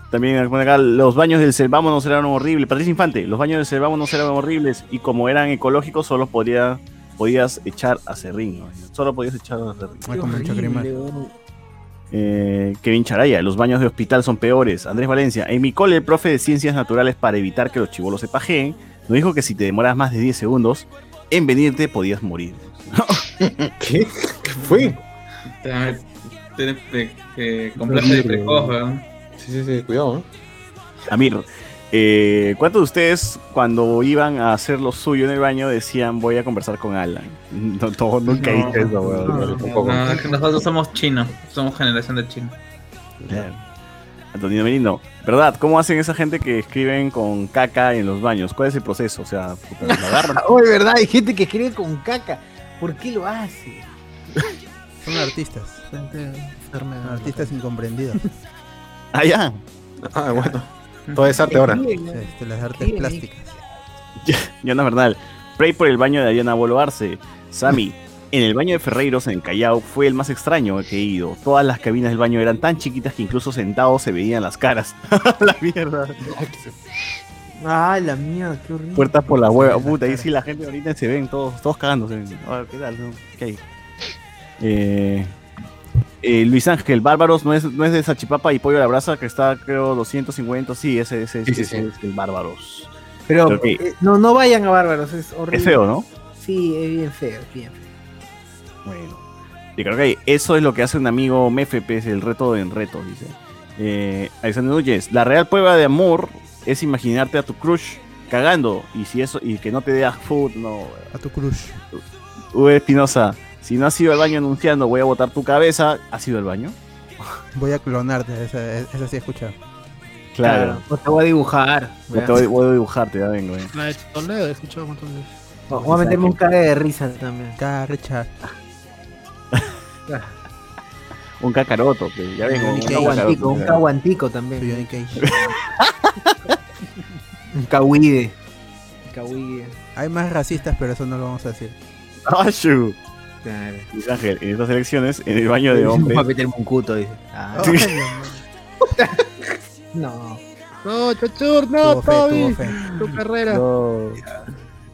También acá, los baños del Selvámonos eran horribles. Patricia Infante, los baños del Selvámonos eran horribles y como eran ecológicos, solo podía, podías echar a serrín. ¿no? Solo podías echar a serrín. Eh, Kevin Charaya, los baños de hospital son peores. Andrés Valencia, en mi cole el profe de ciencias naturales para evitar que los chivolos se pajeen, nos dijo que si te demoras más de 10 segundos en venirte podías morir. ¿Qué? ¿Qué fue? Tienes que- comprarse de precoz, weón. Sí, sí, sí, cuidado, ¿eh? Amir, eh, ¿cuántos de ustedes cuando iban a hacer lo suyo en el baño decían voy a conversar con Alan? No, no, nunca No, hice eso, weón. No, tampoco. no, es que nosotros somos chinos, somos generación de chinos. Claro. Antonio Merino, ¿verdad? ¿Cómo hacen esa gente que escriben con caca en los baños? ¿Cuál es el proceso? O sea, puta, ¿lo agarran? Oye, verdad, hay gente que escribe con caca. ¿Por qué lo hace? Son artistas. Artistas incomprendidos. Ah, ya. Ah, bueno. Todo es arte ahora. Este, las artes Escriben, plásticas. Jonas Bernal, pray por el baño de Ariana Boloarse. Sammy, en el baño de Ferreiros en Callao fue el más extraño que he ido. Todas las cabinas del baño eran tan chiquitas que incluso sentados se veían las caras. la mierda. Ay, la mierda, qué horrible. Puertas por la hueva. Puta, ahí sí la gente ahorita se ven todos, todos cagándose. A ver, ¿qué tal? no? ¿Qué hay? Eh, eh, Luis Ángel, Bárbaros no es, no es de Sachipapa y Pollo a la Brasa, que está creo 250. Sí, ese, ese, Sí, sí, ese sí. es el Bárbaros. Pero eh, no, no vayan a bárbaros, es horrible. Es feo, ¿no? Sí, es bien feo, es bien feo. Bueno. Y creo que eso es lo que hace un amigo Mefe, es el reto en retos, dice. Eh, Alexander Núñez, la real prueba de amor es imaginarte a tu crush cagando y si eso y que no te dé food, no. A tu crush. V Espinosa, si no has ido al baño anunciando voy a botar tu cabeza, ¿has ido al baño? Voy a clonarte, esa, esa sí he escuchado. Claro. O te voy a dibujar. Yo te voy, voy a dibujarte, ya vengo. eh. La de Toledo, he escuchado un montón de veces. Voy a meterme un cague de risa también. Carcha. Un cacaroto, que ya vengo. Un un caguantico, un caguantico también. Un cahuide. Un cahuide. Hay más racistas, pero eso no lo vamos a decir. Ah, shu. Claro. Luis Ángel, en estas elecciones, en el baño de hombres. Voy a meterme un cuto, dice. Ah, Sí. no. No, Chochur, no, Toby. Tu carrera. No.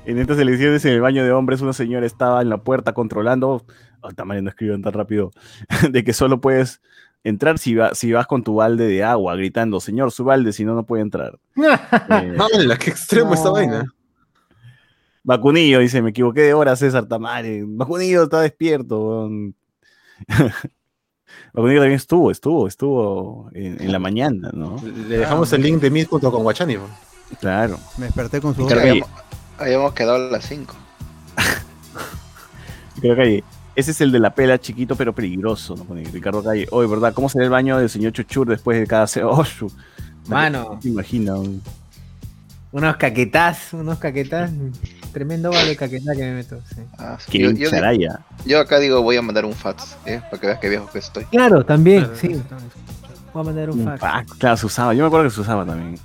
En estas elecciones en el baño de hombres una señora estaba en la puerta controlando, oh, tamaño no escriban tan rápido, de que solo puedes entrar si, va- si vas con tu balde de agua, gritando, señor, su balde, si no, no puede entrar. Eh, ¡Hala, qué extremo esta No. vaina! Vacunillo dice, me equivoqué de hora, César Tamare. Vacunillo está despierto. Vacunillo también estuvo, estuvo, estuvo en, en la mañana, ¿no? Le dejamos el link de Meet junto con Guachani. ¿no? Claro. Me desperté con su que- Habíamos, habíamos quedado a las 5. Creo que hay- ese es el de la pela chiquito pero peligroso, ¿no? Ricardo Calle. Oye, ¿verdad? ¿Cómo será el baño del señor Chuchur después de cada. Oh. Mano. ¿Te imaginas? Unos caquetás, unos caquetás Tremendo de caquetá que me meto. sí. Ah, sí. Qué Yo, yo, charaya. yo acá digo, voy a mandar un fax, ¿eh? Para que veas que viejo que estoy. Claro, también, sí. Voy a mandar un Un fax. fax, claro, se usaba. Yo me acuerdo que se usaba también.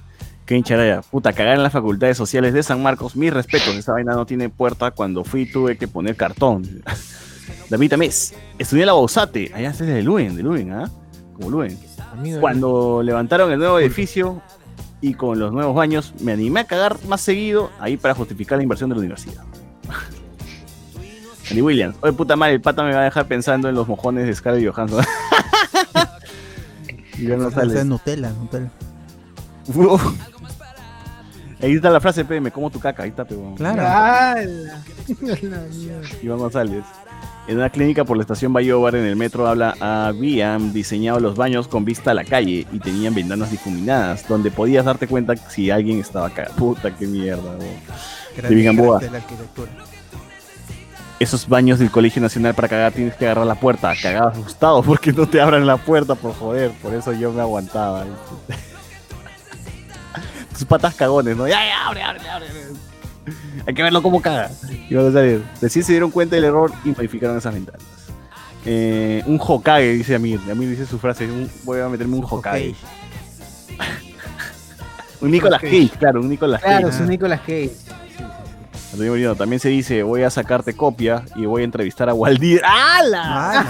Qué hincharaya. Puta, cagar en las facultades sociales de San Marcos. Mis respetos. Esa vaina no tiene puerta. Cuando fui tuve que poner cartón. David Tamés. Estudié en la Bausate. Allá es de Luen, de Luen, ¿ah? Como Luen. Cuando levantaron el nuevo edificio y con los nuevos baños, me animé a cagar más seguido ahí para justificar la inversión de la universidad. Andy Williams. Oye, puta madre, el pata me va a dejar pensando en los mojones de Scarlett Johansson. y ya no O sea, sale. Nutella, Nutella. Ahí está la frase, pe, me como tu caca, ahí está, pe. Claro. Iván González. En una clínica por la estación Bayobar en el metro habla habían diseñado los baños con vista a la calle y tenían ventanas difuminadas donde podías darte cuenta si alguien estaba acá. Puta, qué mierda. Gamboa. Esos baños del Colegio Nacional para cagar tienes que agarrar la puerta. Cagaba asustado porque no te abran la puerta, por joder. Por eso yo me aguantaba. Tus patas cagones, ¿no? Ya, ya, abre, abre, abre. Hay que verlo cómo caga. Y vamos a salir. Recién se dieron cuenta del error y modificaron esas ventanas. Eh, un Hokage, dice Amir. Amir dice su frase. un- voy a meterme un Hokage. un Nicolas Cage, claro, un Nicolas Cage. Claro, es un Nicolas Cage. También se dice, voy a sacarte copia y voy a entrevistar a Waldir. ¡Hala! ¡Hala,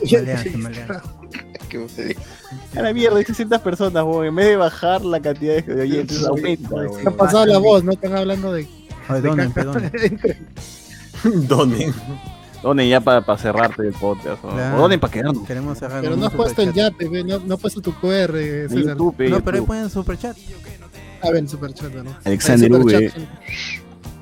no! Se malean, se malean. ¿Qué se dice? A la mierda, hay 600 personas, weón. En vez de bajar la cantidad de- oyentes, aumenta, Se weón. ha pasado la voz, ¿no? Están hablando de. Oye, donen, donen. Donen. Donen ya para cerrarte el podcast. ¿no? Claro. O donen para quedarnos. Queremos cerrar Pero no has puesto el yate, no, no has puesto tu QR, César. YouTube, No, pero ahí pueden superchat. A ver, superchat, ¿no? Alexander V.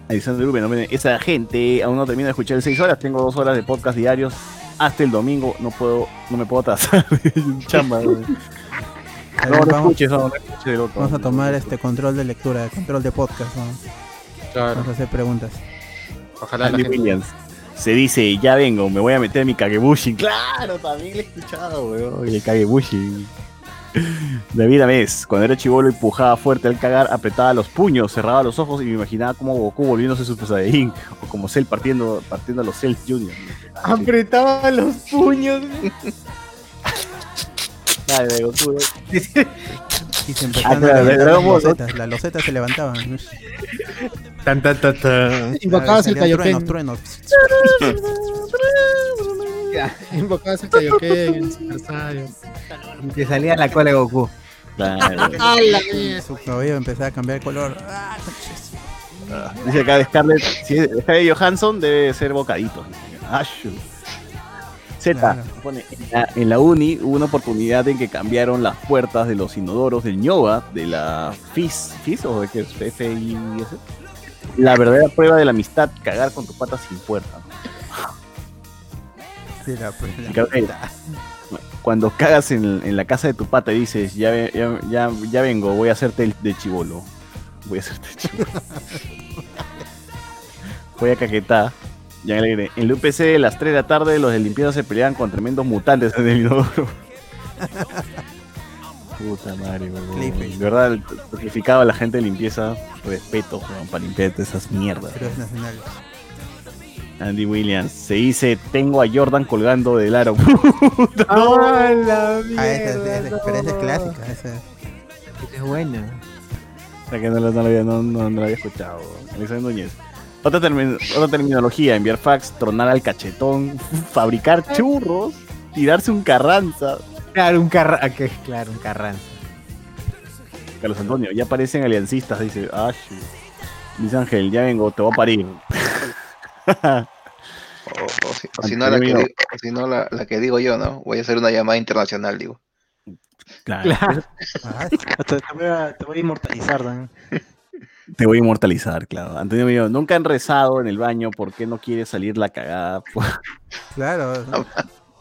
Alexander V, no, esa gente aún no termina de escuchar en 6 horas. Tengo 2 horas de podcast diarios. Hasta el domingo no puedo, no me puedo atrasar. Chamba. No, no vamos, escuches, no, no escuches del otro. vamos a tomar este control de lectura, control de podcast. ¿no? Claro. Vamos a hacer preguntas. Ojalá la Andy gente. Williams. Se dice, ya vengo, me voy a meter mi Kagebushi. Claro, también le he escuchado, weón. El Kagebushi. David Amés, cuando era chivolo empujaba fuerte al cagar, apretaba los puños, cerraba los ojos y me imaginaba como Goku volviéndose Super Saiyajin o como Cell partiendo, partiendo a los Cells Junior. Apretaba los puños. Dale, de Goku, se Ah, claro, las losetas. Las losetas se levantaban. Tan, tan, tan, tan. Invocabas el Salían Kaioken. truenos, truenos. Invocabas el Kaioken, el Super Saiyan. Y te salía la cola de Goku. Claro. ¡Ah! Su cabello empezaba a cambiar de color. Ah, conches. Dice acá de Scarlett, si es Scarlett Johansson debe ser bocadito. Ashu. Z, Claro. pone, en, la, en la uni hubo una oportunidad en que cambiaron las puertas de los inodoros del ñoba, de la FIS, FIS o de qué es FIS. La verdadera prueba de la amistad, cagar con tu pata sin puerta. La- la- Cuando cagas en, en la casa de tu pata y dices, ya, ya, ya, ya vengo, voy a hacerte el de chivolo. Voy a hacerte el chivolo. voy a caquetar. Ya alegre. En el UPC de las 3 de la tarde los de limpieza se peleaban con tremendos mutantes en el inodoro. Puta madre. De verdad, sacrificaba a la gente de limpieza. Respeto, weón, para limpiar esas mierdas. Héroes nacionales. Andy Williams. Se dice, tengo a Jordan colgando del aro. ¡Ah, la Ah, esa, es- mierda! esa- pero esa es no. clásica. Esa. Esa es buena. O sea que no, lo- no lo había, no, no- no lo había escuchado. Alexander Núñez. Otra, termi- otra terminología, enviar fax, tronar al cachetón, fabricar churros, tirarse un carranza. Claro, un carra... que Claro, un carranza. Carlos Antonio, ya parecen aliancistas, dice. Ah. Luis Ángel, ya vengo, te voy a parir. O, o si, o si no, la que, digo, o si no la, la que digo yo, ¿no? Voy a hacer una llamada internacional, digo. Claro, Ah, Te, te voy a, te voy a inmortalizar, Dan. te voy a inmortalizar, claro. Antonio mío, nunca han rezado en el baño, ¿por qué no quiere salir la cagada? claro.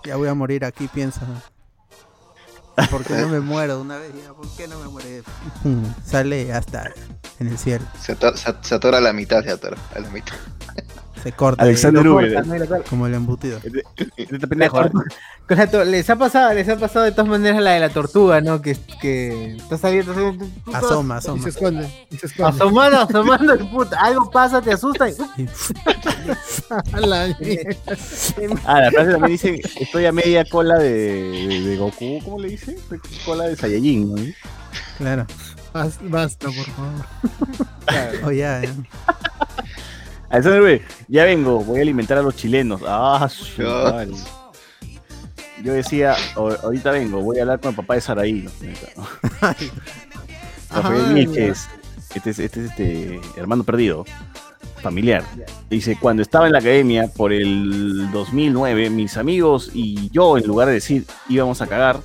Ya voy a morir aquí, piensa. ¿Por qué no me muero de una vez? Ya, ¿Por qué no me muero? Pum, Sale hasta en el cielo. Se atora, se, se atora a la mitad, se atora a la mitad. Se corta. Alexander Lo Uber. cortan, ¿no? Y lo cortan. Como el embutido. Este pendejo. ¿eh? Con la to- les ha pasado, les ha pasado de todas maneras la de la tortuga, ¿no? Que, que está saliendo, está saliendo- tú- tú- Asoma, Y asoma. se esconde. Y se esconde. asomando, asomando, y puta, algo pasa, te asusta y A la mierda. Ah, la frase también dice, estoy a media cola de, de, de Goku, ¿cómo le dice? Cola de Saiyajin, ¿no? Claro. Bas- Basta, por favor. Oh, ya, ya. Uber, ya vengo, voy a alimentar a los chilenos. Ah, su madre. Yo decía, "O- ahorita vengo, voy a hablar con el papá de Saraí. ¿no? Rafael este es este, es este hermano perdido, familiar. Dice, cuando estaba en la academia por el 2009, mis amigos y yo, en lugar de decir íbamos a cagar,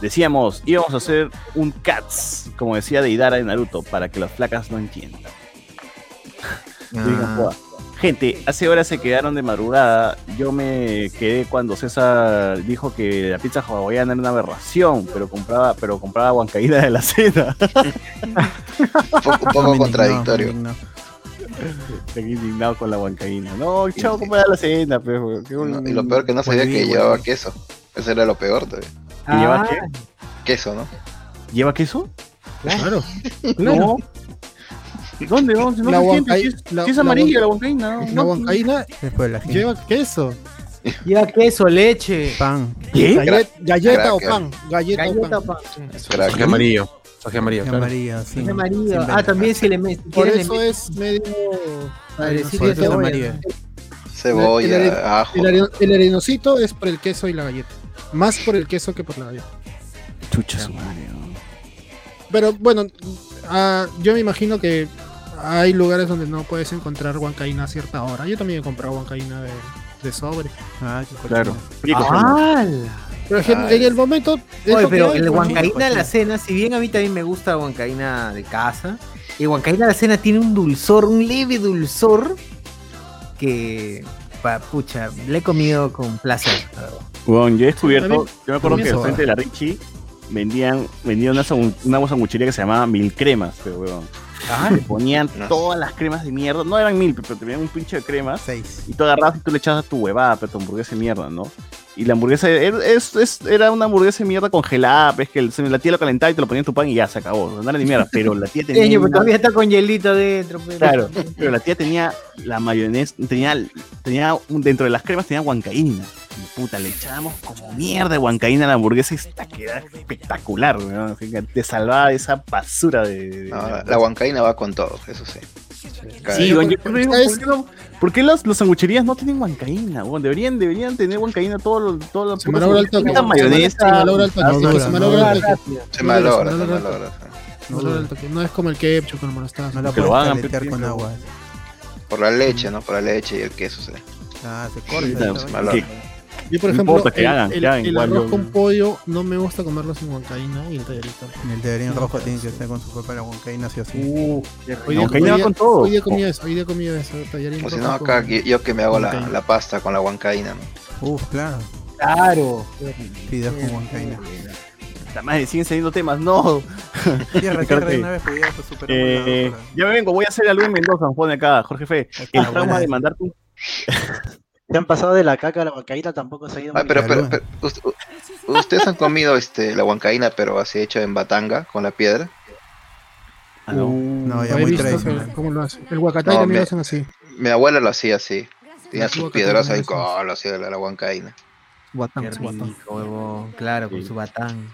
decíamos íbamos a hacer un cats, como decía Deidara de Naruto, para que las flacas no entiendan. Digan, "Joda". Gente, hace horas se quedaron de madrugada. Yo me quedé cuando César dijo que la pizza hawaiana era una aberración, pero compraba, pero compraba huancaína de la cena. Un poco, un contradictorio. Estoy indignado con la huancaína. No, chao, compra la cena, pero. No, y lo peor que no sabía que llevaba queso. Eso era lo peor todavía. ¿Y lleva Ah, qué? Queso, ¿no? ¿Lleva queso? Claro. No. ¿Dónde? ¿Dónde? No La se siente. Si es, la- si es la amarilla la huanca- huancaína. ¿no? La No. huancaína Después de la gente. lleva queso. Lleva queso, leche, Pan. ¿Qué? Gallet- galleta o pan. Galleta, galleta, o pan. pan. Crack. Soje amarillo. Soje amarillo, claro. Amarillo, sí. Es amarillo. Ah, también si le metes. Por eso es medio. Padrecito de cebolla. amarillo. Cebolla, El- el- ajo. El, el arenocito es por el queso y la galleta. Más por el queso que por la galleta. Chucha su madre. ¿no? Pero bueno, ah, yo me imagino que hay lugares donde no puedes encontrar huancaína a cierta hora. Yo también he comprado huancaína de, de sobre. Ah. Claro. ¡Hala! Pero en el momento. Oye, pero el huancaína de la cena, si bien a mí también me gusta huancaína de casa, el huancaína de la cena tiene un dulzor, un leve dulzor que, pa, pucha, le he comido con placer. Bueno, yo he descubierto, yo me acuerdo que al frente de la Richie vendían, vendían una, una sanguchería que se llamaba Mil Cremas, pero weón. Le ponían No. todas las cremas de mierda, no eran mil, pero tenían un pinche de cremas. Seis. Y tú agarrabas y tú le echabas a tu huevada, pero tu hamburguesa de mierda, ¿no? Y la hamburguesa era, es- es- era una hamburguesa de mierda congelada, pues que el- la tía lo calentaba y te lo ponía en tu pan y ya se acabó. No era ni mierda, pero la tía tenía. Coño, pero todavía está con hielito dentro. pero- Claro, pero la tía tenía la mayonesa, tenía, tenía dentro de las cremas tenía huancaína. Y puta, le echábamos como mierda de huancaína a la hamburguesa y esta queda espectacular, que Te salvaba de esa basura de. de- No, la, la huancaína va con todo, eso sí. Sí, yo creo que digo, ¿sabes? ¿por qué, no- por qué las, las sangucherías no tienen huancaína? weón? Deberían, deberían tener huancaína todos los todos los Se malogra el toque. Quitan mayonesa. Se malogra el toque. No dura, Se no toque. No es como el ketchup, como mostaza. No la Que lo puedes hagan, con agua. Por la leche, ¿no? Por la leche y el queso, sí. Ah, se corta. Yo, por No ejemplo, importa que el, hagan, el- que hagan el igual, arroz yo- con pollo no me gusta comerlo sin huancaína y el tallarito. En el teoría rojo tiene que estar con su papá la huancaína, sí o sí. Hoy La día, huancaína hoy va día- con todo. hoy día comí eso, hoy día comí eso, tallarín O si rojo no, con- acá que- yo que me hago la, pasta con la huancaína, ¿no? Uf, claro. Claro. Fideos con huancaína. La madre, siguen saliendo temas, no. Cierra de una vez pues, la Eh, ya me vengo, voy a hacer a Luis Mendoza, pone acá, Jorge Fe. El trauma de mandarte un Se han pasado de la caca a la huancaína, tampoco se ha ido Ah, muy pero, ustedes han comido este la huancaína, pero así hecho en batanga, con la piedra. Ah, no. No, ya He muy tradicional. cómo lo hacen. El huacatay No, también me- lo hacen así. Mi abuela lo hacía así. Tenía sus piedras ahí con lo hacía la, la huancaína. Guatán. Claro, con Sí. su batán.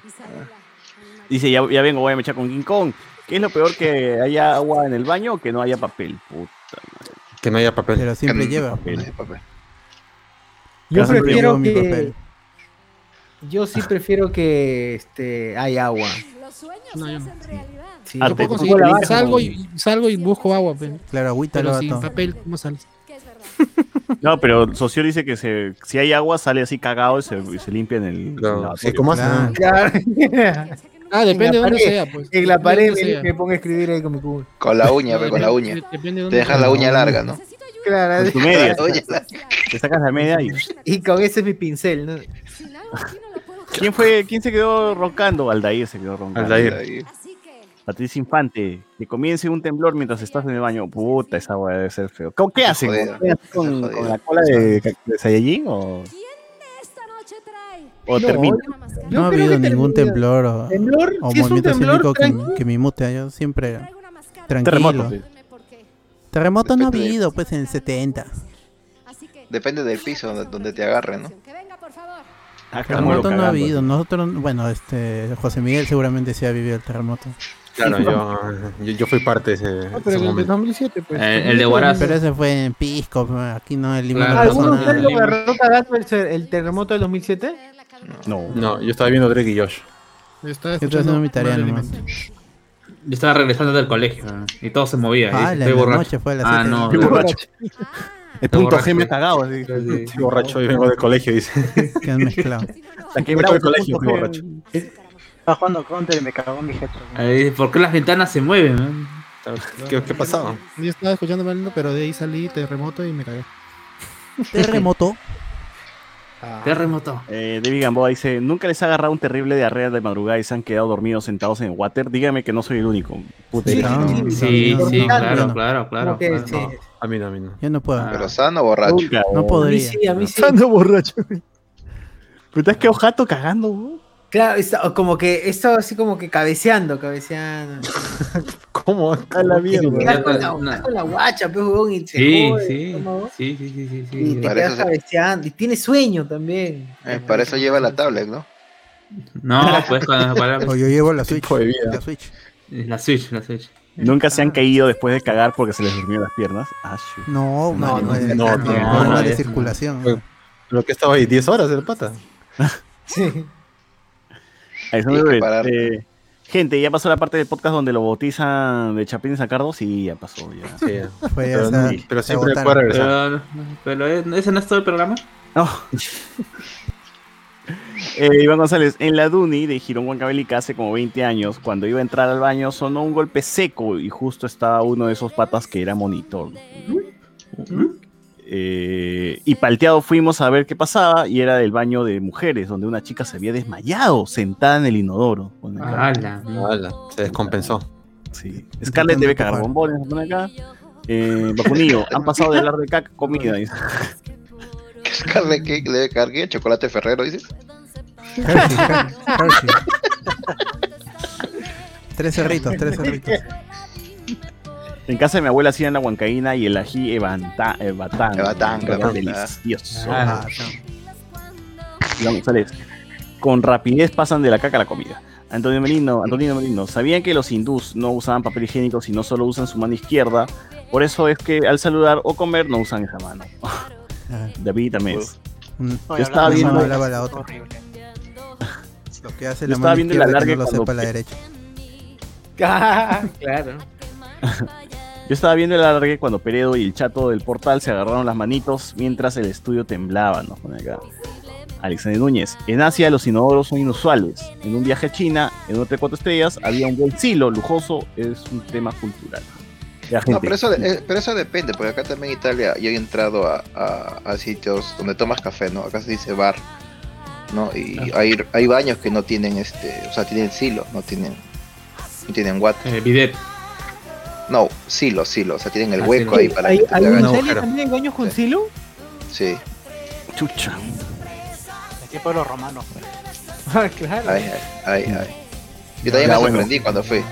Dice, ya, ya vengo, voy a mechar con King Kong. ¿Qué es lo peor que haya agua en el baño o que no haya papel? Puta madre. Que no haya papel. Pero siempre Que- lleva. papel. Yo Casi prefiero que. papel. Yo sí prefiero que este hay agua. Los sueños No, se hacen realidad. Sí, Ah, Yo salgo y salgo y busco agua, pe, Claro, agüita pero sin papel, ¿cómo sales? No, pero Socio dice que se, si hay agua sale así cagado y se, y se limpia en el sí, ¿cómo hacen? Claro. Claro. Ah, depende de dónde pared, sea, pues. En la pared me, me pongo a escribir ahí con mi cubo. Con la uña, No, pe, con la uña. Depende de Te dejas la uña larga, ¿no? Claro, Con tu media. Te sacas la media y... y con ese es mi pincel, ¿no? ¿Quién fue? ¿Quién se quedó roncando? Aldair se quedó roncando. Aldair. Ahí. Así que Patricia Infante, que comience un temblor mientras estás en el baño. Puta, esa weá debe ser feo. ¿Cómo- ¿Qué hacen? jodido, ¿Qué hacen con, con la cola de, de Saiyajin o, o No, termina? No ha habido ningún temblor o, ¿Temblor? o Si es un movimiento temblor, sísmico que, que me mute. Yo siempre tranquilo. Terremoto. sí. Terremoto no ha de- habido, pues en el 70. Depende del piso donde, donde te agarren, ¿no? Acá muero Terremoto no ha habido. Nosotros, bueno, este José Miguel seguramente sí ha vivido el terremoto. Claro, yo, yo, yo fui parte de ese, Ah, ese pero el de momento. 2007, pues. Eh, el de Huaraz. Pero ese fue en Pisco, aquí no en Lima. Claro. ¿Alguno de ustedes lo agarró cagando el, el terremoto del 2007? No. No, yo estaba viendo Drake y Josh. Estaba Yo estoy haciendo mi tarea nomás. Yo estaba regresando del colegio y todo se movía. y Ah, dice, la- estoy la borracho. noche fue a las ah, siete. no. Borracho. El punto borracho. G me ha cagado. así. Estoy borracho y vengo del colegio, dice. Que han mezclado. Bravo del colegio, estoy borracho. Estaba jugando counter y me cagó mi jefe. ¿Por qué las ventanas se mueven? man? ¿Qué, qué pasaba? Yo estaba escuchando pero de ahí salí terremoto y me cagué. Terremoto. Terremoto. Eh, David Gamboa dice, ¿nunca les ha agarrado un terrible diarrea de madrugada y se han quedado dormidos sentados en el water? Dígame que no soy el único. Puta, Sí, sí, Sí, claro, no. claro, claro. Como que claro. sí. No, a mí no, a mí no. Yo no puedo. Ah. Pero sano borracho. Nunca, No. A mí podría. sí, a mí sí. Estando borracho. Pero te has quedado jato cagando, weón. Claro, está- como que estaba así como que cabeceando, cabeceando. ¿Cómo? A la mierda. Con la, no. con la guacha, pues, y te Sí, jode sí, sí, sí, sí, sí, sí. Y te quedas eso cabeceando. Y tienes sueño también. Eh, para eso lleva la tablet, ¿no? No, pues cuando para O yo llevo la Switch. De vida. La Switch. la Switch, la Switch. Nunca se han caído después de cagar porque se les durmieron las piernas. Ah, shoot. No, No, no, no, no, no, no, no, no, de no, circulación. no. Lo que estaba ahí, 10 horas el pata. Sí. Ahí. Eh, gente, ¿ya pasó la parte del podcast donde lo bautizan de Chapín Sacardo? Sí, ya pasó, ya. Sí. Fue Pero, no- siempre puede regresar. Pero, pero ese no es todo el programa. No. Eh, Iván González, en la Duni de Girón Huancavelica hace como 20 años, cuando iba a entrar al baño, sonó un golpe seco y justo estaba uno de esos patas que era monitor. Eh, y palteado fuimos a ver qué pasaba y era del baño de mujeres, donde una chica se había desmayado sentada en el inodoro. Ala. Ala, se descompensó. Sí. Scarlett debe cagar bombones, pone acá. Eh, Vacunillo, han pasado de hablar de caca a comida. dice. Carne que le debe caer qué? chocolate ferrero, dices. Hershey, Hershey. Tres cerritos, tres cerritos. En casa de mi abuela hacían la huancaína y el ají evanta, evatán. Evatán, claro. delicioso. Ah, González, Con rapidez pasan de la caca a la comida. Antonio Merino, Antonio Merino, ¿sabían que los hindús no usaban papel higiénico sino solo usan su mano izquierda? Por eso es que al saludar o comer no usan esa mano. David Tamés. Mm. Yo estaba viendo, la otra. Lo que hace la estaba mano viendo que alargue no lo sepa la derecha. claro. Yo estaba viendo el alargue cuando Peredo y el chato del portal se agarraron las manitos mientras el estudio temblaba, ¿no? Acá. Alexander Núñez. En Asia los inodoros son inusuales. En un viaje a China, en un hotel de cuatro estrellas, había un buen silo lujoso. Es un tema cultural. No, pero eso, de- eh, pero eso depende, porque acá también en Italia yo he entrado a, a- a sitios donde tomas café, ¿no? Acá se dice bar, ¿no? Y hay, hay baños que no tienen este, o sea, tienen silo, no tienen, no tienen water. Eh, bidet. No, silo, silo, o sea, tienen el Ah, hueco ahí para ¿Hay, que te hay también baños con silo? Sí, Chucha. El tiempo de los romanos. pues. Ah, claro. ay, ay, ay. Yo también me bueno. sorprendí cuando fui.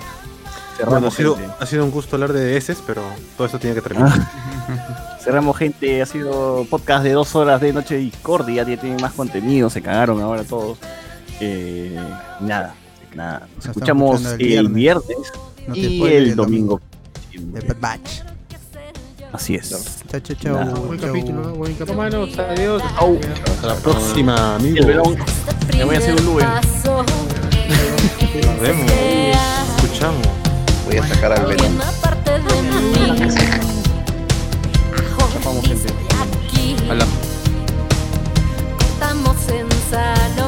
Bueno, ha sido, ha sido un gusto hablar de heces, pero todo esto tiene que terminar. Cerramos, gente. Ha sido podcast de dos horas de Noche de Discordia. Ya tienen más contenido. Se cagaron ahora todos. Eh, nada, nada. Nos escuchamos el viernes, viernes. No te y el domingo. El Bad Batch. Así es. Chao, chao, chao. Buen capítulo, buen capítulo. Adiós. Hasta la próxima, verón. Me voy a hacer un Lube. Nos vemos. Escuchamos. Voy a sacar al Venom. Chapamos, gente. Hola. Estamos en salón.